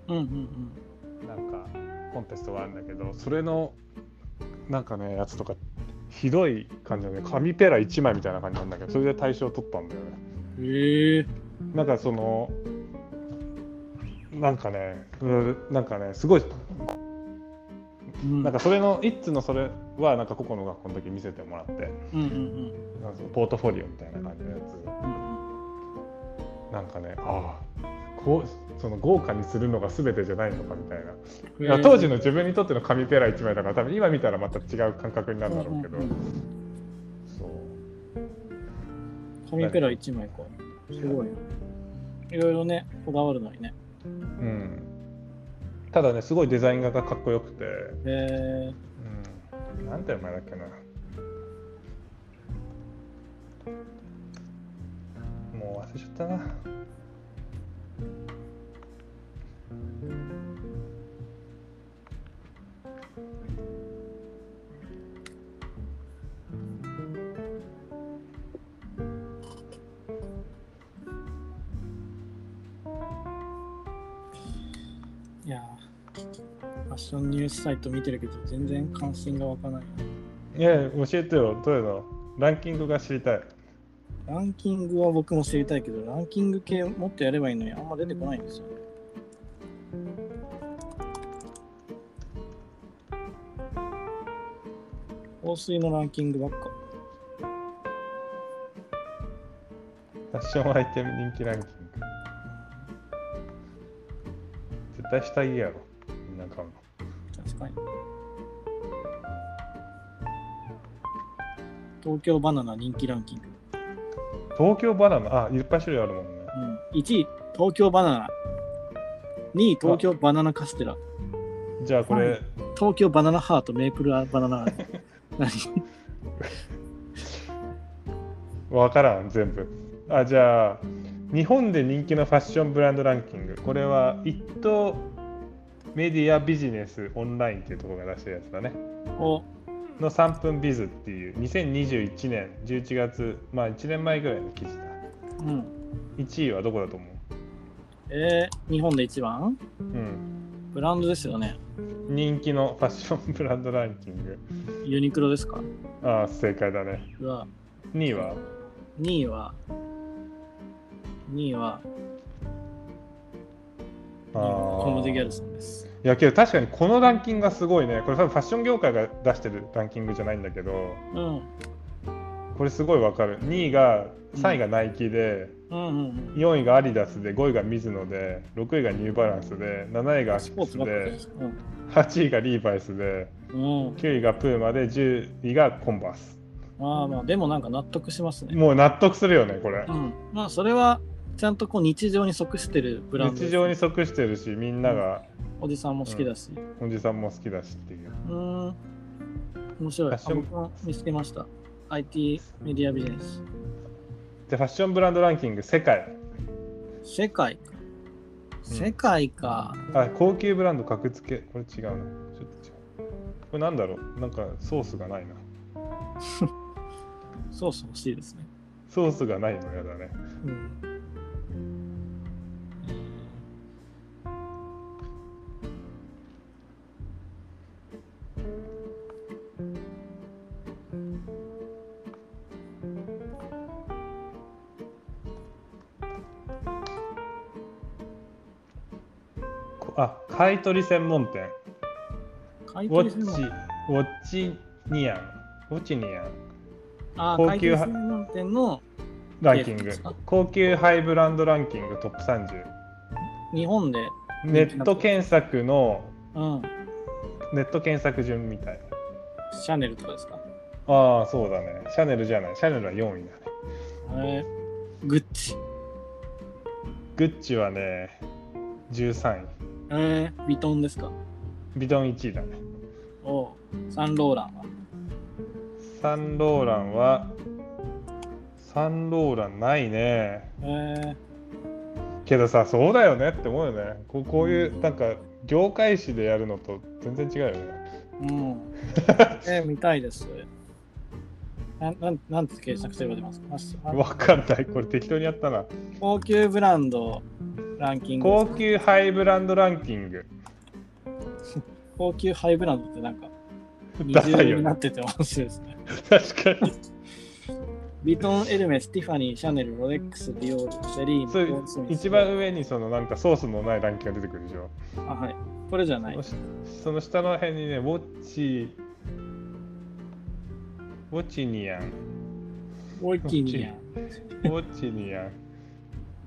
うんうんなんかコンテストがあるんだけどそれのなんかねやつとかひどい感じのね紙ペラ1枚みたいな感じなんだけどそれで大賞取ったんだよね。うん。へえ。なんかそのなんかねうんなんかねすごいうん。なんかそれのイッツのそれはなんか個々の学校の時見せてもらってうんうんうんなんかそのポートフォリオみたいな感じのやつうんなんかねああこうその豪華にするのが全てじゃないのかみたいな、うん。いや当時の自分にとっての紙ペラ1枚だから多分今見たらまた違う感覚になるんだろうけど、うんうんうんそう紙ペラ1枚か。すごいな。いろいろね、こだわるのにね。うんただねすごいデザイン画がかっこよくて、へえうん、なんて名前だっけな。もう忘れちゃったなッションニュースサイト見てるけど、全然関心が湧かない。いや、教えてよ、どういうの？ランキングが知りたい。ランキングは僕も知りたいけど、ランキング系もっとやればいいのに、あんま出てこないんですよね。香水のランキングばっか。ファッションアイテム人気ランキング。絶対下着やろ。みんな買うの。確かに。東京バナナ人気ランキング。東京バナナ、あ、いっぱい種類あるもんね。うん、1位、東京バナナ。2位、東京バナナカステラ。じゃあこれ、はい東京バナナハート、メープルバナナ。何？わからん、全部。あ、じゃあ、日本で人気のファッションブランドランキング。これは、一等メディアビジネスオンラインっていうところが出したやつだね。おの3分ビズっていう、2021年11月、まあ1年前ぐらいの記事だ。うん。1位はどこだと思う？えー、日本で一番？うん。ブランドですよね。人気のファッションブランドランキング。ユニクロですか？ああ、正解だね。うわ2位は？2位は、2位は、あーコムデギャルです。いやけど確かにこのランキングがすごいね。これ多分ファッション業界が出してるランキングじゃないんだけど、うん。これすごいわかる。2位が、3位がナイキで、うんうんうん。4位がアディダスで、5位がミズノで、6位がニューバランスで、7位がアシックスでで、す。8位がリーバイスで、うん。うん。9位がプーマで、10位がコンバース。まあまあ、でもなんか納得しますね。もう納得するよね、これう。ん。まあ、それは、ちゃんとこう日常に即してるブランドです日常に即してるし、みんなが、おじさんも好きだし。おじさんも好きだしっていう。うーん。面白い。あファッション僕も見つけました。IT メディアビジネス。で、ファッションブランドランキング、世界。世界か。世界か。あ、高級ブランド格付け。これ違うな。ちょっと違う。これなんだろう？なんかソースがないな。そうそう欲しいですね。ソースがないのやだね。うん。あ、買い取り専門店。買ォッ取り専門チ、ウォッチニアン。ウォッチニアン。あ高級専門店のランキング。高級ハイブランドランキングトップ30。日本で、ネット検索の、うん、ネット検索順みたい。シャネルとかですか？ああ、そうだね。シャネルじゃない。シャネルは4位だね。えー、グッチ。グッチはね、13位。えー、ビトンですか？ビトン1位だね。おサンローランは？サンローランは、サンローランないね。えけどさ、そうだよねって思うよね。こうこういう、なんか、業界誌でやるのと全然違うよね。ー、うん。えー、見たいです。なんなんなんて検索すれば出ますか？あわかんない。これ適当にやったな。高級ブランドランキング。高級ハイブランドランキング。高級ハイブランドってなんか二ダサいよね重になってて面白いですね。確かに。ビトン、エルメス、ティファニー、シャネル、ロレックス、ディオール、セリーヌ、そうポールスミス一番上にそのなんかソースのないランキングが出てくるでしょ。あ、はい。これじゃないそ。の下の辺にね、ウォッチ、ウォッチニアン、オイキニア。ウォッチニアン。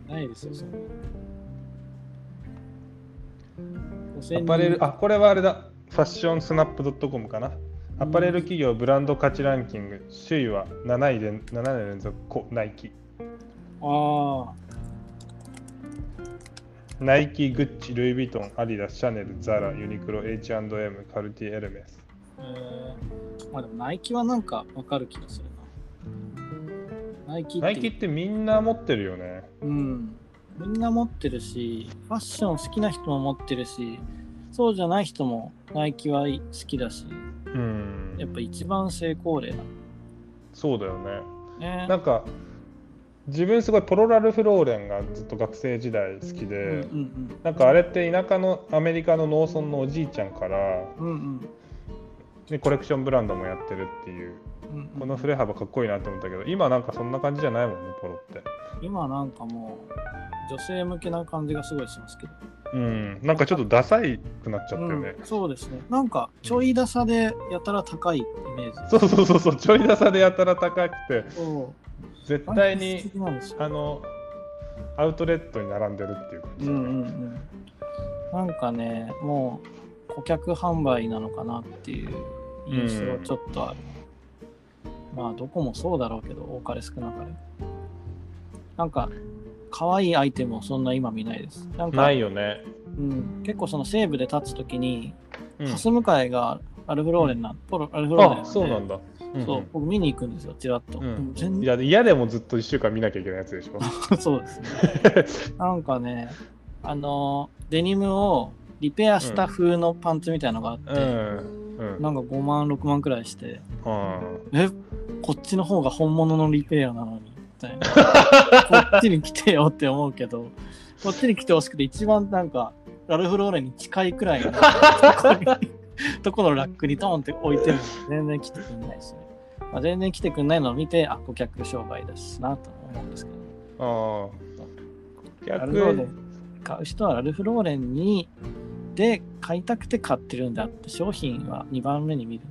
ないですよ、そんな。アパレル、あ、これはあれだ。ファッションスナップ .com かな。アパレル企業ブランド価値ランキング、首位は7位で7年連続こナイキ。ああ、ナイキ、グッチ、ルイ・ヴィトン、アディダス、シャネル、ザラ、ユニクロ、H&M、カルティエルメス。えー、まあでもナイキはなんかわかる気がするな。ナイキってナイキってみんな持ってるよね。うん。みんな持ってるし、ファッション好きな人も持ってるし、そうじゃない人もナイキは好きだし、うん。やっぱ一番成功例だ。そうだよね。ねなんか、自分すごいポロラルフローレンがずっと学生時代好きで、うんうんなんかあれって田舎のアメリカの農村のおじいちゃんからうんうんでコレクションブランドもやってるっていううんうんこの振れ幅かっこいいなって思ったけど今なんかそんな感じじゃないもんねポロって今なんかもう女性向けな感じがすごいしますけど、うん。なんかちょっとダサいくなっちゃったよね、うん。そうですね。なんかちょいダサでやたら高いイメージ。そうそうそうそう。ちょいダサでやたら高くて絶対にあのアウトレットに並んでるっていう感じ、うんうんうん。なんかねもう顧客販売なのかなっていう印象ちょっとある、まあどこもそうだろうけど多かれ少なかれ。なんか可愛いアイテムをそんな今見ないです。なんかないよね、うん、結構その西部で立つときに、うん。ハス向かいがアルフローレンな、ポロアルフローレンあそうなんだ、そう、僕見に行くんですよ、ちらっと。いや嫌でもずっと1週間見なきゃいけないやつでしょ。然そうですね。なんかね、あの、デニムをリペアした風のパンツみたいなのがあって、うん。うん。なんか5万、6万くらいして、あ。え、こっちの方が本物のリペアなのに、みた。こっちに来てよって思うけど、こっちに来てほしくて、一番なんか、ラルフローレンに近いくらいの とこのラックにドーンって置いてるのに全然来てくんないしね。まあ、全然来てくんないのを見て、あ、顧客商売だしなと思うんですけど。あラルフローレ逆ン買う人はラルフローレンにで買いたくて買ってるんだって商品は2番目に見る。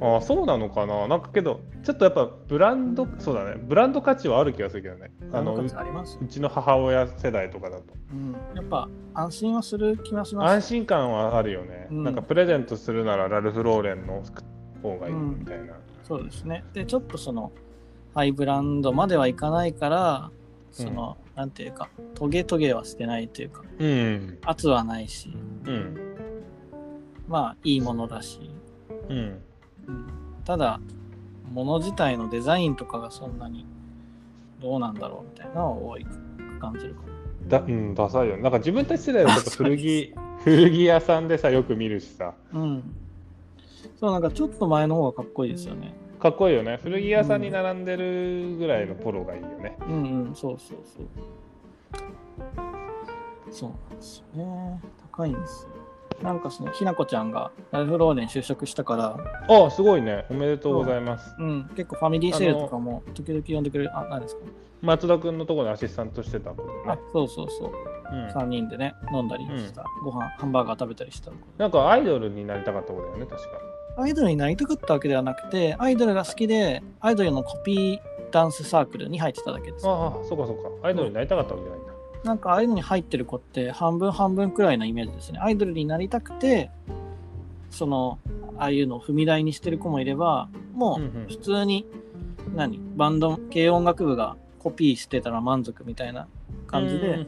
ああそうなのかな？なんかけどちょっとやっぱブランドそうだね。ブランド価値はある気がするけどね。あのうありますうちの母親世代とかだと。うん、やっぱ安心はする気がします。安心感はあるよね、うん。なんかプレゼントするならラルフ・ローレンの方がいいみたいな、そうですね。で、ちょっとその、ハイブランドまではいかないから、その、なんていうか、トゲトゲはしてないというか、うん。圧はないし、うん。まあ、いいものだし、うんうん、ただ、物自体のデザインとかがそんなにどうなんだろうみたいなのは多い感じるかだうんダサいよねなんか自分たち世代は ちょっと古着古着屋さんでさよく見るしさな。うん。そう、なんかちょっと前の方がかっこいいですよね。かっこいいよね古着屋さんに並んでるぐらいのポロがいいよね、うんうん、そうそうそう。そうなんですよね。高いんですよ。なんかその、ひなこちゃんがラルフローレン就職したから、あすごいねおめでとうございますうん、結構ファミリーセールとかも時々呼んでくれる。あ、何ですか？松田君のところでアシスタントしてたことあね、そうそうそう。うん3人でね、飲んだりした。ご飯、ハンバーガー食べたりした。なんかアイドルになりたかったことだよね確かアイドルになりたかったわけではなくて、アイドルが好きで、アイドルのコピーダンスサークルに入ってただけです。ああそうかそうかアイドルになりたかったわけじゃないんだなんかああいうのに入ってる子って半分半分くらいのイメージですね。アイドルになりたくて、その、ああいうのを踏み台にしてる子もいれば、もうんうん。う普通に、何？バンド、軽音楽部がコピーしてたら満足みたいな感じで、うん。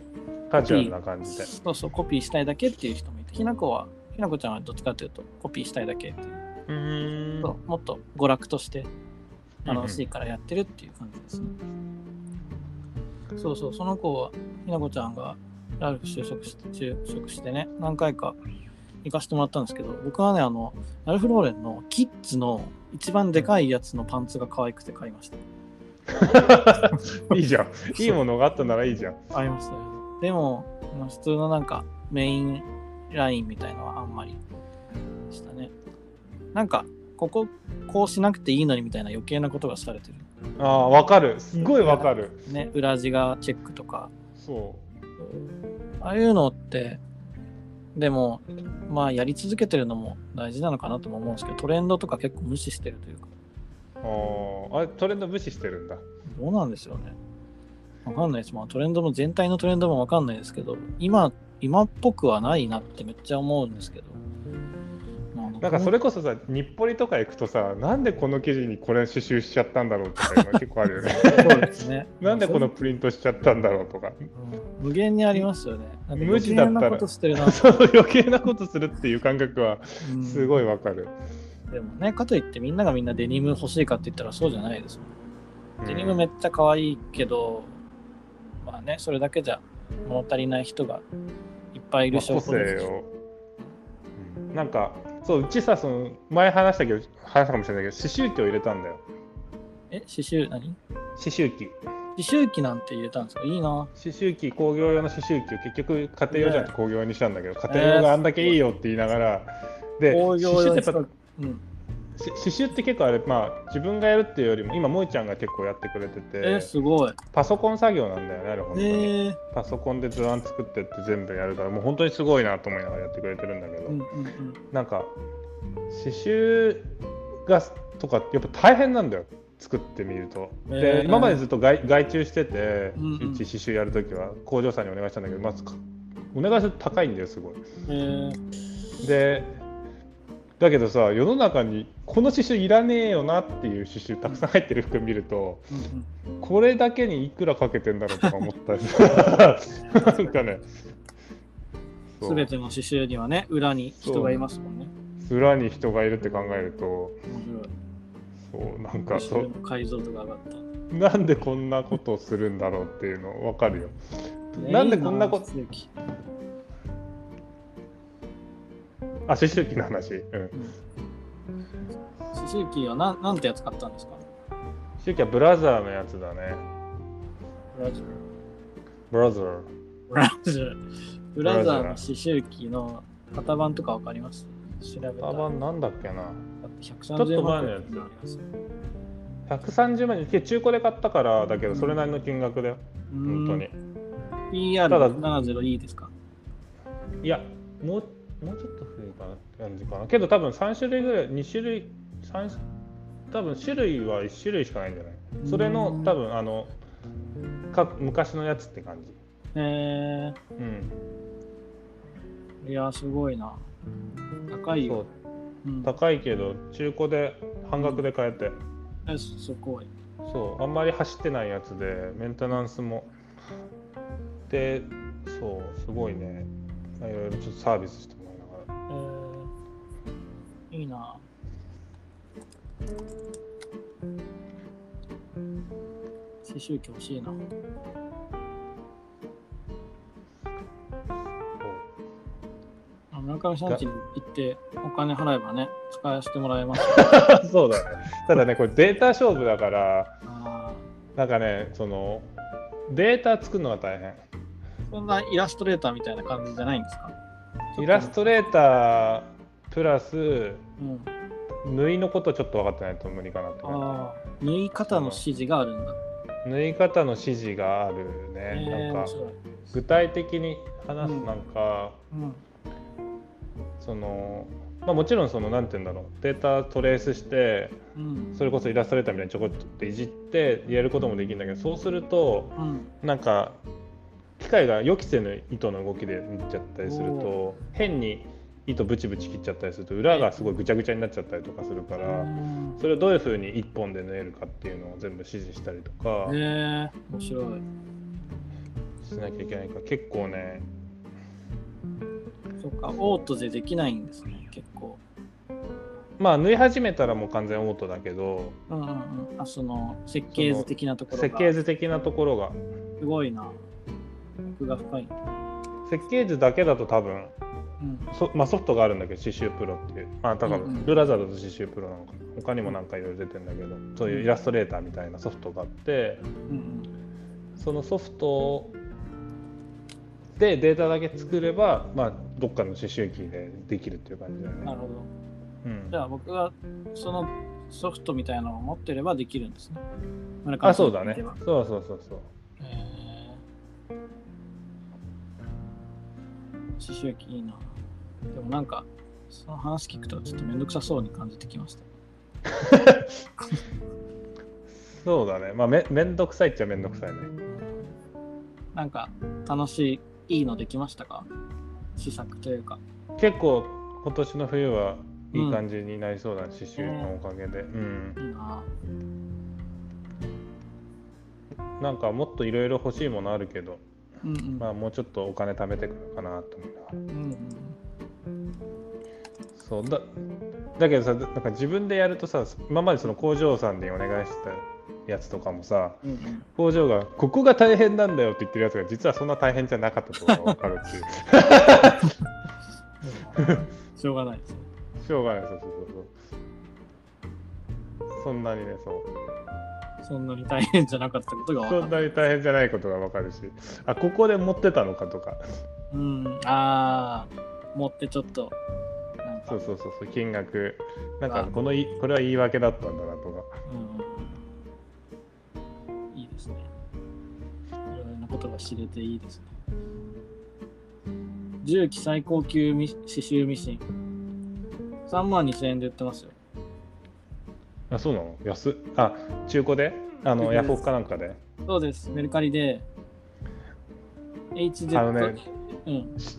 カジュアルな感じで。そうそう、コピーしたいだけっていう人もいて、ひなこは、ひなこちゃんはどっちかというと、コピーしたいだけっていう、うーん。そうもっと娯楽として楽しいからやってるっていう感じですね。そうそう、その子は、ひなこちゃんがラルフ就職して就職してね、何回か行かせてもらったんですけど、僕はね、あの、ラルフ・ローレンのキッズの一番でかいやつのパンツが可愛くて買いました。いいじゃんいいものがあったならいいじゃん買いましたよ。でも、まあ普通のなんかメインラインみたいのはあんまりでしたね。なんか、こここうしなくていいのにみたいな余計なことがされてる。ああわかる。すごいわかる。ね、裏地がチェックとか、そああいうのって、でも、まあやり続けてるのも大事なのかなとも思うんですけど、トレンドとか結構無視してるというか、ああれトレンド無視してるんだ。どうなんですよね。わかんないです。まあトレンドも全体のトレンドもわかんないですけど、今、今っぽくはないなってめっちゃ思うんですけど。まあなんかそれこそさ日暮里とか行くとさなんでこの記事にこれ刺繍しちゃったんだろうとか今 結構あるよね。そうですね。なんでこのプリントしちゃったんだろうとか。うん無限にありますよね。無地だったら。余計なことしてるな。そう余計なことするっていう感覚はうん。すごいわかる、でもね、かといってみんながみんなデニム欲しいかって言ったらそうじゃないですもん。デニムめっちゃ可愛いけど、まあね、それだけじゃ物足りない人がいっぱいいる証まあ個拠です性を、うん。なんかそううちさその前話したけど話したかもしれないけど刺繍機を入れたんだよ。え、刺繍何？刺繍機。刺繍機なんて入れたんですか？いいな。刺繍機工業用の刺繍機を結局家庭用じゃなくて工業用にしたんだけど、家庭用があんだけいいよって言いながら、で工業用刺繍ってやっぱうん。し刺繍って結構あれまあ自分がやるっていうよりも今萌ちゃんが結構やってくれてて、えー、すごい。パソコン作業なんだよねあれ本当に、えー、パソコンで図案作ってって全部やるからもう本当にすごいなと思いながらやってくれてるんだけど、うんうんうん。なんか刺繍がとかやっぱ大変なんだよ作ってみると。へーで今までずっと外外注してて、うんうん刺繍やるときは工場さんにお願いしたんだけどまずかお願いすると高いんだよすごい。えー、でだけどさ世の中にこの刺繍いらねえよなっていう刺繍たくさん入ってる服見るとうんうん、これだけにいくらかけてんだろうとか思ったりなんかねそうすべての刺繍にはね、裏に人がいますもんね。裏に人がいるって考えると面そうなん。かそう解像度が上がった。なんでこんなことをするんだろうっていうの分かるよ。なんでこんなことあ、思春期の話。うん。刺繍機はなんなんてやつ買ったんですか？思春期はブラザーのやつだね。ブラジル。ブラザー。ブラジル。ブラザーの刺繍機の型番とかわかります？調べたら。カバンなんだっけな。だってちょっと130万前のやつ円ありますよ。130万円で中古で買ったからだけどそれなりの金額だよ。本当に。。ただ PR70 いいですか？いや、もうもうちょっと古いかなって感じかな。けど多分3種類ぐらい、2種類、三多分種類は1種類しかないんじゃない？それの多分あのか昔のやつって感じ。えうん。ー、いや、すごいな。高いそうよ。うん、高いけど中古で半額で買えて。えすすごい。そうあんまり走ってないやつでメンテナンスもでそうすごいねいろいろちょっとサービスしてえー、いいな。刺繍機欲しいな。あ村上さん家に行ってお金払えばね、使わせてもらえます。そうだねただねこれデータ勝負だからあなんかねそのデータ作るのが大変ーそんなイラストレーターみたいな感じじゃないんですか？イラストレータープラスうん。縫いのことちょっと分かってないと無理かなって縫い方の指示があるんだ。じ縫い方の指示があるえね、ー、なんか。具体的に話すうんなんか、うん。そのまあもちろんそのなんて言うんだろうデータトレースしてうん。それこそイラストレーターみたいにちょこっといじってやることもできるんだけどそうするとうん。なんか機械が予期せぬ糸の動きで見ちゃったりすると変に糸ブチブチ切っちゃったりすると裏がすごいぐちゃぐちゃになっちゃったりとかするかうらんそれをどういうふうに1本で縫えるかっていうのを全部指示したりとかへえ面白い。しなきゃいけないから結構ねそっか、オートでできないんですね、結構。まあ縫い始めたらもう完全オートだけどうんうんうん。あ、その設計図的なところが。設計図的なところがすごいな。奥が深い。設計図だけだと多分うん。そまあ、ソフトがあるんだけど、刺繍プロっていう。まあ、だかブラザードと刺繍プロなのかな。他にもなんかいろいろ出てるんだけど、そういうイラストレーターみたいなソフトがあって、うんそのソフトでデータだけ作れば、まあ、どっかの刺繍機でできるっていう感じだようん。なるね。ほど。うんじゃあ僕がそのソフトみたいなのを持ってればできるんですね。あ、そうだね。そうそうそうそう。言えばー刺繍機いいな。でもなんか、その話聞くとちょっとめんどくさそうに感じてきました。そうだね。まあめ、めんどくさいっちゃめんどくさいね。なんか楽しい、いいのできましたか？試作というか。結構、今年の冬はいい感じになりそうだ、刺繍のおかげで。うん。いいな。なんか、もっといろいろ欲しいものあるけど、うんうん。まあ、もうちょっとお金貯めてくるかなと思いながら。うんうんそうだだけどさなんか自分でやるとさ今までその工場さんにお願いしたやつとかもさうんうん工場がここが大変なんだよって言ってるやつが実はそんな大変じゃなかったとかが分かるっていうしょうがないですね。しょうがないそうそうそうそうそんなにねそうそんなに大変じゃなかったことが分かる。そんなに大変じゃないことがわかるしあここで持ってたのかとかうん、ああ、持ってちょっと、そうそうそうそう金額なんかあこのいこれは言い訳だったんだなとかうん、いいですね。いろいろなことが知れていいですね。重機最高級ミ刺繍ミシン。3万2000円で売ってますよ。あそうなの？安っ。あ中古で？あのヤフオクかなんかで？そうです、メルカリで。HZ、あのねうん、し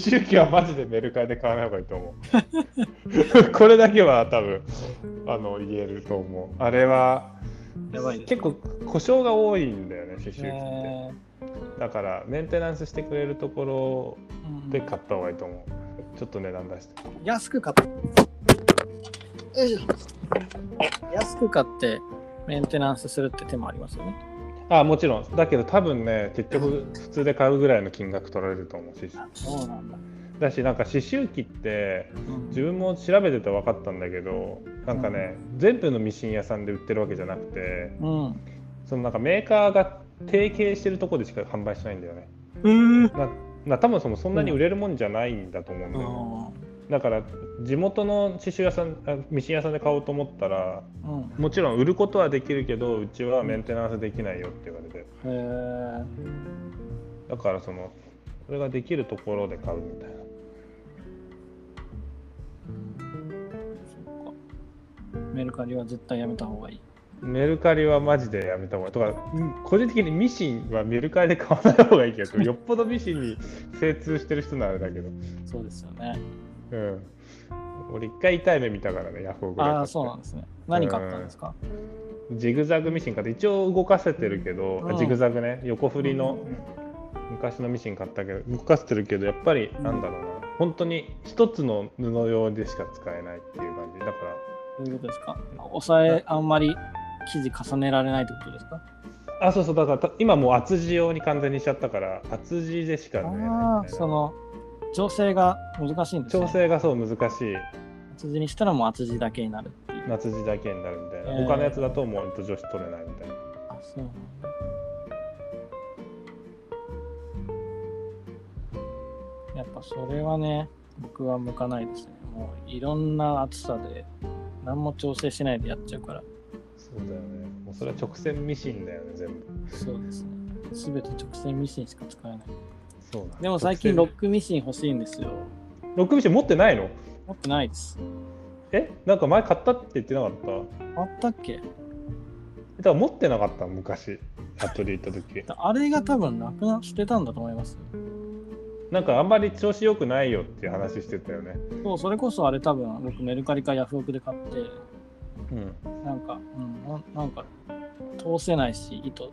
刺繍機はマジでメルカリで買わない方がいいと思う。これだけは多分あの言えると思う。あれはやばい。結構故障が多いんだよね刺繍機って、えだからメンテナンスしてくれるところーうん。で買った方がいいと思う。ちょっと値段出して。安く買って、よいしょ安く買ってメンテナンスするって手もありますよね。あもちろんだけど多分ね結局普通で買うぐらいの金額取られると思う刺繍そうなんだ。だしなんか刺繍機ってうん自分も調べてて分かったんだけどなんかね、全部のミシン屋さんで売ってるわけじゃなくてうん。そのなんかメーカーが提携してるところでしか販売しないんだよねうん。なな多分そのそんなに売れるもんじゃないんだと思うんだよね、だから地元の刺繍屋さんあミシン屋さんで買おうと思ったらうん。もちろん売ることはできるけどうちはメンテナンスできないよって言われてへえ。だからそのそれができるところで買うみたいな。メルカリは絶対やめた方がいい。メルカリはマジでやめた方がいいとかうん個人的にミシンはメルカリで買わない方がいいけどよっぽどミシンに精通してる人ならだけどそうですよね。うん。俺一回痛い目見たからねヤフオクああ、そうなんですね。何買ったんですか？ジグザグミシン買って一応動かせてるけど、あうんジグザグね。横振りの昔のミシン買ったけど動かせてるけどやっぱりなんだろうな、本当に一つの布用でしか使えないっていう感じ。だからどういうことですか？押さえ、あんまり生地重ねられないってことですか？あそうそう。だからた今もう厚地用に完全にしちゃったから厚地でしかあ縫えないあー、みたいなその、調整が難しいんですね。調整がそう難しい厚地にしたらもう厚地だけになるっていう。夏地だけになるみたいな、えー他のやつだともう女子取れないみたいなあ、そうなんだ。やっぱそれはね、僕は向かないですね。もういろんな厚さで何も調整しないでやっちゃうから。そうだよねもうそれは直線ミシンだよね全部そうですね。すべて直線ミシンしか使えない。そうだ。でも最近ロ直ックミシン欲しいんですよ。線ロックミシン持ってないの？持ってないです。え？なんか前買ったって言ってなかった？あったっけ？だから持ってなかった昔。アトリエ行った時。あれが多分なくな捨てたんだと思います。なんかあんまり調子良くないよっていう話してたよね。そう、それこそあれ多分僕メルカリかヤフオクで買って、うん。なんか、うん、ななんか通せないし、糸、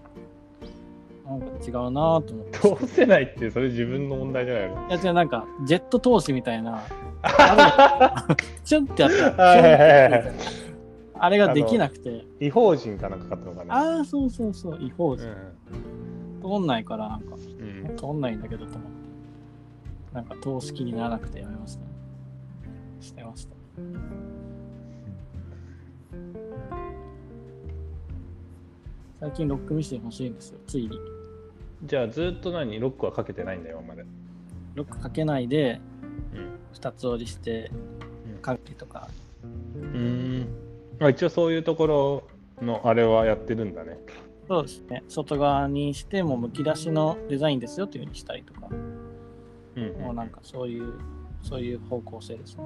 なんか違うなぁと思って。通せないってそれ自分の問題じゃないの？いや違う、なんかジェット通しみたいな、あれチュンってやったあれができなくて、違法人かなんか買ったのかな？ああ、そうそうそう、違法人。うん。通んないから、なんか、うん。通んないんだけどと思って、なんか通す気にならなくてやめました。捨てました。最近ロックミシン欲しいんですよ、ついに。じゃあずっと何？ロックはかけてないんだよ今までロックかけないで、うん。二つ折りして、かけとか。うん。あ一応そういうところのあれはやってるんだね。そうですね。外側にしてもむき出しのデザインですよというふうにしたりとか、うんもうなんかそういう、そういう方向性ですね。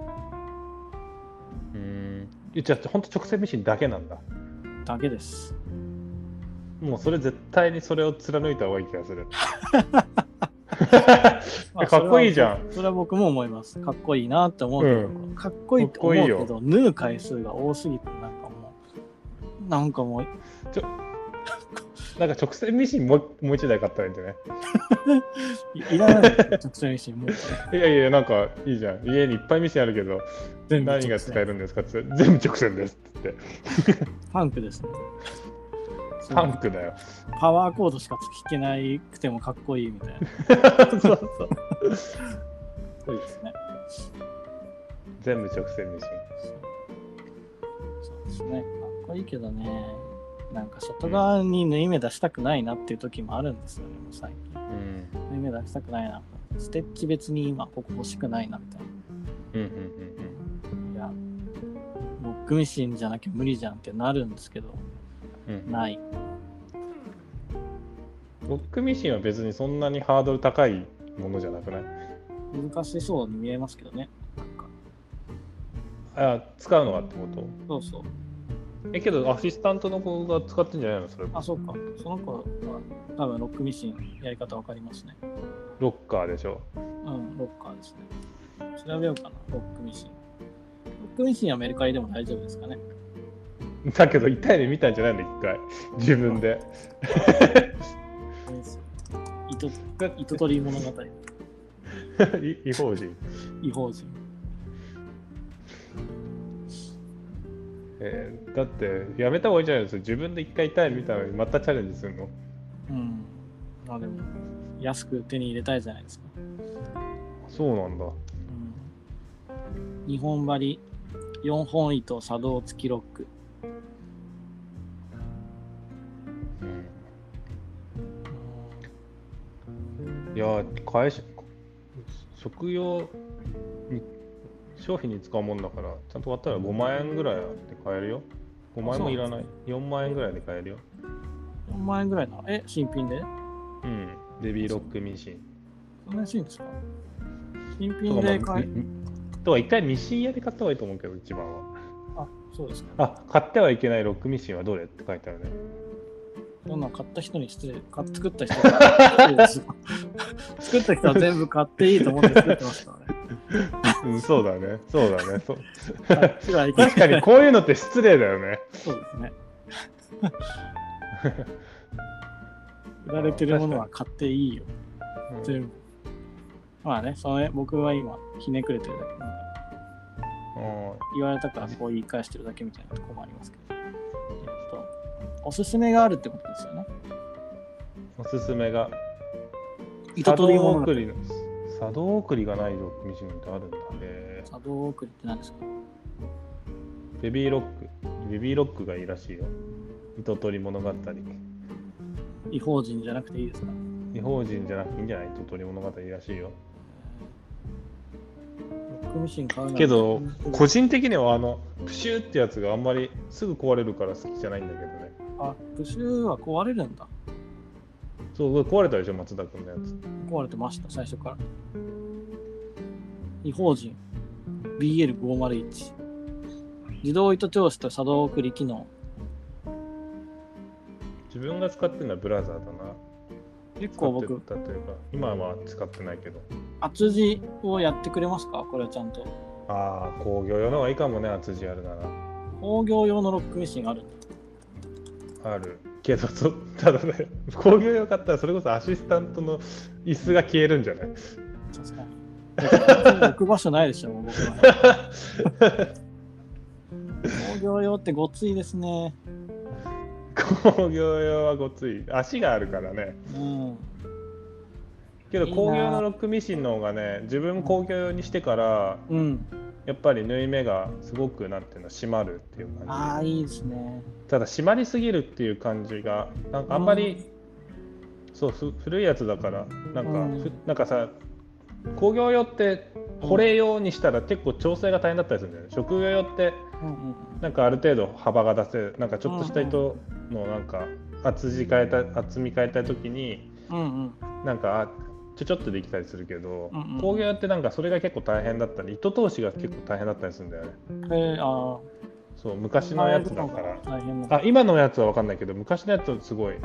うん。えじゃあ本当直線ミシンだけなんだ。だけです。もうそれ絶対にそれを貫いた方がいい気がする まあかっこいいじゃんそれはそれは僕も思います。かっこいいなって思うけど、うかっこいいって思うけど、縫う回数が多すぎて、なんかもう、なんかもう、なんか直線ミシンもうもう一台買ったらいいんじゃない？い いらない直線ミシンもういやいや、なんかいいじゃん。家にいっぱいミシンあるけど、全部何が使えるんですかって言って全部直線ですって言って。パンクですね。パンクだよ。パワーコードしか弾けないくてもかっこいいみたいな。そうそう。そうですね。全部直線ミシン。そうですね。かっこいいけどね。なんか外側に縫い目出したくないなっていう時もあるんですよね、もう最近。うん縫い目出したくないな。ステッチ別に今ここ欲しくないなみたいうんうんな。いや、ロックミシンじゃなきゃ無理じゃんってなるんですけど、うんうんない。ロックミシンは別にそんなにハードル高いものじゃなくない？難しそうに見えますけどね。あ使うのがってこと？そうそう。えけどアシスタントの子が使ってんじゃないの？それあ、そうか。その子は多分ロックミシンやり方わかりますね。ロッカーでしょ？うん、ロッカーですね。調べようかな、ロックミシン。ロックミシンはメルカリでも大丈夫ですかね。だけど痛い目見たんじゃないの一回自分で糸糸取り物語、い違法人違法人。えーだってやめた方がいいじゃないですか自分で一回痛い目見たのにまたチャレンジするの？うん。まあでも、安く手に入れたいじゃないですか。そうなんだうん、日本針、4本糸、作動付きロック。いやー会社食用に商品に使うもんだからちゃんと買ったら5万円ぐらいで買えるよ。5万円もいらない。4万円ぐらいで買えるよ。4万円ぐらいな。のえ、新品で？うん。ベビーロックミシン。そんな安いんですか？新と品で買え、みとか一回ミシン屋で買った方がいいと思うけど一番は。あ、そうですか。あ買ってはいけないロックミシンはどれって書いてあるねそんなん買った人に失礼。買っ作った人が 作った人は全部買っていいと思って作ってますからね。うんそうだねそうだねそ確かにこういうのって失礼だよねそうですね。売られてるものは買っていいよ。うん全部。まあね、それ僕は今、ひねくれてるだけなんで、言われたからこう言い返してるだけみたいなところもありますけど。えっと、おすすめがあるってことですよね。おすすめが。糸取り物作動送り。の作動送りがないロックミシンってあるんだね。作動送りって何ですか？ベビーロック。ベビーロックがいいらしいよ。糸取り物語。違法人じゃなくていいですか？違法人じゃなくていいんじゃない？糸取り物語らしいよ。ロックミシンけど個人的にはあのプシューってやつがあんまりすぐ壊れるから好きじゃないんだけどねあ、プッシュは壊れるんだ。そう壊れたでしょ松田君のやつ。壊れてました、最初から。違法人 BL501 自動糸調子と作動送り機能。自分が使ってるのはブラザーだな。結構僕使ってたというか今は使ってないけど。厚字をやってくれますか？これはちゃんと。ああ工業用の方がいいかもね厚字あるなら。工業用のロックミシンがあるんだある。けどそ ただね工業用買ったらそれこそアシスタントの椅子が消えるんじゃない？確かに。置く場所ないでしょ僕は。工業用ってごついですね。工業用はごつい。足があるからね。うん。けど工業のロックミシンの方がね自分工業用にしてからうんやっぱり縫い目がすごくなんていうの締まるっていう感ああいいですね。じただ締まりすぎるっていう感じがなんかあんまり、そうふ古いやつだからなんか、うん。ふなんかさ工業用って保冷用にしたら結構調整が大変だったりするんだよね。職業用ってうんうんなんかある程度幅が出せるなんかちょっとした糸のなんか厚字変えた厚み変えたい時にうんうん。なんかあちょちょっとできたりするけど、うんうん。工業ってなんかそれが結構大変だったり糸通しが結構大変だったりするんだよね。えー、あそう昔のやつだから。大変なあ今のやつは分かんないけど昔のやつはすごい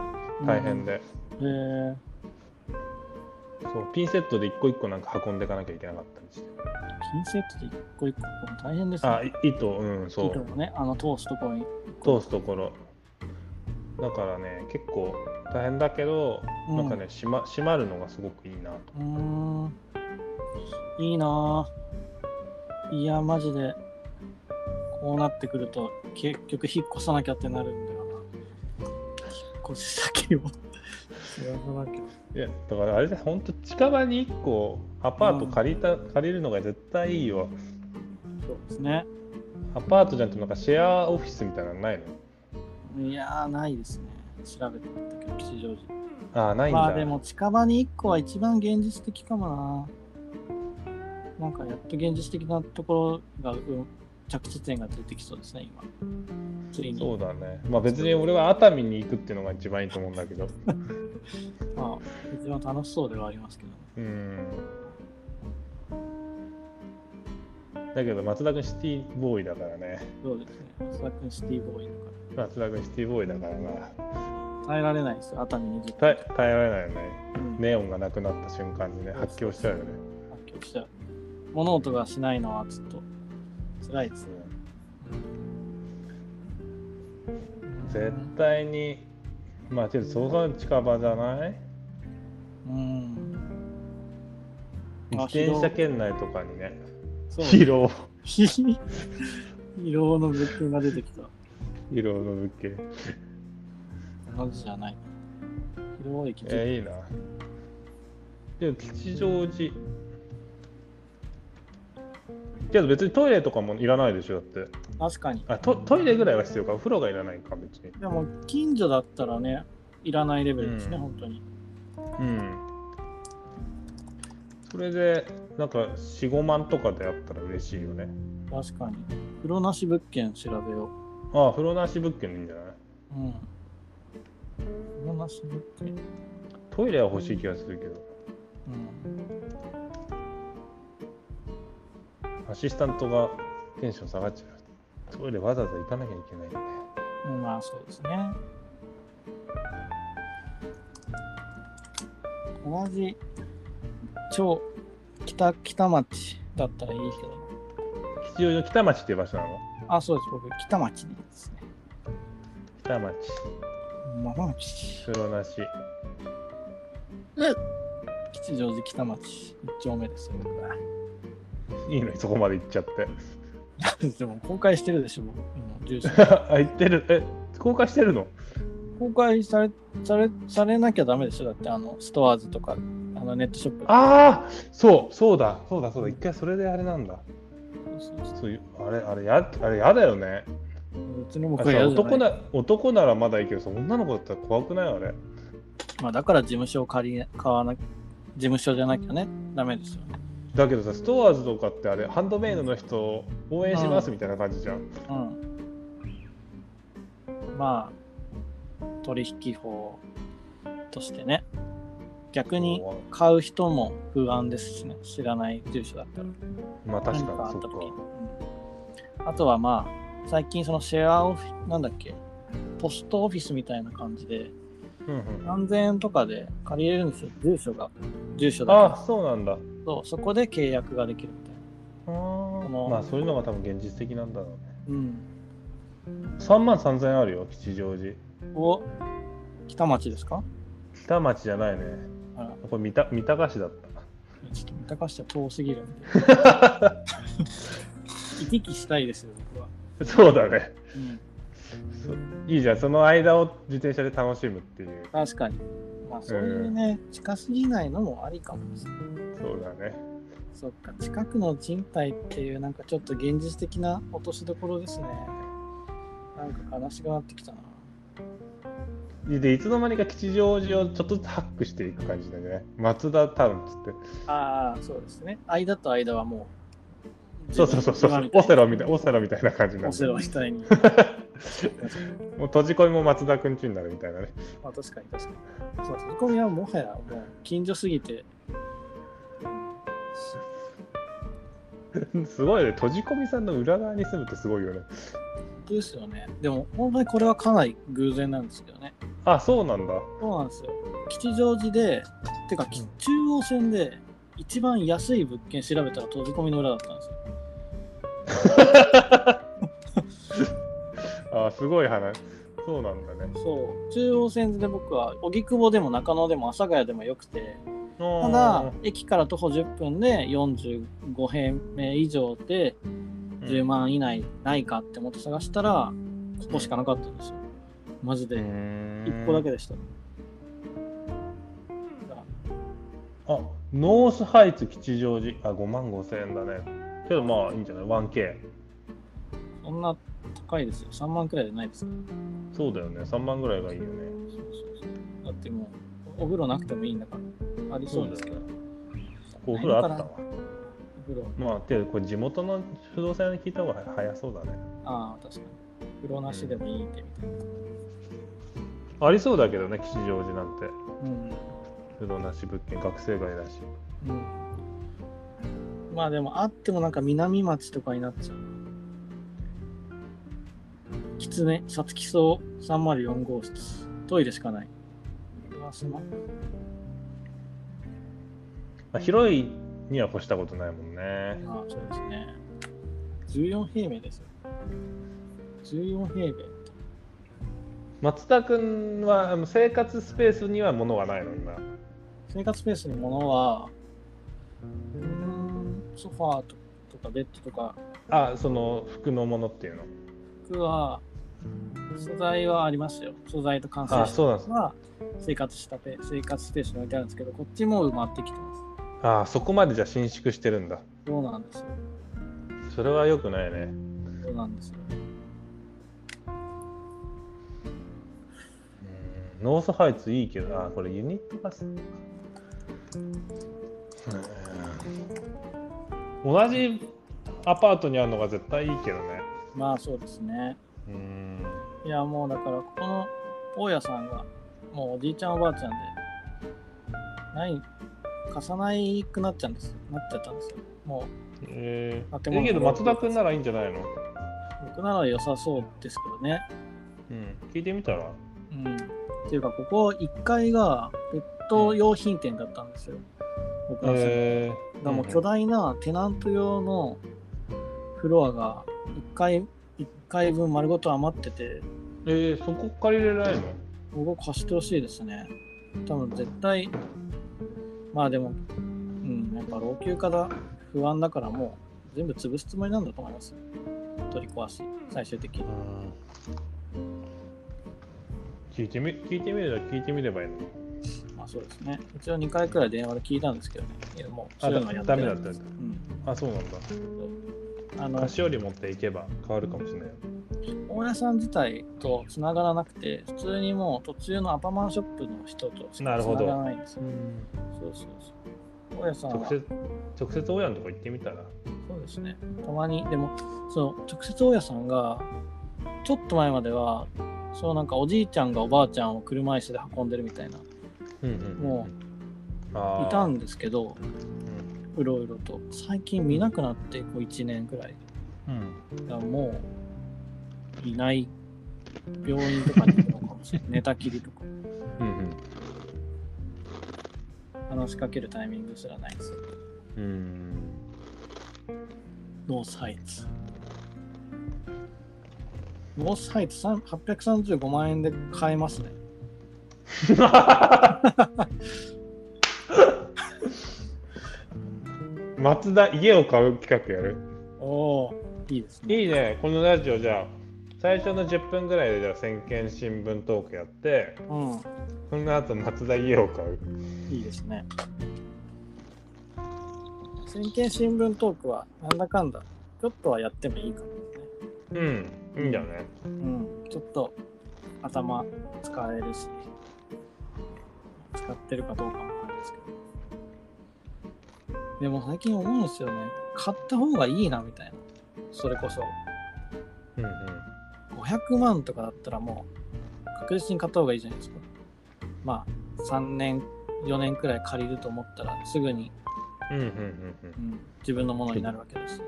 大変で、えー、そうピンセットで一個一個なんか運んでいかなきゃいけなかったりして。ピンセットで一個一個大変ですね。あい糸うんそう。糸をねあの通すところに。通すところだからね結構大変だけど、うん。なんかね締ま締まるのがすごくいいなと。うーん。いいなぁいやマジで。こうなってくると結局引っ越さなきゃってなるんだよな。引っ越し先を。探さなきゃいやだからあれで本当近場に1個アパート借りた、借りるのが絶対いいよ。そうですね。アパートじゃなくてなんかシェアオフィスみたいなのないの？いやー、ないですね。調べてみたけど、吉祥寺。ああ、ないんだ。まあでも近場に1個は一番現実的かもな。なんかやっと現実的なところが、うん着地点が出てきそうですね、今。ついに。そうだね。まあ別に俺は熱海に行くっていうのが一番いいと思うんだけど。まあ、一番楽しそうではありますけどね。うん。だけど松田君シティボーイだからね。そうですね。松田君シティボーイだか松田君シティボーイだからな。ら。耐えられないですよ、熱海にずっと。耐え耐えられないよね。うんネオンがなくなった瞬間にね、発狂しちゃうよね。発狂しちゃう。物音がしないのはちょっと辛いですね。絶対に、まあちょっとそうそう近場じゃない？うん。自転車圏内とかにね。疲労、疲労の物件が出てきた。疲労の物件。同じじゃない。広い駅えー、いいな。でも吉祥寺。けど別にトイレとかもいらないでしょ、だって。確かに。あトトイレぐらいは必要か、お風呂がいらないか、別に。でも、近所だったらね、いらないレベルですね、うん本当に。うん。それで、なんか4、5万とかであったら嬉しいよね。確かに。風呂なし物件調べよああ、風呂なし物件でいいんじゃない？ううん。風呂なし物件。トイレは欲しい気がするけど。うん。アシスタントがテンション下がっちゃう。トイレわざわざ行かなきゃいけないんで。うん、まあそうですね。同じ超北北町だったらいいけど。吉祥寺の北町っていう場所なの？あ、そうです。僕、北町でいいですね。北町、まあ町。風呂なし。吉祥寺北町一丁目ですよ、僕は。いいのにそこまで行っちゃって。でも公開してるでしょ、僕。今住所 あ、行ってる。え、公開してるの？公開されされされなきゃダメでしょだって、あの、ストアーズとか、あのネットショップ。ああそう、そうだ、そうだ、そうだ。一回それであれなんだ。そういう、あれ、あれ、やあれやだよね。別に僕あさは嫌じゃない男な男ならまだいいけどさ、女の子だったら怖くないあれ。まあ、だから事務所を借り買わな、事務所じゃなきゃね、ダメですよね。だけどさ、ストアーズとかってあれ、ハンドメイドの人を応援しますみたいな感じじゃん。うん。まあ、取引法としてね、逆に買う人も不安ですしね、知らない住所だったら。まあ確何かに、あった時。に。うんあとはまあ、最近そのシェアオフィなんだっけ、ポストオフィスみたいな感じで、うんうん、何千円とかで借りれるんですよ、住所が。住所だああ、かそうなんだ。ら。そう、そこで契約ができるみたいあのまあそういうのが多分現実的なんだろうね。な。うん。3万3000円あるよ、吉祥寺。お、北町ですか？北町じゃないね。これ三鷹三鷹市だった。ちょっと三鷹市は遠すぎるんで。行き来したいですよ、僕は。そうだね。うん。そいいじゃん、その間を自転車で楽しむっていう。確かに。まあ、そういうね、近すぎないのもありかもしれない。そうだね。そっか、近くの賃貸っていう、なんかちょっと現実的な落としどころですね。なんか悲しくなってきたな。で、いつの間にか吉祥寺をちょっとずつハックしていく感じだね。松田タウンっつって。ああ、そうですね。間と間はもう、そうそうそうそう。オセロみたいオセロみたいな感じになる。オセロみたいに。もう閉じ込みも松田くんちになるみたいなね。まあ確かに確かに。そう、振り込みはもはやもう近所すぎて、すごいね。閉じ込みさんの裏側に住むってすごいよね。本当ですよね。でも本当にこれはかなり偶然なんですけどね。あ、そうなんだ。そうなんですよ。吉祥寺で、てか、き中央線で一番安い物件調べたら閉じ込みの裏だったんですよ。あ、すごい話。そうなんだね。そう。中央線で僕は、荻窪でも中野でも阿佐ヶ谷でもよくて、たただ、駅から徒歩10分で45平米以上で10万以内ないかって思って探したら、ここしかなかったんですよ。マジで。1個だけでした。あ、ノースハイツ吉祥寺。あ、5万5千円だね。けどまあいいんじゃない ?1K。そんな高いですよ。3万くらいじゃないですか。そうだよね。3万ぐらいがいいよね。そうそうそうだってもう、お風呂なくてもいいんだから、ありそうですけど。ここお風呂あったわ。まあ、てこれ地元の不動産屋に聞いた方が早そうだね。ああ、確かに。風呂なしでもいいってみたいありそうだけどね、吉祥寺なんて。な。不動なし物件、学生街だし。うん。うん。まあでも、あってもなんか南町とかになっちゃう。きつね、さつき荘304号室。トイレしかない。まあ、広いには越したことないもんね。ああ、そうですね。14平米ですよ。14平米。松田君は生活スペースには物はないの？今。生活スペースに物は、うーん、ソファーととかベッドとか、あ、その服のものっていうの？服は、素材はありますよ。素材と完成あ、したそうなんです。は生活したペ生活スペースに置いてあるんですけど、こっちも埋まってきてます。あ、そこまでじゃ伸縮してるんだ。そうなんですよ。それは良くないね。そうなんですよ。うんノースハイツいいけど、あ、これユニットバス？うん同じアパートにあるのが絶対いいけどね。まあそうですね。うん。いやもうだから、ここの大家さんが、もうおじいちゃんおばあちゃんで、ない、貸さないくなっちゃうんですなっちゃったんですよ。もえー、建物いいけど松田君ならいいんじゃないの？う、僕なら良さそうですけどね。うん。聞いてみたら？うん。っていうか、ここ1階がペット用品店だったんですよ。僕の住んでえだからもう巨大なテナント用のフロアが1階、一階分丸ごと余ってて、ー、えー、そこ借りれないの？ここ貸してほしいですね。多分絶対、まあでも、うん、やっぱ老朽化だ、不安だからもう全部潰すつもりなんだと思いますよ。取り壊し、最終的に。聞いてみ聞いてみれば聞いてみればいいのまあそうですね。一応2回くらい電話で聞いたんですけどね。いやもう、そういうのはやってダないメだったうん。あそうなんだあの、菓子折り持っていけば変わるかもしれない大家さん自体と繋がらなくて、普通にもう途中のアパマンショップの人としか繋なるほどがらないんですよ。そうそうそう。大家さんは直接直接親のとこ行ってみたらそうですね。たまに、でも、その直接大家さんが、ちょっと前までは、そうなんかおじいちゃんがおばあちゃんを車椅子で運んでるみたいな、うんうんもあーいたんですけど、ううろうろと。最近見なくなって、こう1年くらい。んうんもう、いない、病院とかに行くのかもしれない。寝たきりとか、うん話しかけるタイミングすらないですよ。うんうんノースハイツ。ノースハイツさん835万円で買えますね。松田家を買う企画やる？おおいいですね。いいねこのラジオじゃあ最初の10分ぐらいでじゃあ先見新聞トークやってうん、その後松田家を買ういいですね。先見新聞トークはなんだかんだ、ちょっとはやってもいいかもね。うんいいんだよねうん、ちょっと頭使えるし、使ってるかどうかもあれですけど。でも最近思うんですよね。買った方がいいなみたいな。それこそ。うんうん500万とかだったらもう確実に買った方がいいじゃないですか。まあ3年、4年くらい借りると思ったらすぐに、うんうんうんうん、自分のものになるわけです。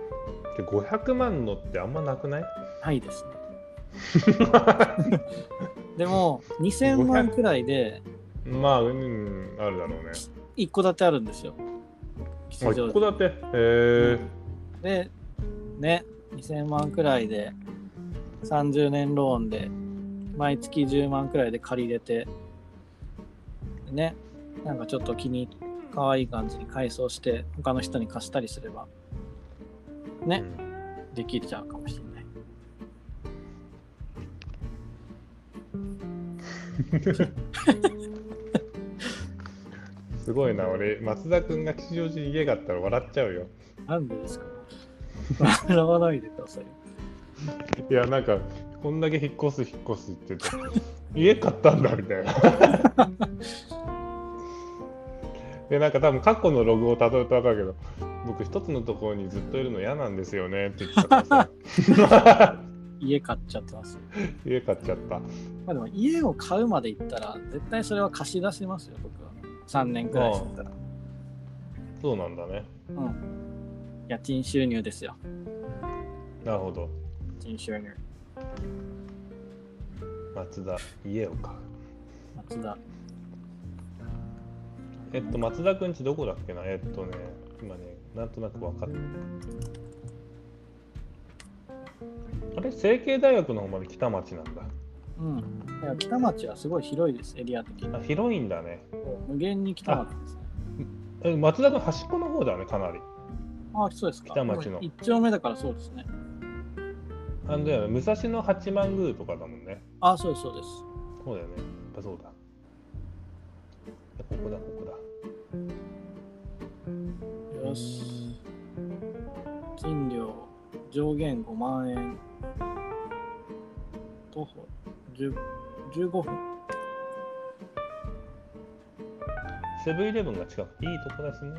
で500万のってあんまなくない？ないですね。でも2000万くらいでまあうんあるだろうね1戸建てあるんですよ。一戸建て？へえで、ね、2000万くらいで30年ローンで毎月10万くらいで借りれて、ね、なんかちょっと気に可愛い感じに改装して他の人に貸したりすれば、ね、できちゃうかもしれない。すごいな俺松田君が吉祥寺に家があったら笑っちゃうよなんでですか？笑わないでくださいよ。いやなんかこんだけ引っ越す引っ越すって言って家買ったんだみたいな でなんか多分過去のログをたどると分かるけど僕一つのところにずっといるの嫌なんですよねって言ってたからさ 家買っちゃってます。家買っちゃったまあでも家を買うまで行ったら、絶対それは貸し出しますよ、僕は。3年くらいしてたら。そうなんだねうん。家賃収入ですよ。なるほど家賃収入。松田家を買う松田。えっと松田くんちどこだっけな？えっとね今ねなんとなく分かってあれ？成蹊大学の方まで北町なんだうん。いや北町はすごい広いです、エリア的に。あ広いんだね無限に北町ですね。え松田君端っこの方だねかなりあそうですか。北町の一丁目だからそうですね。あんだよね武蔵野八幡宮とかだもんねあそうです、そうです。そうだよねやっぱそうだここだここだよし。賃料上限5万円。徒歩10 15分。セブンイレブンが近くていいとこですね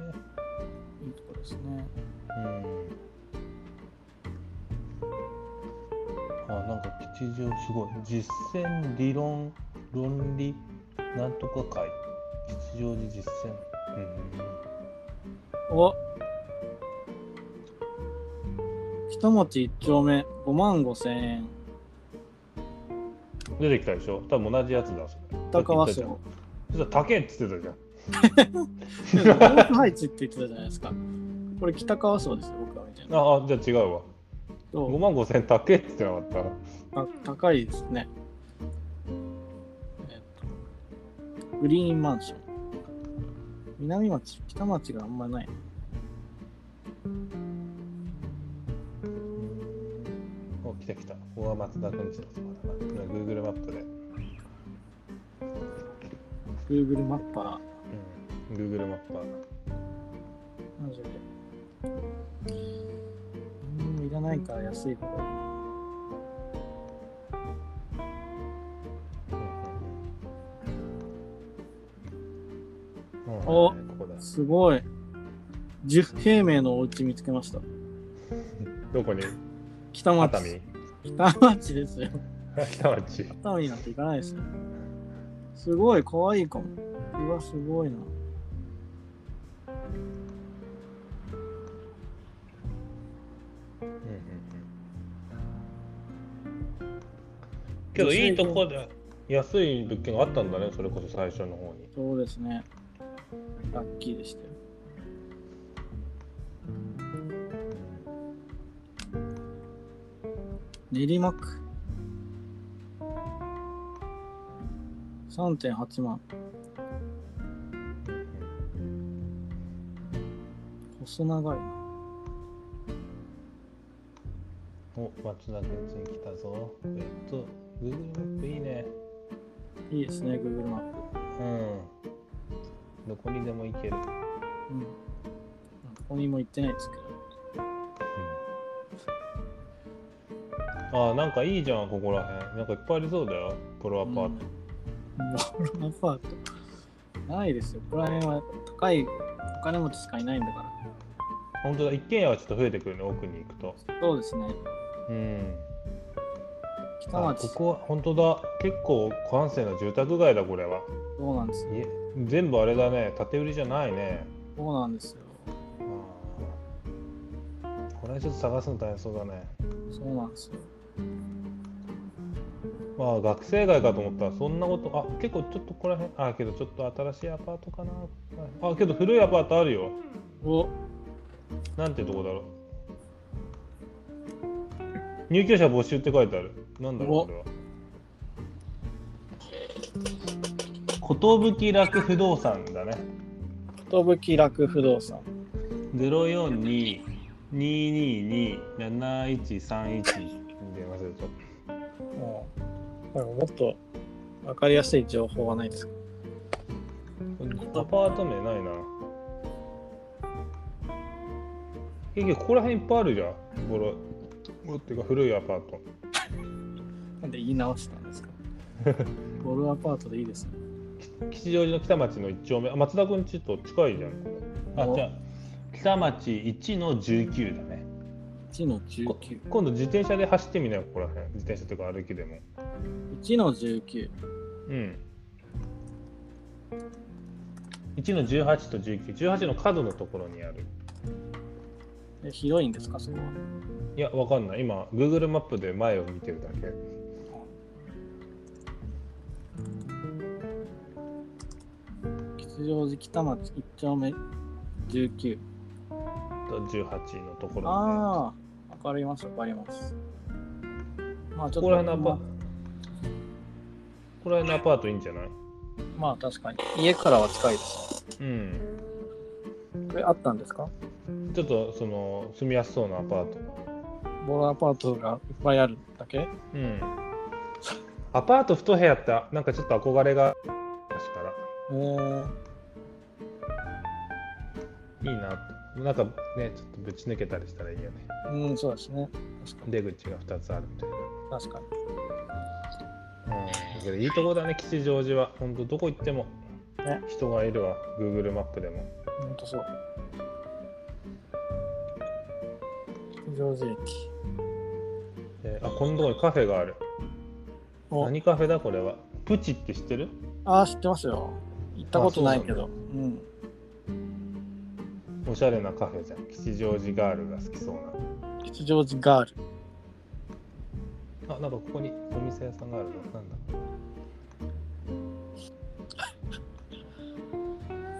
いいとこですね。うんあなんか吉祥すごい。実践理論論理なんとか会。吉祥寺実践。うんお。北町1丁目5万5千円。出てきたでしょ？多分同じやつだそれ。高和さっき言っ荘。たじゃんそしたら高えって言ってたじゃん。ハイツって言ってたじゃないですか。これ北川荘ですよ、僕はみたいな。ああじゃあ違うわ。そ5万5千円高えってなかった？うた高いですね。えっと、グリーンマンション。南町、北町があんまない。お来た来たここは松田くんちのそばだな今 Google マップで、Google マッパー。うん、Google マップはマジで。何もいらないから安い方がいい。おすごい。10平米のお家見つけました。どこに？北町。北町ですよ。北町熱海なんて行かないですよ。すごい、可愛いかも。うわ、すごいな。けどいいとこで安い物件があったんだねそれこそ最初の方にそうですね。ラッキーでしたよ。練馬区。3.8万。細長いな。お松田くんちに来たぞえっと Google マップいいねいいですね、Google マップ。うんどこにでも行けるうん。ここにも行ってないですけど。ああなんかいいじゃんここらへんなんかいっぱいありそうだよプロアパート、うんボールアパート。ないですよ。ここら辺は高いお金持ちしかいないんだから。本当だ一軒家はちょっと増えてくるね奥に行くとそうですね。うん北町。あここは本当だ。結構閑静な住宅街だこれは。そうなんですよ。家全部あれだね。建て売りじゃないね。そうなんですよ。これはちょっと探すの大変そうだね。そうなんですよ。まあ学生街かと思ったらそんなことあ結構ちょっとここら辺あけどちょっと新しいアパートかな。あけど古いアパートあるよ。お。なんてとこだろう。入居者募集って書いてあるなんだろうお。これは。寿楽不動産だね。寿楽不動産。042-222-7131電話するともう、なんかもっと分かりやすい情報はないですか？アパート名ないな。結局ここら辺いっぱいあるじゃん。ボロボロっていうか古いアパートなんで言い直したんですか？ボルアパートでいいですね。吉祥寺の北町の1丁目。あ松田君ちと近いじゃん。あお。じゃあ北町1の19だね。1のこ19。今度自転車で走ってみなよここら辺。自転車とか歩きでも。1の19。うん。1の18と1918の角のところにある。え広いんですか、そこは？いやわかんない。今 Google マップで前を見てるだけ吉祥寺北町1丁目19。と18のところああ、わかります、わかります。まあちょっと、ここら辺のアパまこら辺のアパートいいんじゃない？まあ確かに。家からは近いです。うんこれあったんですか？ちょっとその住みやすそうなアパートボロアパートがいっぱいあるだけ？うんアパート2部屋ってなんかちょっと憧れが昔からえー、いいな。なんかねちょっとぶち抜けたりしたらいいよね。うん、そうですね。出口が2つあるみたいな。確かに。うん。だけどいいとこだね吉祥寺は。ほんとどこ行っても。ね。人がいるわ。Google マップでも。ほんとそう。吉祥寺駅。えーあこのとこにカフェがある。お何カフェだこれは？プチって知ってる？ああ、知ってますよ。行ったことないけど。うん。おしゃれなカフェじゃん吉祥寺ガールが好きそう吉祥寺ガール。なあなんかここにお店屋さんがあるの？なんだ？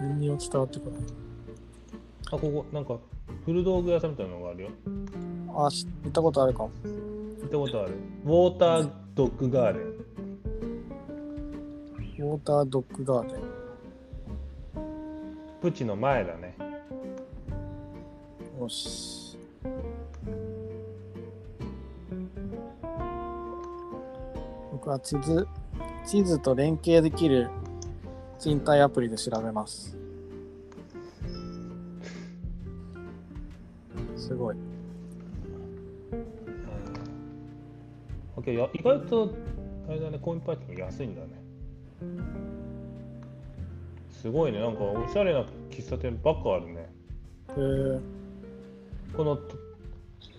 全然伝わってこない。あここなんか古道具屋さんみたいなのがあるよああ、知行ったことあるかも。行ったことあるウォータードッグガーデンウォータードッグガーデン。プチの前だねよし。僕は地図、地図と連携できる賃貸アプリで調べます。すうん OK や意外とあれだねコインパーキング安いんだね。すごいねなんかおしゃれな喫茶店ばっかあるね。えー、このと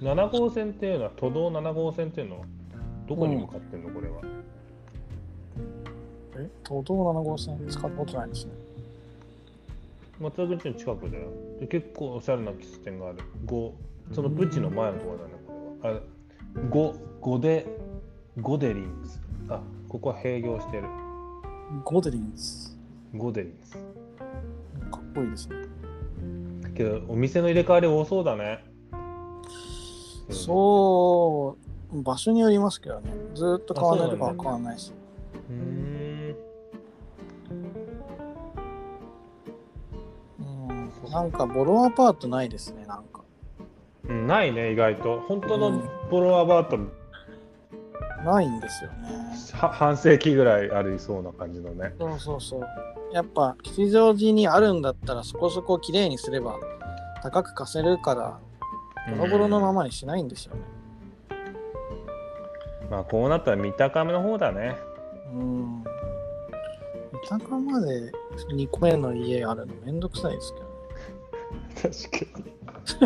7号線っていうのは都道7号線っていうのはどこに向かってんの、これは。え、東道7号線使ったことないですね。松田口の近くだよ。で結構おしゃれな喫茶店がある。5そのプチの前のところだねこれは。あ5 5でゴデリンズあここは閉業してるゴデリンズ。ゴデリンズかっこいいですね。けどお店の入れ替わり多そうだねそう、場所によりますけどね。ずーっと変わらないとかは変わらないし。うーんうん、なんかボロアパートないですね、なんか。うんないね意外と本当のうんボロアバート、ないんですよね。は半世紀ぐらいありそうな感じのねそうそうそう。やっぱ吉祥寺にあるんだったらそこそこ綺麗にすれば高く貸せるからボロボロのままにしないんですよね。まあこうなったら三鷹の方だねうん。三鷹まで2個目の家あるのめんどくさいですけど。確かに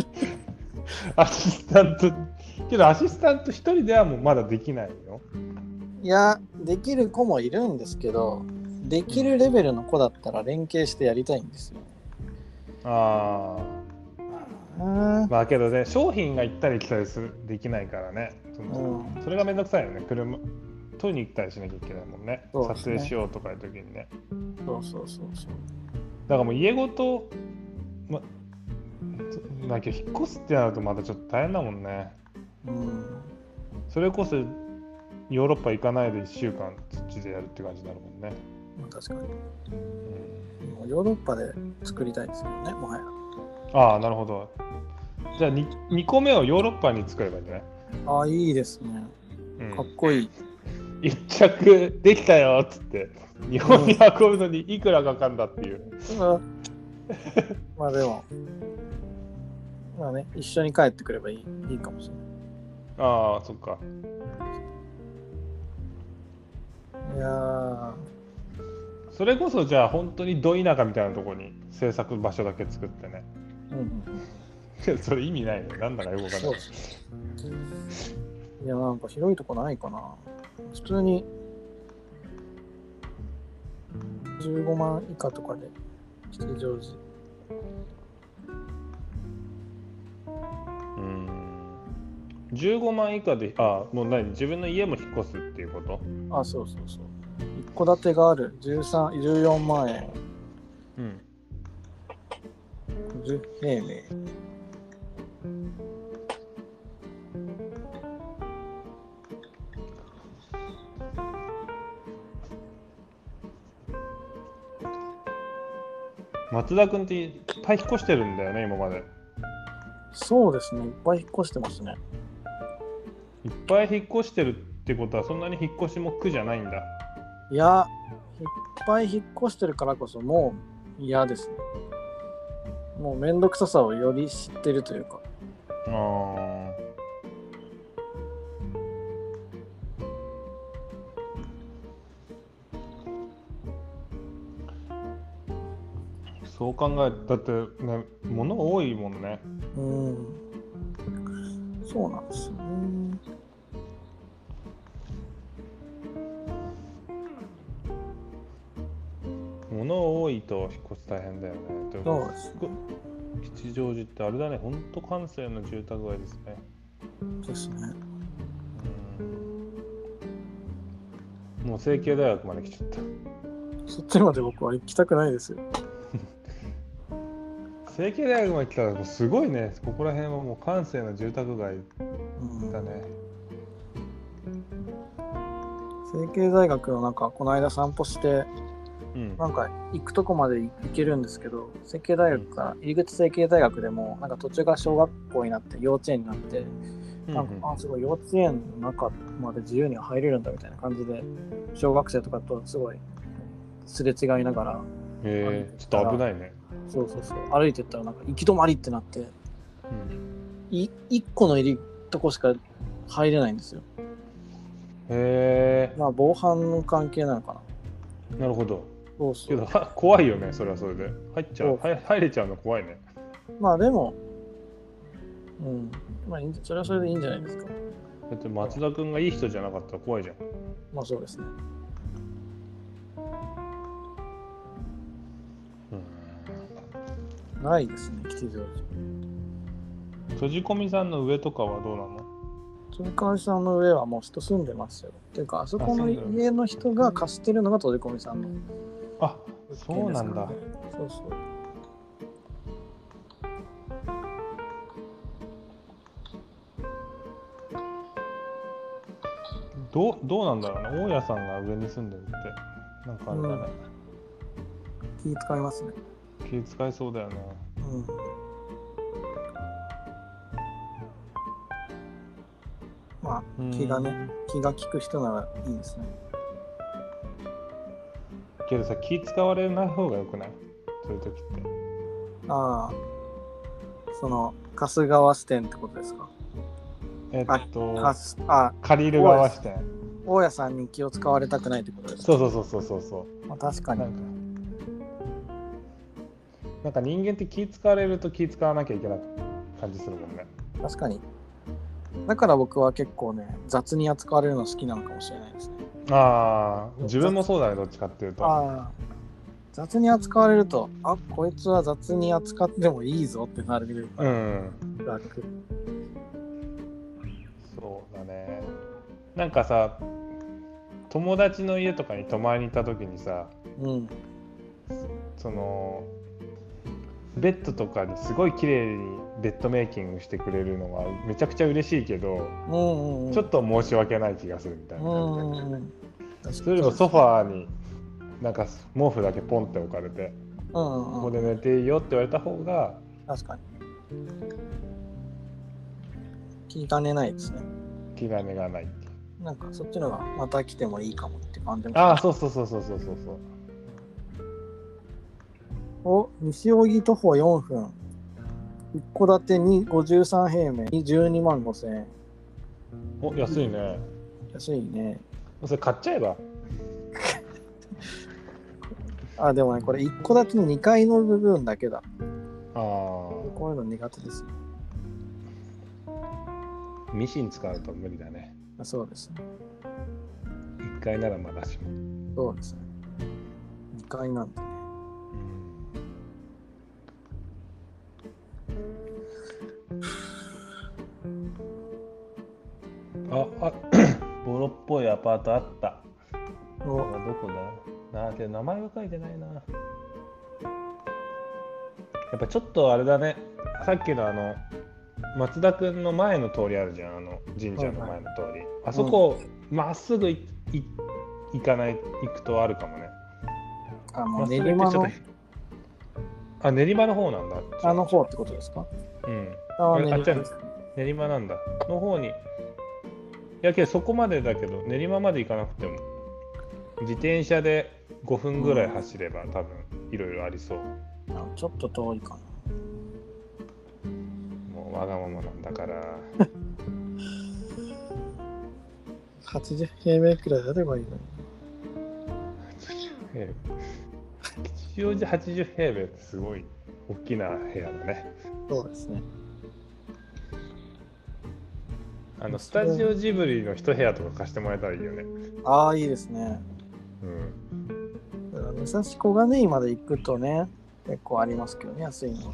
アシスタントけどアシスタント一人ではもうまだできないよ。いや、できる子もいるんですけど、できるレベルの子だったら連携してやりたいんですよ。あうん。あまあけどね商品が行ったり来たりするできないからね。そのうん。それがめんどくさいよね。車取りに行ったりしなきゃいけないもんね。ね。撮影しようとかいう時にね。そうそうそうそう。だからもう家ごとまだけど引っ越すってなるとまたちょっと大変だもんねうん。それこそヨーロッパ行かないで1週間そっちでやるって感じになるもんね、まあ確かに。うんヨーロッパで作りたいですよね、もはや。ああなるほどじゃあ 2, 2個目をヨーロッパに作ればいいんじゃない、ああ、いいですね。うんかっこいい。一着できたよっつって日本に運ぶのにいくらかかるんだっていう、うんまあでも、まあね、一緒に帰ってくればいいいいかもしれない。ああそっかいやーそれこそじゃあ本当にど田舎みたいなところに制作場所だけ作ってね。うんうん それ意味ないね。なんだかよくわかんない。いや、なんか広いとこないかな。普通に15万以下とかで吉祥寺。15万以下で、あ、もう何自分の家も引っ越すっていうこと？あ、そうそうそう。一戸建てがある13 14万円、うん。10平米。松田君っていっぱい引っ越してるんだよね、今まで。そうですね、いっぱい引っ越してますね。いっぱい引っ越してるってことは、そんなに引っ越しも苦じゃないんだ。いや、いっぱい引っ越してるからこそもう嫌ですね。もうめんどくささをより知ってるというか。あーそう考えだってね物多いもんねうん。そうなんですよね。物多いと引っ越し大変だよね。そうですご吉祥寺ってあれだね。ほんと閑静な住宅街ですね。ですね。うん。もう成蹊大学まで来ちゃった。そっちまで僕は行きたくないですよ。成蹊大学まで来たらもうすごいね。ここら辺はもう閑静な住宅街うん。だね成蹊大学のなんかこの間散歩してうん。なんか行くとこまで行けるんですけど成蹊大学から入り口成蹊大学でもなんか途中から小学校になって幼稚園になってなんかあすごい幼稚園の中まで自由に入れるんだみたいな感じで小学生とかとすごいすれ違いながらへえちょっと危ないね、そうそうそう。歩いてったらなんか行き止まりってなってうん。い1個の入りとこしか入れないんですよ。へまあ防犯の関係なのかな。えなるほどそうそう。けどは怖いよねそれはそれで。入っちゃう。そうはい入れちゃうの怖いね。まあでもうん。まあいいんじゃそれはそれでいいんじゃないですか。だって松田君がいい人じゃなかったら怖いじゃん。まあそうですね。ないですね吉祥寺閉じ込みさんの上とかはどうなの？鳥川さんの上はもう人住んでますよ。っていうかあそこの家の人が貸してるのが鳥込さんのあそうなんだ。そうそう。どうどうなんだろうね。大家さんが上に住んでるってなんかあれだね、気使いますね。気使いそうだよね。うん。まあうん気がね気が利く人ならいいですねけどさ気使われない方がよくない？そういう時って。ああその春日川支店ってことですか？えあっとあ借りる側視点大家さんに気を使われたくないってことですか？そうそうそうそうそうそまあ、確かに。うなんかなんか人間って気使われると気使わなきゃいけない感じするもんね。確かに。だから僕は結構ね雑に扱われるの好きなのかもしれないです。ねああ自分もそうだねどっちかっていうと。ああ雑に扱われるとあこいつは雑に扱ってもいいぞってなれるかうん。ら楽。そうだね。なんかさ友達の家とかに泊まりに行った時にさうん。そのベッドとかにすごい綺麗にベッドメイキングしてくれるのがめちゃくちゃ嬉しいけど、うんうんうん。ちょっと申し訳ない気がするみたいなうんう感じで、んうんそれよりもソファーになんか毛布だけポンって置かれて、うんうんうん。ここで寝ていいよって言われた方が確かに。気兼ねないですね。気兼ねがないなんかそっちのがまた来てもいいかもって感じもああそうそうそうそうそうそうそう。お西荻徒歩4分一戸建てに53平米に12万5千円お安いね安いねそれ買っちゃえば あ、でもね、これ1個だけの2階の部分だけだ。あこういうの苦手です。あ、ミシン使うと無理だね。あそうですね。1回ならまだしも。そうですね。2階なんでね。あ、あ、ボロっぽいアパートあった。おあどこだ？なあ、けど名前が書いてないな。やっぱちょっとあれだね。さっきのあの、松田君の前の通りあるじゃん、あの神社の前の通り。あそこ、まっすぐいい行かない、行くとあるかもね。あのまっす練馬のあ、練馬の方なんだ。あの方ってことですか？うん。ああっちゃ練馬なんだ。の方に。いやけどそこまでだけど、練馬まで行かなくても、自転車で5分ぐらい走れば、多分いろいろありそう。あちょっと遠いかもうわがままなんだから。な。80平米くらいあればいいのに。ええ吉祥寺80平米ってすごい大きな部屋だね。そうですね。あのスタジオジブリの一部屋とか貸してもらえたらいいよね。ああ、いいですね。うん。だから武蔵小金井まで行くとね、結構ありますけどね、安いの。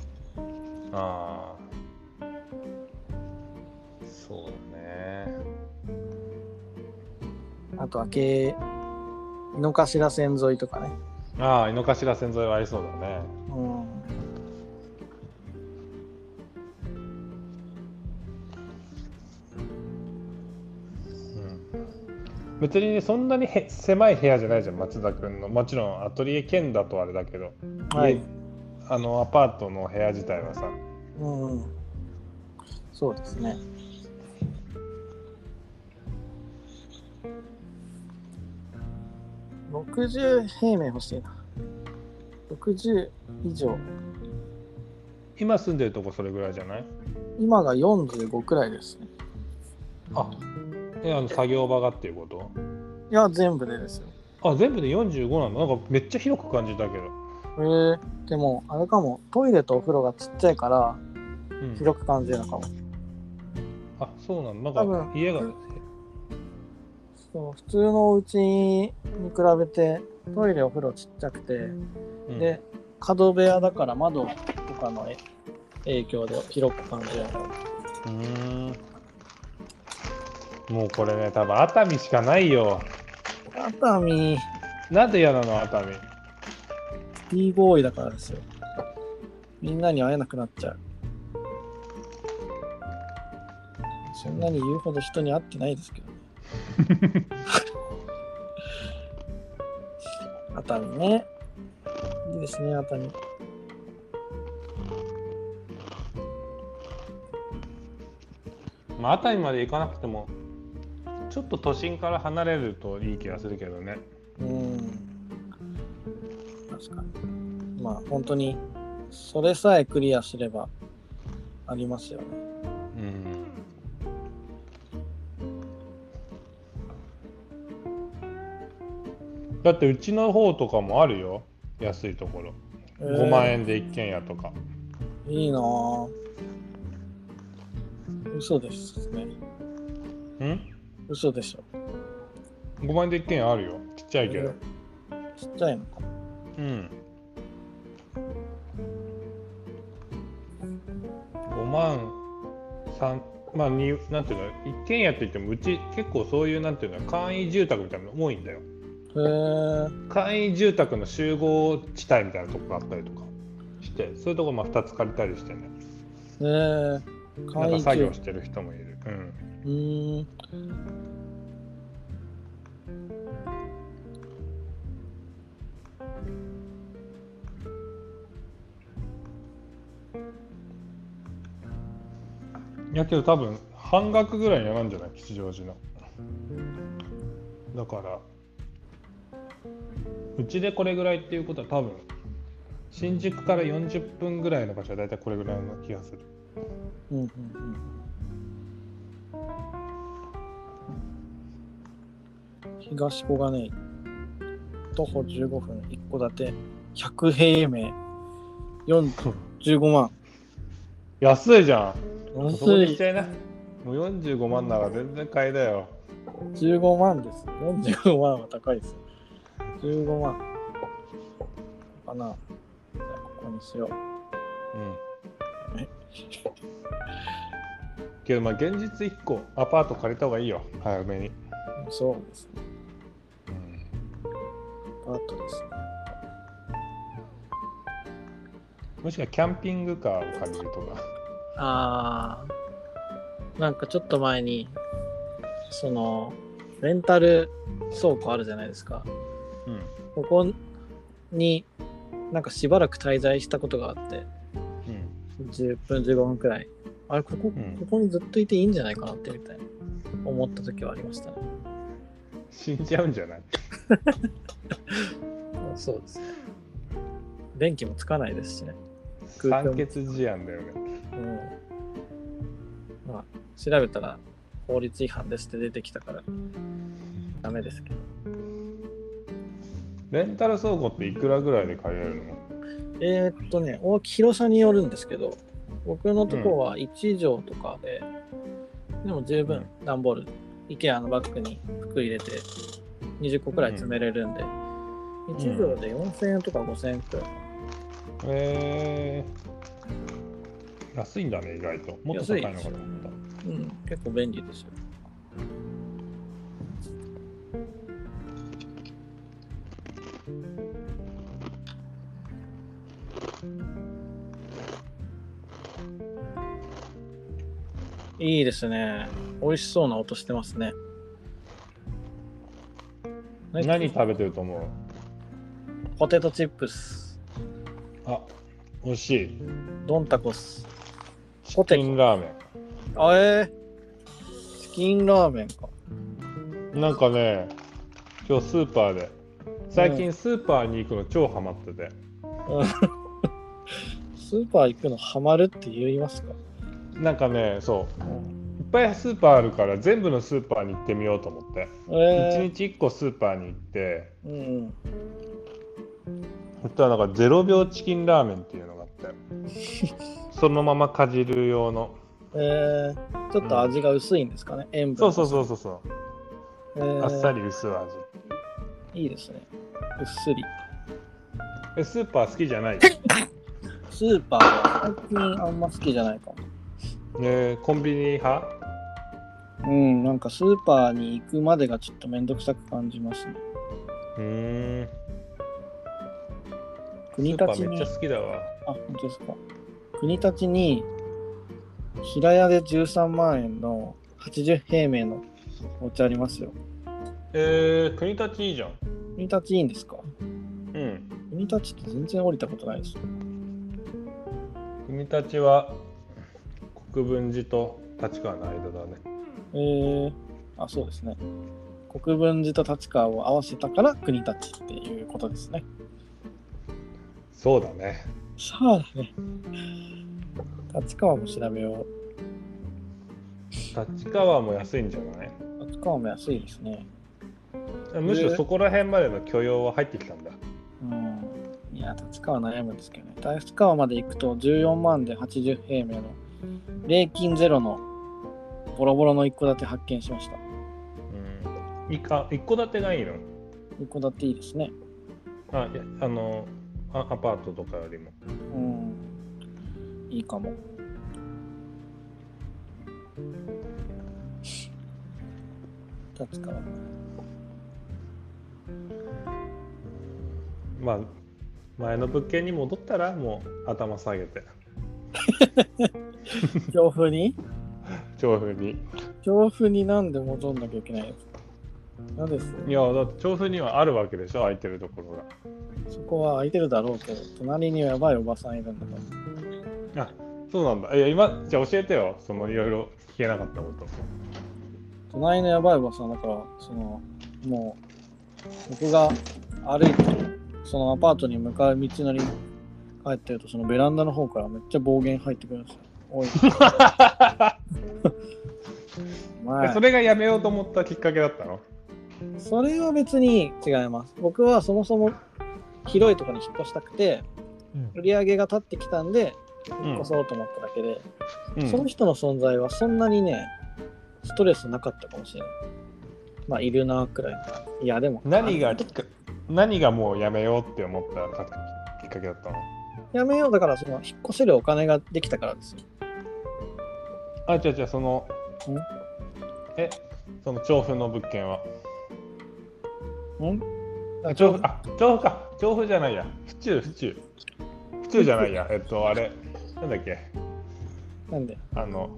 ああ。そうだね。あとは京井の頭線沿いとかね。ああ、井の頭線沿いはありそうだね。うん。別にねそんなにへ狭い部屋じゃないじゃん松田君のもちろんアトリエ兼だとあれだけど、はい家。あのアパートの部屋自体はさうん。そうですね。60平米欲しいな。60以上。今住んでるとこそれぐらいじゃない？今が45くらいですね。あえあの作業場がっていうこと？いや、全部でですよ。あ全部で45なんだなんかめっちゃ広く感じたけど、えー、でも、あれかも、トイレとお風呂がちっちゃいから、うん。広く感じるのかも。あそうなんだ多なんか分家が。そう普通のお家に比べて、トイレ、お風呂ちっちゃくて、うん。で、角部屋だから窓とかのえ影響で広く感じるの。かも。うーんもうこれね多分熱海しかないよ熱海、なんで嫌なの熱海？T ボーイだからですよ。みんなに会えなくなっちゃう。そんなに言うほど人に会ってないですけどね。熱海ね。いいですね、熱海。まあ、熱海まで行かなくてもちょっと都心から離れるといい気がするけどねうん。確かに。まあ、本当に、それさえクリアすればありますよね。うんだってうちの方とかもあるよ安いところ5万円で一軒家とか、いいなぁ。嘘ですね。ん？嘘でしょ。5万円で一軒家あるよちっちゃいけどちっちゃいのか。うん5万3まあになんていうの？一軒家って言ってもうち結構そういうなんていうの？簡易住宅みたいなの多いんだよへえ。簡易住宅の集合地帯みたいなとこがあったりとかしてそういうとこまあ2つ借りたりしてねねえ。なんか作業してる人もいる。うん。うん。いやけど多分半額ぐらいにはなんじゃない？吉祥寺の。だからうちでこれぐらいっていうことは多分新宿から40分ぐらいの場所は大体これぐらいの気がする。うんうんうん。東小金井。徒歩15分、一戸建て。100平米。4 15万。安いじゃん。安そこにしい。いな。もう45万なら全然買いだよ。15万です。45万は高いです。15万。かな。じゃ、ここにしよう。うん。けどまあ現実1個アパート借りた方がいいよ。早めに。そうですね。うんアパートですね。もしくはキャンピングカーを借りるとか。あー、なんかちょっと前に、その、レンタル倉庫あるじゃないですか。うん。ここに、なんかしばらく滞在したことがあって、うん。10分、15分くらい。あれ、ここ、うんここにずっといていいんじゃないかなってみたいな思った時はありましたね。死んじゃうんじゃない？そうですね。電気もつかないですしね。酸欠事案だよね。うん。まあ、調べたら法律違反ですって出てきたから、ダメですけど。レンタル倉庫っていくらぐらいで借りれるの？えーっとね、大き広さによるんですけど、僕のとこは1畳とかで、でも十分段ボール、IKEA のバッグに服入れて20個くらい詰めれるんで、1畳で4000円とか5000円くらい。えー、安いんだね、意外と。もっと高いのかと思っうん、結構便利ですよ。いいですね。美味しそうな音してますね。た。何食べてると思う？ポテトチップス、あ、美味しい。ドンタコス。チキンラーメあえー、チキンラーメンか。ン。なんかね、今日スーパーで、最近スーパーに行くの超ハマってて、うんスーパー行くのハマるって言いますか、なんかね、そう、いっぱいスーパーあるから全部のスーパーに行ってみようと思って、え1日1個スーパーに行って、ー、うん。そしたらなんか0秒チキンラーメンっていうのがあって、そのままかじる用の。えー、ちょっと味が薄いんですかね、塩分。そうそうそうそうそう、えーあっさり薄味。いいですね。うっすり。え、スーパー好きじゃない？スーパーは最近あんま好きじゃないかも。ねコンビニ派？うん、なんかスーパーに行くまでがちょっとめんどくさく感じますね。うーん。ス国立にーめっちゃ、好きだわ。あ、本当ですか。国立に、平屋で13万円の80平米のお家ありますよ。えー、国立いいじゃん。国立いいんですか？うん。国立って全然降りたことないですよ。国立は国分寺と立川の間だね。えー、あ、そうですね。国分寺と立川を合わせたから国立っていうことですね。そうだね。そうだね。立川も調べよ立川も安いんじゃない？う立川も安いですね。むしろそこら辺までの許容は入ってきたんだ。うん。いや、立川悩むんですけどね。立川まで行くと14万で80平米の礼金ゼロのボロボロの一戸建て発見しました。うん。いか一戸建てがいいの？一戸建ていいですね。あ、いやあのあ、アパートとかよりも。うん。いいかも。立川。まあ、前の物件に戻ったらもう頭下げて、強風に？調布に。強風になんで戻んなきゃいけないんですかなんです？いや、だって調布にはあるわけでしょ、空いてるところが。そこは空いてるだろうけど、隣にやばいおばさんいるんだから。あ、そうなんだ。いや、今、じゃあ教えてよ。そのいろいろ聞けなかったこと。隣のやばいおばさんだから、その、もう、僕が歩いて、そのアパートに向かう道のり帰ってると、そのベランダの方からめっちゃ暴言入ってくるんですよ。おい、お前それがやめようと思ったきっかけだったの？それは別に違います。僕はそもそも広いところに引っ越したくて、うん売り上げが立ってきたんで、うん引っ越そうと思っただけで、うんその人の存在はそんなにね、ストレスなかったかもしれない。まあ、いるなくらい。いや、でも、何がきっか何がもうやめようって思ったかきっかけだったの？やめようだから、その、引っ越せるお金ができたからですよ。あ、違う違う、そのん、え、その調布の物件は？ん？あ調布、あ、調布か。調布じゃないや。府中、府中。府中じゃないや。えっと、あれ、なんだっけ？なんで、あの、